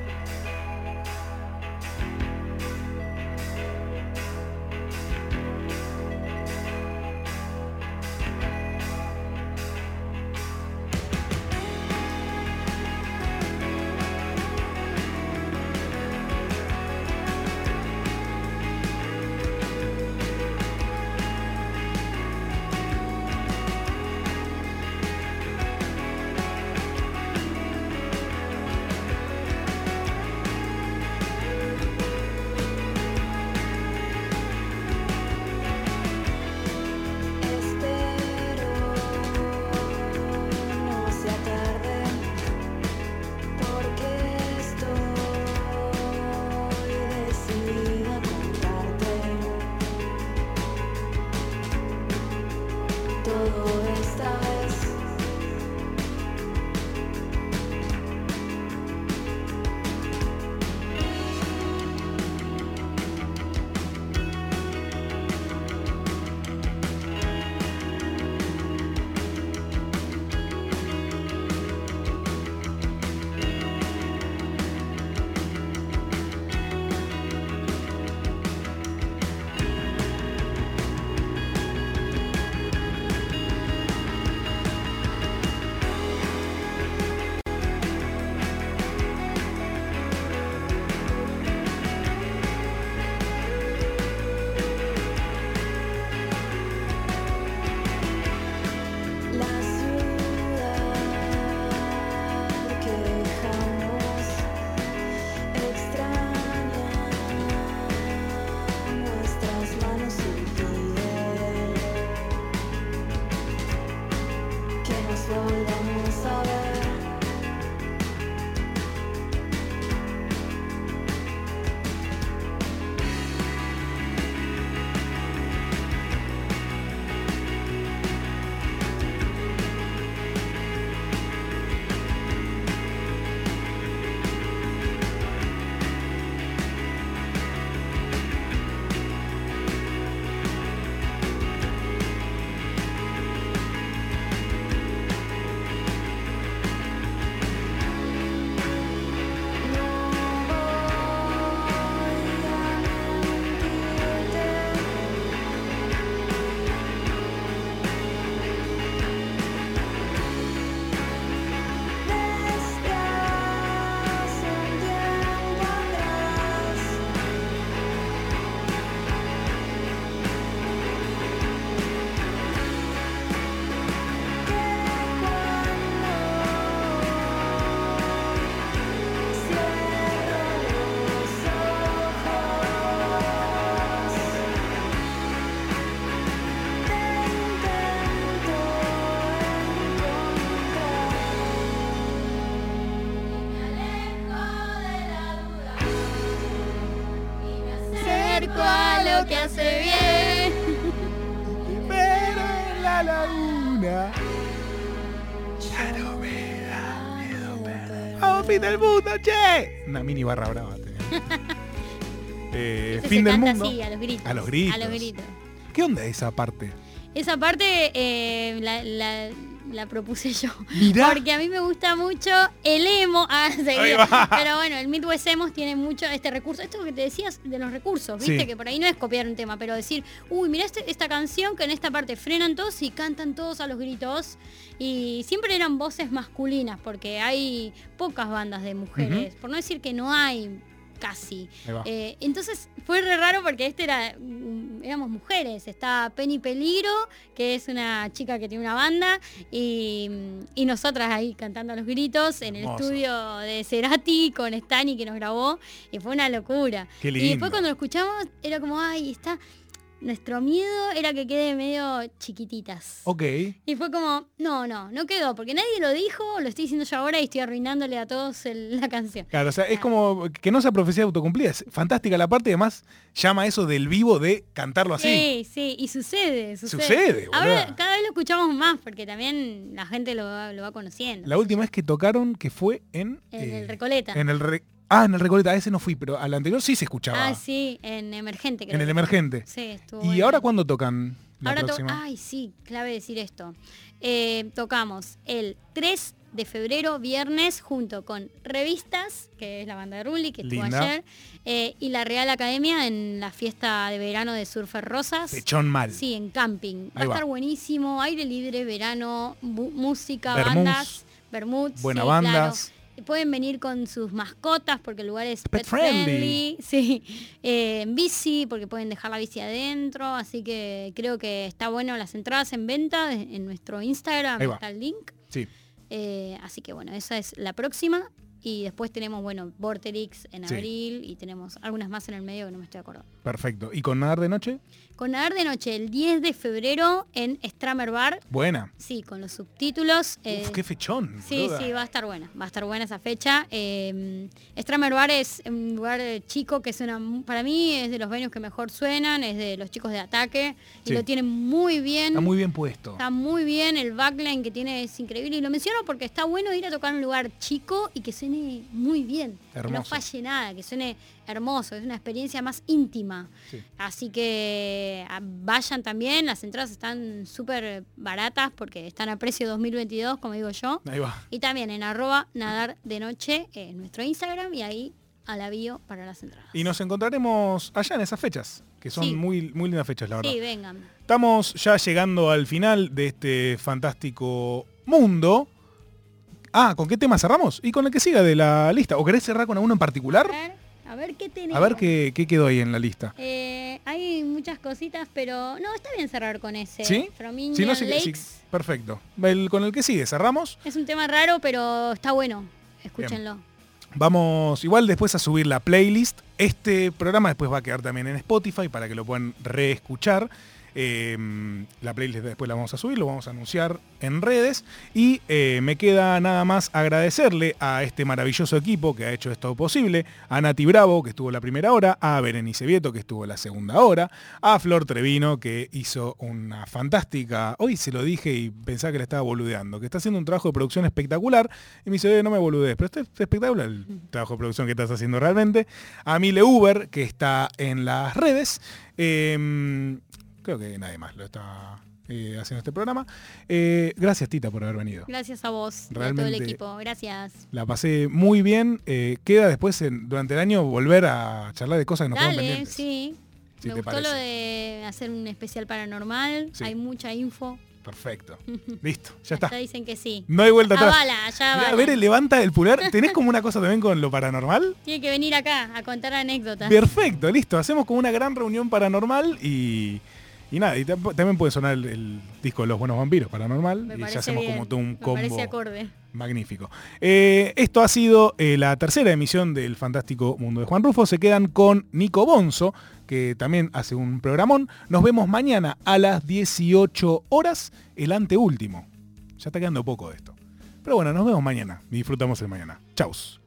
Una mini barra brava tenía. Eh, fin del mundo. así, a los gritos. A los gritos. A los gritos. ¿Qué onda esa parte? Esa parte eh, la, la- la propuse yo. Mirá. Porque a mí me gusta mucho el emo. Ah. Pero bueno, el Midwest Emos tiene mucho este recurso. Esto que te decías de los recursos, ¿viste? Sí. Que por ahí no es copiar un tema, pero decir, uy, mira esta canción que en esta parte frenan todos y cantan todos a los gritos. Y siempre eran voces masculinas, porque hay pocas bandas de mujeres. Por no decir que no hay casi. Eh, entonces fue re raro porque este era mm, éramos mujeres. Está Penny Peligro, que es una chica que tiene una banda, y, y nosotras ahí cantando los gritos en el Hermoso. estudio de Cerati con Stani que nos grabó, y fue una locura. Qué Y después cuando lo escuchamos era como, ay, está nuestro miedo era que quede medio chiquititas. Ok. Y fue como, no, no, no quedó, porque nadie lo dijo, lo estoy diciendo yo ahora y estoy arruinándole a todos el- la canción. Claro, o sea, es como que no sea profecía autocumplida. Es fantástica la parte además llama eso del vivo de cantarlo así. Sí, sí, y sucede, sucede. Sucede, Ahora boluda. cada vez lo escuchamos más, porque también la gente lo va, lo va conociendo. La última vez que tocaron, que fue en... En eh, el Recoleta. En el Re- Ah, en el Recoleta, a ese no fui, pero al anterior sí se escuchaba. Ah, sí, en Emergente. creo en el Emergente. Sí, estuvo ¿Y bueno. ahora cuándo tocan la Ahora to- próxima? Ay, sí, clave decir esto. Eh, tocamos el 3 de febrero, viernes, junto con Revistas, que es la banda de Rulli, que estuvo Linda. ayer, eh, y la Real Academia en la fiesta de verano de Surfer Rosas. Pechón mal. Sí, en camping. Va a estar buenísimo, aire libre, verano, música, Vermouth. bandas, vermouth, Buena sí, bandas. claro. Pueden venir con sus mascotas porque el lugar es Pet pet, friendly. friendly. Sí, Eh, en bici porque pueden dejar la bici adentro. Así que creo que está bueno las entradas en venta en nuestro Instagram. Está el link. Sí. Eh, así que bueno, esa es la próxima. Y después tenemos, bueno, Vorterix en Sí. abril y tenemos algunas más en el medio que no me estoy acordando. Perfecto. ¿Y con nadar de noche? Con Nadar de Noche el 10 de febrero en Stramer Bar. Buena. Sí, con los subtítulos. eh, Uf, qué fechón. Sí, sí, va a estar buena, va a estar buena esa fecha. Eh, Stramer Bar es un lugar eh, chico que suena, para mí es de los venues que mejor suenan, es de los chicos de ataque y lo tienen muy bien. Está muy bien puesto. Está muy bien, el backline que tiene es increíble y lo menciono porque está bueno ir a tocar un lugar chico y que suene muy bien, que no Hermoso. falle nada, que suene hermoso, es una experiencia más íntima. Sí. Así que ah, vayan también, las entradas están súper baratas porque están a precio 2022, como digo yo. Ahí va. Y también en arroba nadar de noche en nuestro Instagram y ahí a la bio para las entradas. Y nos encontraremos allá en esas fechas, que son Sí. muy, muy lindas fechas, la verdad. Sí, vengan. Estamos ya llegando al final de este fantástico mundo. Ah, ¿con qué tema cerramos? Y con el que siga de la lista. ¿O querés cerrar con alguno en A particular? ver, a ver qué tenemos. A ver qué, qué quedó ahí en la lista. Eh, hay muchas cositas, pero no, está bien cerrar con ese. ¿Sí? From Indian no, sí- Lakes. sí, perfecto. El- con el que sigue, cerramos. Es un tema raro, pero está bueno. Escúchenlo. Vamos igual después a subir la playlist. Este programa después va a quedar también en Spotify para que lo puedan reescuchar. Eh, la playlist después la vamos a subir, lo vamos a anunciar en redes. Y eh, me queda nada más agradecerle a este maravilloso equipo que ha hecho esto posible. A Nati Bravo, que estuvo la primera hora. A Berenice Vieto, que estuvo la segunda hora. A Flor Trevino, que hizo una fantástica... Hoy se lo dije y pensaba que le estaba boludeando. Que está haciendo un trabajo de producción espectacular. Y me dice, "Eh, no me boludees. Pero esto es espectacular el trabajo de producción que estás haciendo realmente. A Mile Uber, que está en las redes. Eh, creo que nadie más lo está eh, haciendo este programa. Eh, gracias, Tita, por haber venido. Gracias a vos y a todo Realmente- el equipo. Gracias. La pasé muy bien. Eh, queda después, en- durante el año, volver a charlar de cosas que nos quedan Dale, pendientes. sí. Si Me gustó lo de hacer un especial paranormal. Sí. Hay mucha info. Perfecto. Listo, ya está. Ya dicen que sí. No hay vuelta atrás. Avala, ya Mirá, avala. Bere, levanta el pulgar. ¿Tenés como una cosa también con lo paranormal? Tiene que venir acá a contar anécdotas. Perfecto, listo. Hacemos como una gran reunión paranormal y, y nada. Y tam- también puede sonar el, el disco de Los Buenos Vampiros paranormal. Me y ya hacemos bien. como todo un combo. Magnífico. Eh, esto ha sido eh, la tercera emisión del Fantástico Mundo de Juan Rufo. Se quedan con Nico Bonzo, que también hace un programón. Nos vemos mañana a las 18 horas, el anteúltimo. Ya está quedando poco de esto. Pero bueno, nos vemos mañana. Disfrutamos el mañana. Chaus.